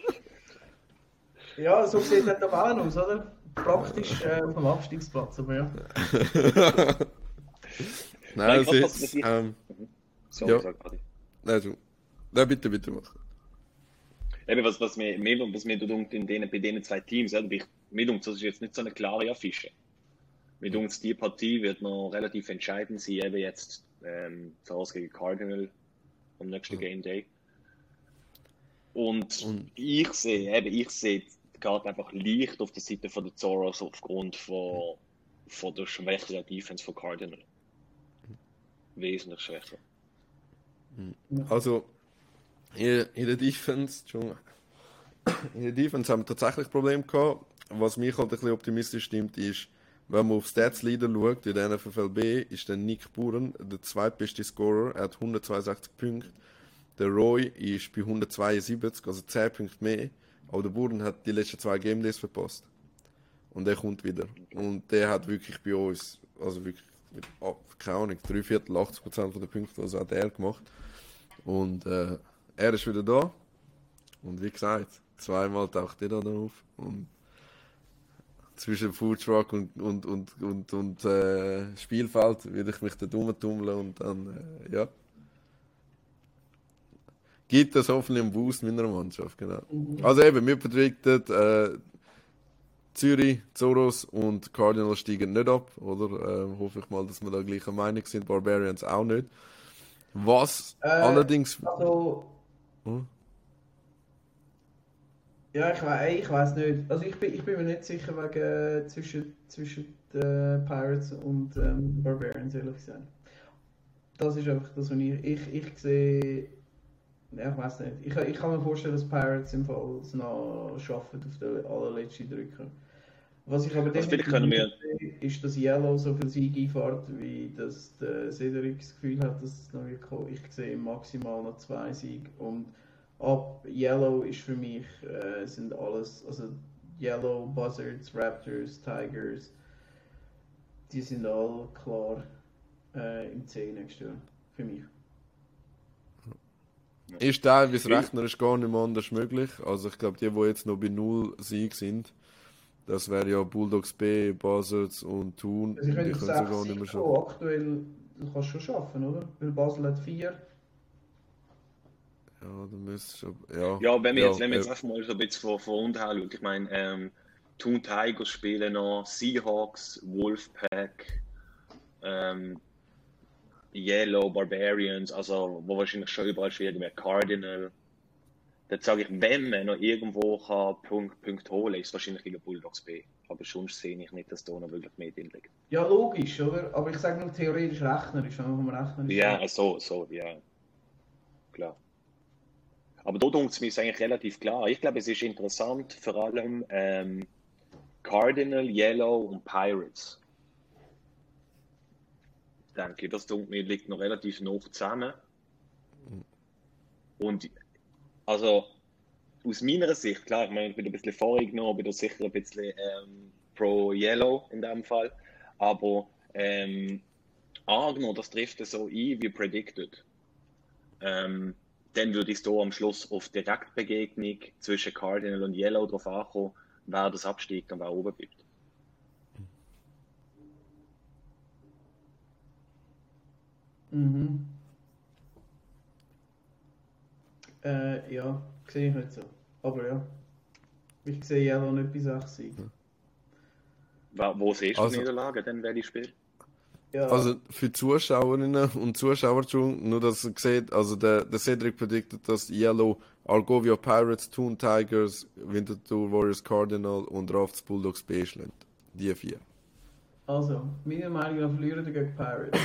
Ja, so sieht es doch auch aus, oder? Praktisch äh, auf dem Abstiegsplatz, aber ja. Nein, Nein, es was- was- ist, ähm, So, Ja. sag gerade. nein, du, nein, bitte, bitte mach. Eben, was, was mir, mir, was mir dunkt in denen, bei den zwei Teams? Ich, mir dunkt, das ist jetzt nicht so eine klare Affische. Mir dunkt, die Partie wird noch relativ entscheidend sein, eben jetzt ähm, zu Hause gegen Cardinal am nächsten Game Day. Und, Und- ich sehe, eben, ich sehe gerade einfach leicht auf der Seite von der Zoros aufgrund von, von der schwächeren Defense von Cardinal. Wesentlich schwächer. Also, in, der Defense, in der Defense haben wir tatsächlich Probleme gehabt. Was mich halt ein bisschen optimistisch stimmt, ist, wenn man auf Stats Leader schaut, in der NFFLB, ist der Nick Buren der zweitbeste Scorer. Er hat 162 Punkte. Der Roy ist bei 172, also 10 Punkte mehr. Aber der Buren hat die letzten zwei Game Days verpasst. Und der kommt wieder. Und der hat wirklich bei uns, also wirklich, mit, oh, keine Ahnung, drei Viertel, 80 Prozent der Punkte, also hat er gemacht. Und äh, er ist wieder da. Und wie gesagt, zweimal taucht er dann auf. Und zwischen Foodtruck und, und, und, und, und äh, Spielfeld würde ich mich da rumtummeln und dann, äh, ja. Gibt es hoffentlich einen Boost meiner Mannschaft, genau. Also eben, wir predicted, äh, Zürich, Zoros und Cardinals steigen nicht ab, oder? Äh, hoffe ich mal, dass wir da gleicher Meinung sind. Barbarians auch nicht. Was Äh, allerdings. Also. Hm? Ja, ich weiß ich weiß nicht. Also ich bin, ich bin mir nicht sicher wegen äh, zwischen, zwischen den Pirates und ähm, Barbarians, ehrlich gesagt. das ist einfach das, was ich, ich, ich sehe. Ja, ich weiß nicht. Ich, ich kann mir vorstellen, dass Pirates im Fall es noch schaffen, auf den allerletzten drücken. Was ich aber Also können wir- sehe, ist, dass Yellow so viel Sieg einfährt, wie das der Cedric das Gefühl hat, dass es noch wird kommen. Ich sehe maximal noch zwei Siege und ab Yellow ist für mich äh, sind alles, also Yellow, Buzzards, Raptors, Tigers, die sind alle klar äh, im 10 nächstes Jahr. Für mich. Ist teilweise Ja. rechnerisch gar nicht mehr anders möglich. Also ich glaube, die, die jetzt noch bei null Sieg sind, das wäre ja Bulldogs B, Buzzards und Thun, Also ich die können sie gar 6 nicht mehr schaffen. Aktuell du kannst schon schaffen, oder? Weil Basel hat 4. Ja, dann müsstest du, ja. Ja, wenn wir Ja, jetzt, wenn wir jetzt einfach mal so ein bisschen von, von unten her schauen, ich meine, ähm, Toon Tigers spielen noch, Seahawks, Wolfpack, ähm, Yellow, Barbarians, also wo wahrscheinlich schon überall schwierig wäre, Cardinal. Dann sage ich, wenn man noch irgendwo kann Punkt, Punkt holen, ist es wahrscheinlich gegen Bulldogs B. Aber sonst sehe ich nicht, dass da noch wirklich mehr drin liegt. Ja, logisch, oder? Aber ich sage nur theoretisch rechnerisch, wenn man Rechnerisch Ja, so, so, ja. Klar. Aber da denkt es mir eigentlich relativ klar. Ich glaube, es ist interessant, vor allem ähm, Cardinal, Yellow und Pirates. Denke ich, das mir liegt noch relativ nah zusammen. Und also aus meiner Sicht, klar, ich meine, ich bin ein bisschen vorgenommen, bin da sicher ein bisschen ähm, pro Yellow in dem Fall. Aber ähm, angenommen, das trifft es so ein wie predicted, ähm, dann würde ich da am Schluss auf Direktbegegnung zwischen Cardinal und Yellow drauf ankommen, wer das absteigt und wer oben bleibt. Mhm. Äh, ja, sehe ich nicht so. Aber ja. Ich sehe Yellow nicht bei 6 Siegen. Wer- Wo siehst du Also- die Niederlage denn, welches Spiel? Ja, Also für die Zuschauerinnen und Zuschauer, nur dass ihr seht, also der, der Cedric predicted, dass Yellow, Argovia Pirates, Toon Tigers, Winterthur Warriors Cardinal und Rafts Bulldogs B schlägt. Die vier. also, meiner Meinung nach verlieren die gegen Pirates.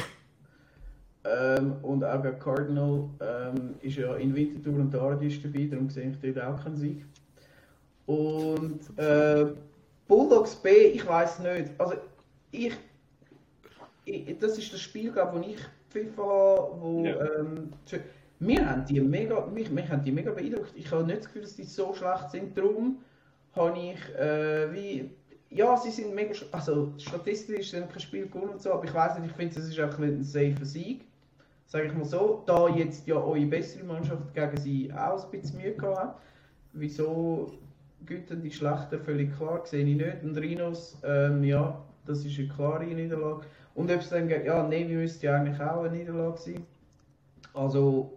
Ähm, und auch gegen Cardinal ähm, ist ja in Winterthur und Dardisch dabei, darum sehe ich dort auch keinen Sieg. Und äh, Bulldogs B, ich weiß nicht. Also, ich, ich, das ist das Spiel, glaube wo ich habe, wo Ja. ähm, wir haben die mega, mich, mich haben die mega beeindruckt. Ich habe nicht das Gefühl, dass die so schlecht sind. Darum habe ich äh, wie ja, sie sind mega, also statistisch sind kein Spiel gewonnen und so, aber ich weiß nicht, ich finde, es ist auch ein safer Sieg. Sage ich mal so, da jetzt ja eure bessere Mannschaft gegen sie auch ein bisschen Mühe gehabt hat. Wieso Güten die Schlechten völlig klar, sehe ich nicht. Und Rhinos, ähm, ja, das ist eine klare Niederlage. Und ob es dann, ja, Navy müsste ja eigentlich auch eine Niederlage sein. Also,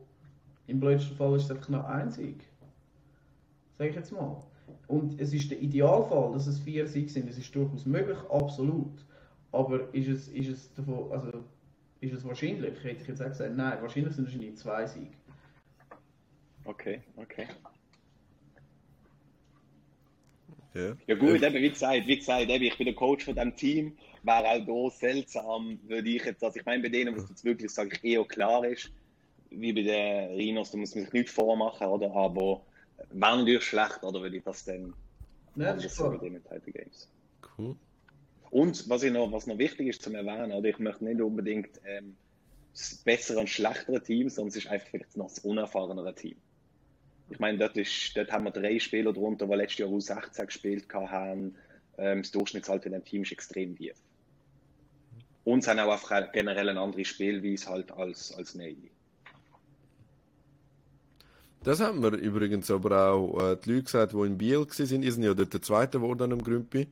im blödsten Fall ist es einfach noch ein Sieg. Sag ich jetzt mal. Und es ist der Idealfall, dass es vier Siege sind. Es ist durchaus möglich, absolut. Aber ist es, ist es davon, also, ist es wahrscheinlich? Hätte ich jetzt auch gesagt, nein, wahrscheinlich sind es wahrscheinlich zwei Siege. Okay, okay. Ja. Ja gut, eben, wie gesagt, wie gesagt eben, ich bin der Coach von diesem Team. Wäre auch da seltsam, würde ich jetzt, also ich meine, bei denen, was jetzt wirklich, sage ich, eher klar ist, wie bei den Rhinos, da muss man sich nichts vormachen, oder? Aber wäre natürlich schlecht, oder würde ich das dann Nein, das ist Games. Cool. Und was, ich noch, was noch wichtig ist zu erwähnen, oder ich möchte nicht unbedingt ähm, das bessere und schlechtere Team, sondern es ist einfach vielleicht noch das unerfahrenere Team. Ich meine, dort, ist, dort haben wir drei Spieler drunter, die letztes Jahr U16 gespielt haben. Ähm, das Durchschnittsalter in dem Team ist extrem tief. Und sie haben auch einfach generell eine andere Spielweise halt als, als Navy. Das haben wir übrigens aber auch äh, die Leute gesagt, die in Biel waren. Die sind ja dort der Zweite geworden am Grümpi.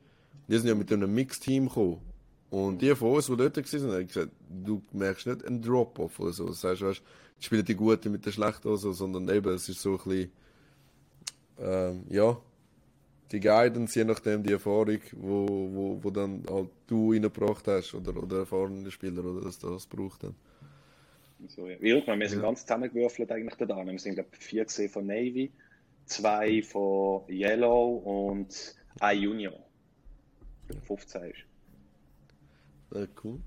Die sind ja mit einem Mixteam gekommen. Und die von uns, die dort waren, haben gesagt, du merkst nicht einen Drop-Off oder so. Das heißt, weißt, die spielen die Guten mit den Schlechten oder so, sondern eben, es ist so ein bisschen, ähm, ja, die Guidance, je nachdem die Erfahrung, wo, wo, wo dann halt du reingebracht hast oder, oder erfahrene Spieler, oder dass das braucht dann. So, ja. Wir, wir sind Ja. ganz zusammengewürfelt eigentlich da. Wir sind, glaube ich, vier gesehen von Navy, zwei von Yellow und ein Junior. 15 ist. Äh, cool.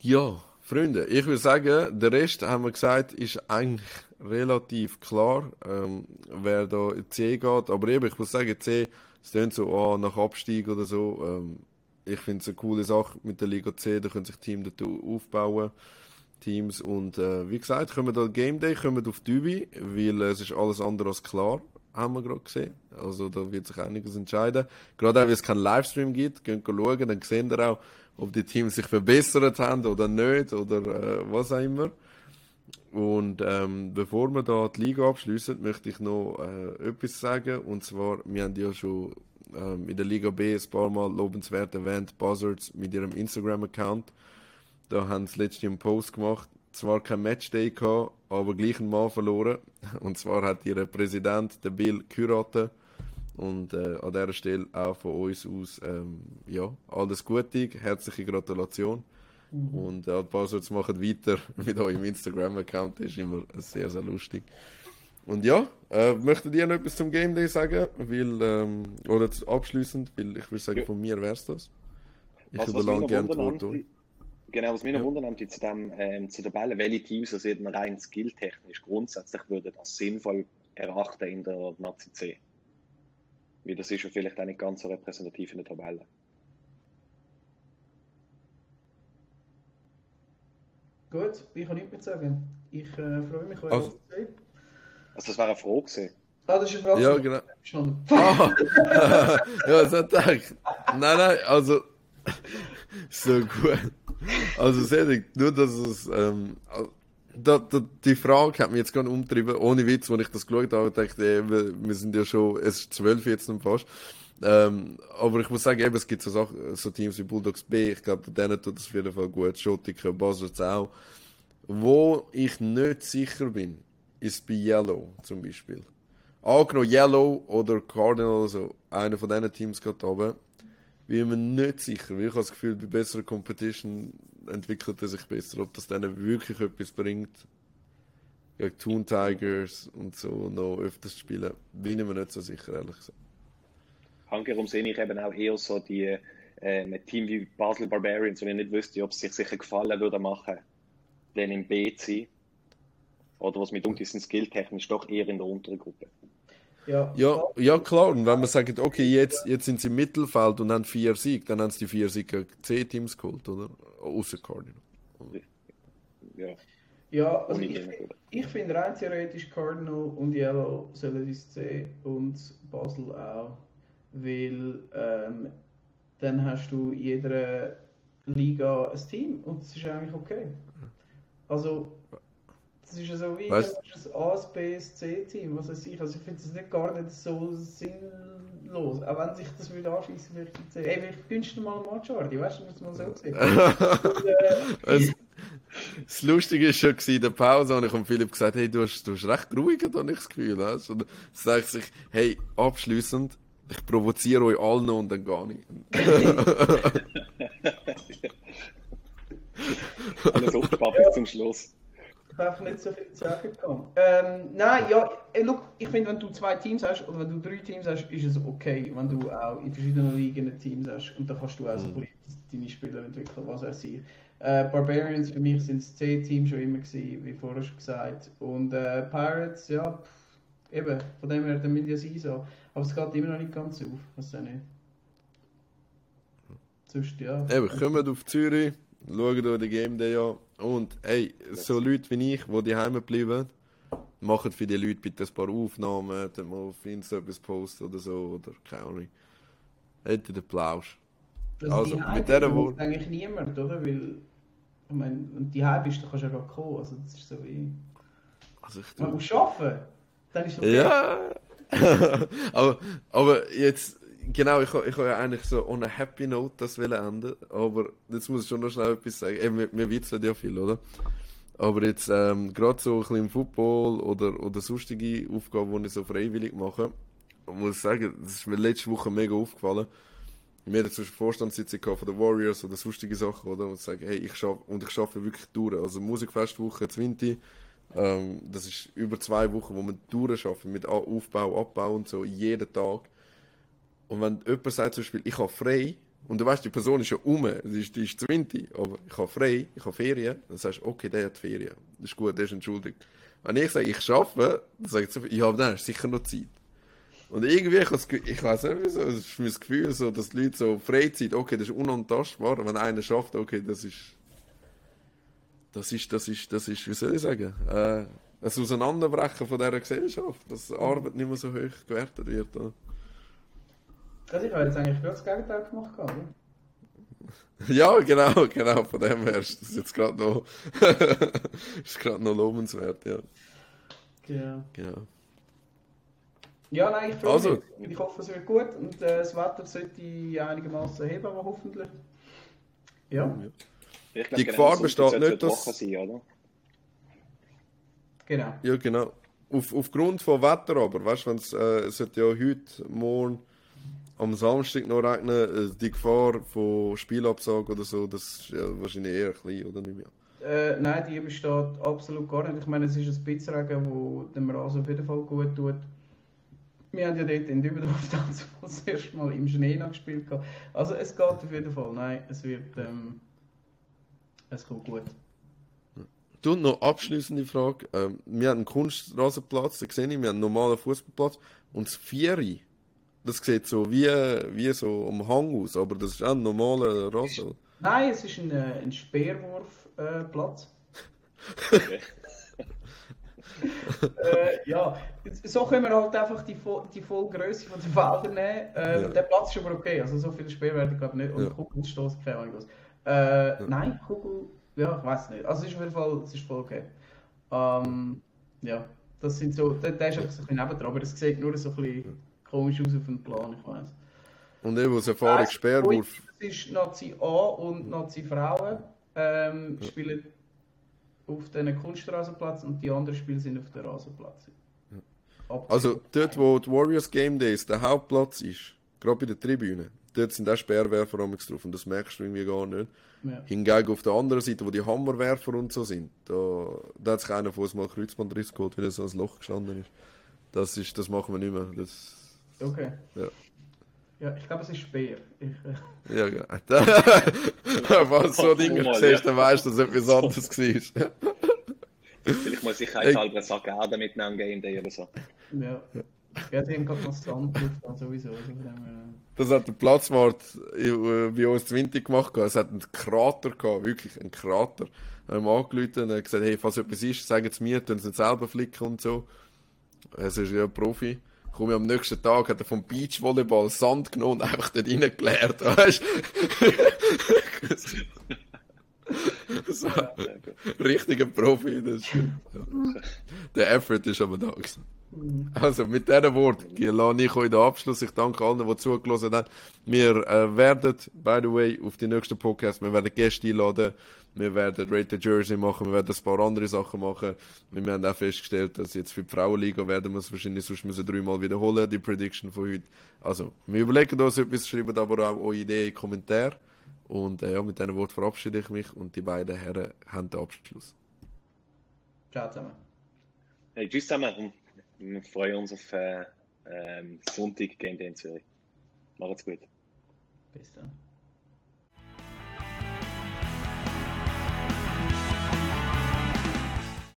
Ja, Freunde, ich würde sagen, der Rest, haben wir gesagt, ist eigentlich relativ klar, ähm, wer da in C geht. Aber eben, ich muss sagen, C, es klingt so ah, nach Abstieg oder so. Ähm, ich finde es eine coole Sache mit der Liga C, da können sich Teams dazu aufbauen. Teams und äh, wie gesagt, kommen da Game Day, kommen auf Dübi, weil äh, es ist alles andere als klar, haben wir gerade gesehen. Also da wird sich einiges entscheiden. Gerade auch, weil es keinen Livestream gibt, gehen schauen, dann sehen wir auch, ob die Teams sich verbessert haben oder nicht oder äh, was auch immer. Und ähm, bevor wir da die Liga abschließen, möchte ich noch äh, etwas sagen. Und zwar, wir haben ja schon ähm, in der Liga B ein paar Mal lobenswert erwähnt, Buzzards mit ihrem Instagram-Account. Da haben sie letztens einen Post gemacht. Zwar kein Matchday gehabt, aber gleich einen Mann verloren. Und zwar hat ihr Präsident, der Bill, geheiratet. Und äh, an dieser Stelle auch von uns aus, ähm, ja, alles Gute, herzliche Gratulation. Mhm. Und äh, die Buzzards machen weiter mit eurem Instagram-Account, das ist immer sehr, sehr lustig. Und ja, äh, möchtet ihr noch etwas zum Game Day sagen? Weil, ähm, oder abschließend, weil ich würde sagen, ja. von mir wäre es das. Ich was, überlange gerne das Wort durch. Genau, was mich noch ja. wundern zu, dem, ähm, zu der Bälle, welche Teams also rein skilltechnisch grundsätzlich würden als sinnvoll erachten in der Nazi C. Weil das ist ja vielleicht auch nicht ganz so repräsentativ in der Tabelle. Gut, ich kann nichts mehr sagen. Ich äh, freue mich, euch also, zu sehen. Also das wäre eine Frage gewesen. Ah, das ist eine Frage. Ja, genau. Schon. Ah, ja, so gedacht. Nein, nein, also so gut. Also sehr nur dass es ähm, da, da, die Frage hat mich jetzt gerade umtrieben, ohne Witz, als ich das geschaut habe, dachte ich, eben, wir sind ja schon, es ist zwölf jetzt noch fast. Ähm, aber ich muss sagen, eben, es gibt so, Sachen, so Teams wie Bulldogs B, ich glaube, denen tut das auf jeden Fall gut, Schottiker, Buzzards auch. Wo ich nicht sicher bin, ist bei Yellow zum Beispiel. Angenommen Yellow oder Cardinal, also einer von diesen Teams geht runter, bin mir nicht sicher, weil ich habe das Gefühl, bei besserer Competition entwickelt er sich besser. Ob das denen wirklich etwas bringt, gegen Toon Tigers und so noch öfters spielen, bin ich mir nicht so sicher, ehrlich gesagt. Hankerum sehe ich eben auch eher so die äh, mit Team wie Basel Barbarians, wenn ich nicht wüsste, ob es sich sicher gefallen würde machen, dann im B zu sein. Oder was mit uns sind skilltechnisch doch eher in der unteren Gruppe. Ja, ja, ja, klar. Und wenn man sagt, okay, jetzt, jetzt sind sie im Mittelfeld und haben vier Siege, dann haben sie die vier Siege C-Teams geholt, oder? Außer Cardinal. Ja. Ja, also ich, ich finde rein theoretisch Cardinal und Yellow sollen ins C und Basel auch. Weil ähm, dann hast du in jeder Liga ein Team und das ist eigentlich okay. Also das ist ja so wie weißt? ein A, B, C-Team, was weiß ich. Also ich finde das nicht gar nicht so sinnlos. Auch wenn sich das würde anschließen würde ich C. Ey, gönnst du mal einen Machardi, weißt du, muss man so sehen. und, das Lustige war schon in der Pause, und ich habe Philipp gesagt, hey, du hast, du hast recht ruhig, da ich das Gefühl. Hast. Und dann sagt sich, hey, abschließend, ich provoziere euch alle noch und dann gar nicht. Alles aufgespart bis zum Schluss darf nicht so viel sagen kommen. Ähm, nein, ja, äh, look, ich finde, wenn du zwei Teams hast oder wenn du drei Teams hast, ist es okay, wenn du auch in verschiedenen Ligen Teams hast und dann kannst du auch so mhm. deine Spieler entwickeln, was er sieht. Äh, Barbarians für mich sind das C-Team schon immer gewesen, wie vorher schon gesagt. Und äh, Pirates, ja, pff, eben, von dem her, dann müssen ja sein so. Aber es geht immer noch nicht ganz auf, was auch nicht. Sonst, ja. Eben, kommen auf Zürich, schauen euch den Game Day an und hey, so Leute wie ich, die daheim bleiben, machen für die Leute bitte ein paar Aufnahmen, dann mal auf Insta etwas posten oder so, oder keine Ahnung. Hätte den Plausch. Also, also die mit dieser Wort. eigentlich niemand, oder? Weil, ich meine, wenn du daheim bist, dann kannst du ja gar kommen. Also, das ist so wie. Also ich Man muss arbeiten, dann ist es okay. Ja! aber, aber jetzt genau, ich, ich ja eigentlich so on a happy note das enden, aber jetzt muss ich schon noch schnell etwas sagen. Eben, wir, wir witzeln ja viel, oder? Aber jetzt ähm, gerade so ein bisschen im Football oder, oder sonstige Aufgaben, die ich so freiwillig mache, muss ich sagen, das ist mir letzte Woche mega aufgefallen. Wir hatten zum Beispiel Vorstandssitzung von den Warriors oder sonstige Sachen, oder? Und sagen, hey, ich schaffe, und ich schaffe wirklich durch. Also Musikfestwoche, Zwinti, ähm, das ist über zwei Wochen, wo wir durchschaffen mit Aufbau, Abbau und so, jeden Tag. Und wenn jemand sagt zum Beispiel, ich habe frei, und du weißt, die Person ist ja um, die ist, ist 20, aber ich habe frei, ich habe Ferien, dann sagst du, okay, der hat Ferien. Das ist gut, der ist entschuldigt. Wenn ich sage, ich arbeite, dann sagst du, ja, aber dann hast du sicher noch Zeit. Und irgendwie, ich, has, ich weiß nicht wieso, es ist mein Gefühl, so, dass die Leute so Freizeit, okay, das ist unantastbar, wenn einer schafft, okay, das ist, das ist, das ist, das ist, wie soll ich sagen, äh, ein Auseinanderbrechen von dieser Gesellschaft, dass Arbeit nicht mehr so hoch gewertet wird. Oder? Also ich habe jetzt eigentlich gerade das Gegenteil gemacht, oder? Ja, genau, genau, von dem her ist das jetzt gerade noch, ist gerade noch lobenswert, ja. Ja. Genau. Ja, nein, ich freue Also. mich. Ich hoffe, es wird gut und äh, das Wetter sollte einigermaßen heben, aber hoffentlich. Ja, Ich Die Gefahr besteht nicht, dass- Woche sein, oder? genau. Ja, genau. Auf, aufgrund von Wetter aber, weißt du, wenn es äh, es sollte ja heute, morgen, am Samstag noch regnen, äh, die Gefahr von Spielabsage oder so, das ist ja wahrscheinlich eher klein, oder nicht mehr? Äh, nein, die besteht absolut gar nicht. Ich meine, es ist ein Spitzregen, wo dem Rasen auf jeden Fall gut tut. Wir haben ja dort in Dübendorf das erste Mal im Schnee noch gespielt. Also es geht auf jeden Fall. Nein, es wird, ähm, es kommt gut. Du, noch abschließende Frage. Ähm, wir haben einen Kunstrasenplatz, da sehe ich, wir haben einen normalen Fußballplatz und das Vieri, das sieht so wie, wie so am Hang aus, aber das ist auch ein normaler Rasen. Nein, es ist ein, äh, ein Speerwurfplatz. Äh. Okay. äh, ja, so können wir halt einfach die, Vo- die volle Größe von den Feldern nehmen. Ähm, Ja. Der Platz ist aber okay, also so viele Speer werden gerade nicht. Und Ja. Kugelstoß, keine Ahnung was. Äh, Nein, Kugel, ja, ich weiß nicht. Also es ist auf jeden Fall, es ist voll okay. Ähm, ja, das sind so, der, der ist einfach so ein bisschen nebendran, aber es sieht nur so ein bisschen komisch aus auf dem Plan, ich weiß. Und eben aus Erfahrung Weiss, Speerwurf. Das ist Nazi A und Nazi Frauen ähm, spielen auf den Kunstrasenplatz und die anderen Spiele sind auf dem Rasenplatz. Ab- Also dort, wo die Warriors Game Days der Hauptplatz ist, gerade bei der Tribüne, dort sind auch Speerwerfer amigs drauf und das merkst du irgendwie gar nicht. ja. Hingegen auf der anderen Seite, wo die Hammerwerfer und so sind, da, da hat sich einer von uns mal Kreuzbandriss geholt, weil er so ein Loch gestanden ist. Das, ist, das machen wir nicht mehr. Das, Okay. Ja. Ja, ich glaube, es ist Speer. Ich, äh, ja, genau. Wenn du so Dinge siehst, dann weißt du, dass etwas anderes war. Vielleicht mal sicherheitshalber einen Sack Erde mitnehmen am Game Day oder so. ja. Ja, die haben gerade drauf, dann sowieso. Das hat der Platzwart äh, bei uns 20 gemacht. Es hat einen Krater gehabt, wirklich einen Krater. Wir haben angerufen und gesagt, hey, falls etwas ist, sagen Sie mir, tun Sie nicht selber flicken und so. Es ist ja ein Profi. Komm, am nächsten Tag hat er vom Beachvolleyball Sand genommen und einfach dort reingeleert, weißt so, richtiger Profi, das. Der Effort ist aber da gewesen. Also, mit diesen Worten lasse ich euch den Abschluss. Ich danke allen, die zugelassen haben. Wir äh, werden, by the way, auf die nächsten Podcast, wir werden Gäste einladen, wir werden Rated Jersey machen, wir werden ein paar andere Sachen machen. Wir haben auch festgestellt, dass jetzt für die Frauenliga werden wir es wahrscheinlich sonst müssen dreimal wiederholen, die Prediction von heute. Also, wir überlegen uns etwas, schreiben aber auch eure Ideen in die Kommentare. Und äh, ja, mit diesen Worten verabschiede ich mich und die beiden Herren haben den Abschluss. Ciao zusammen. Hey, tschüss zusammen und wir freuen uns auf äh, ähm, Sonntag Game Day in Zürich. Macht's gut. Bis dann.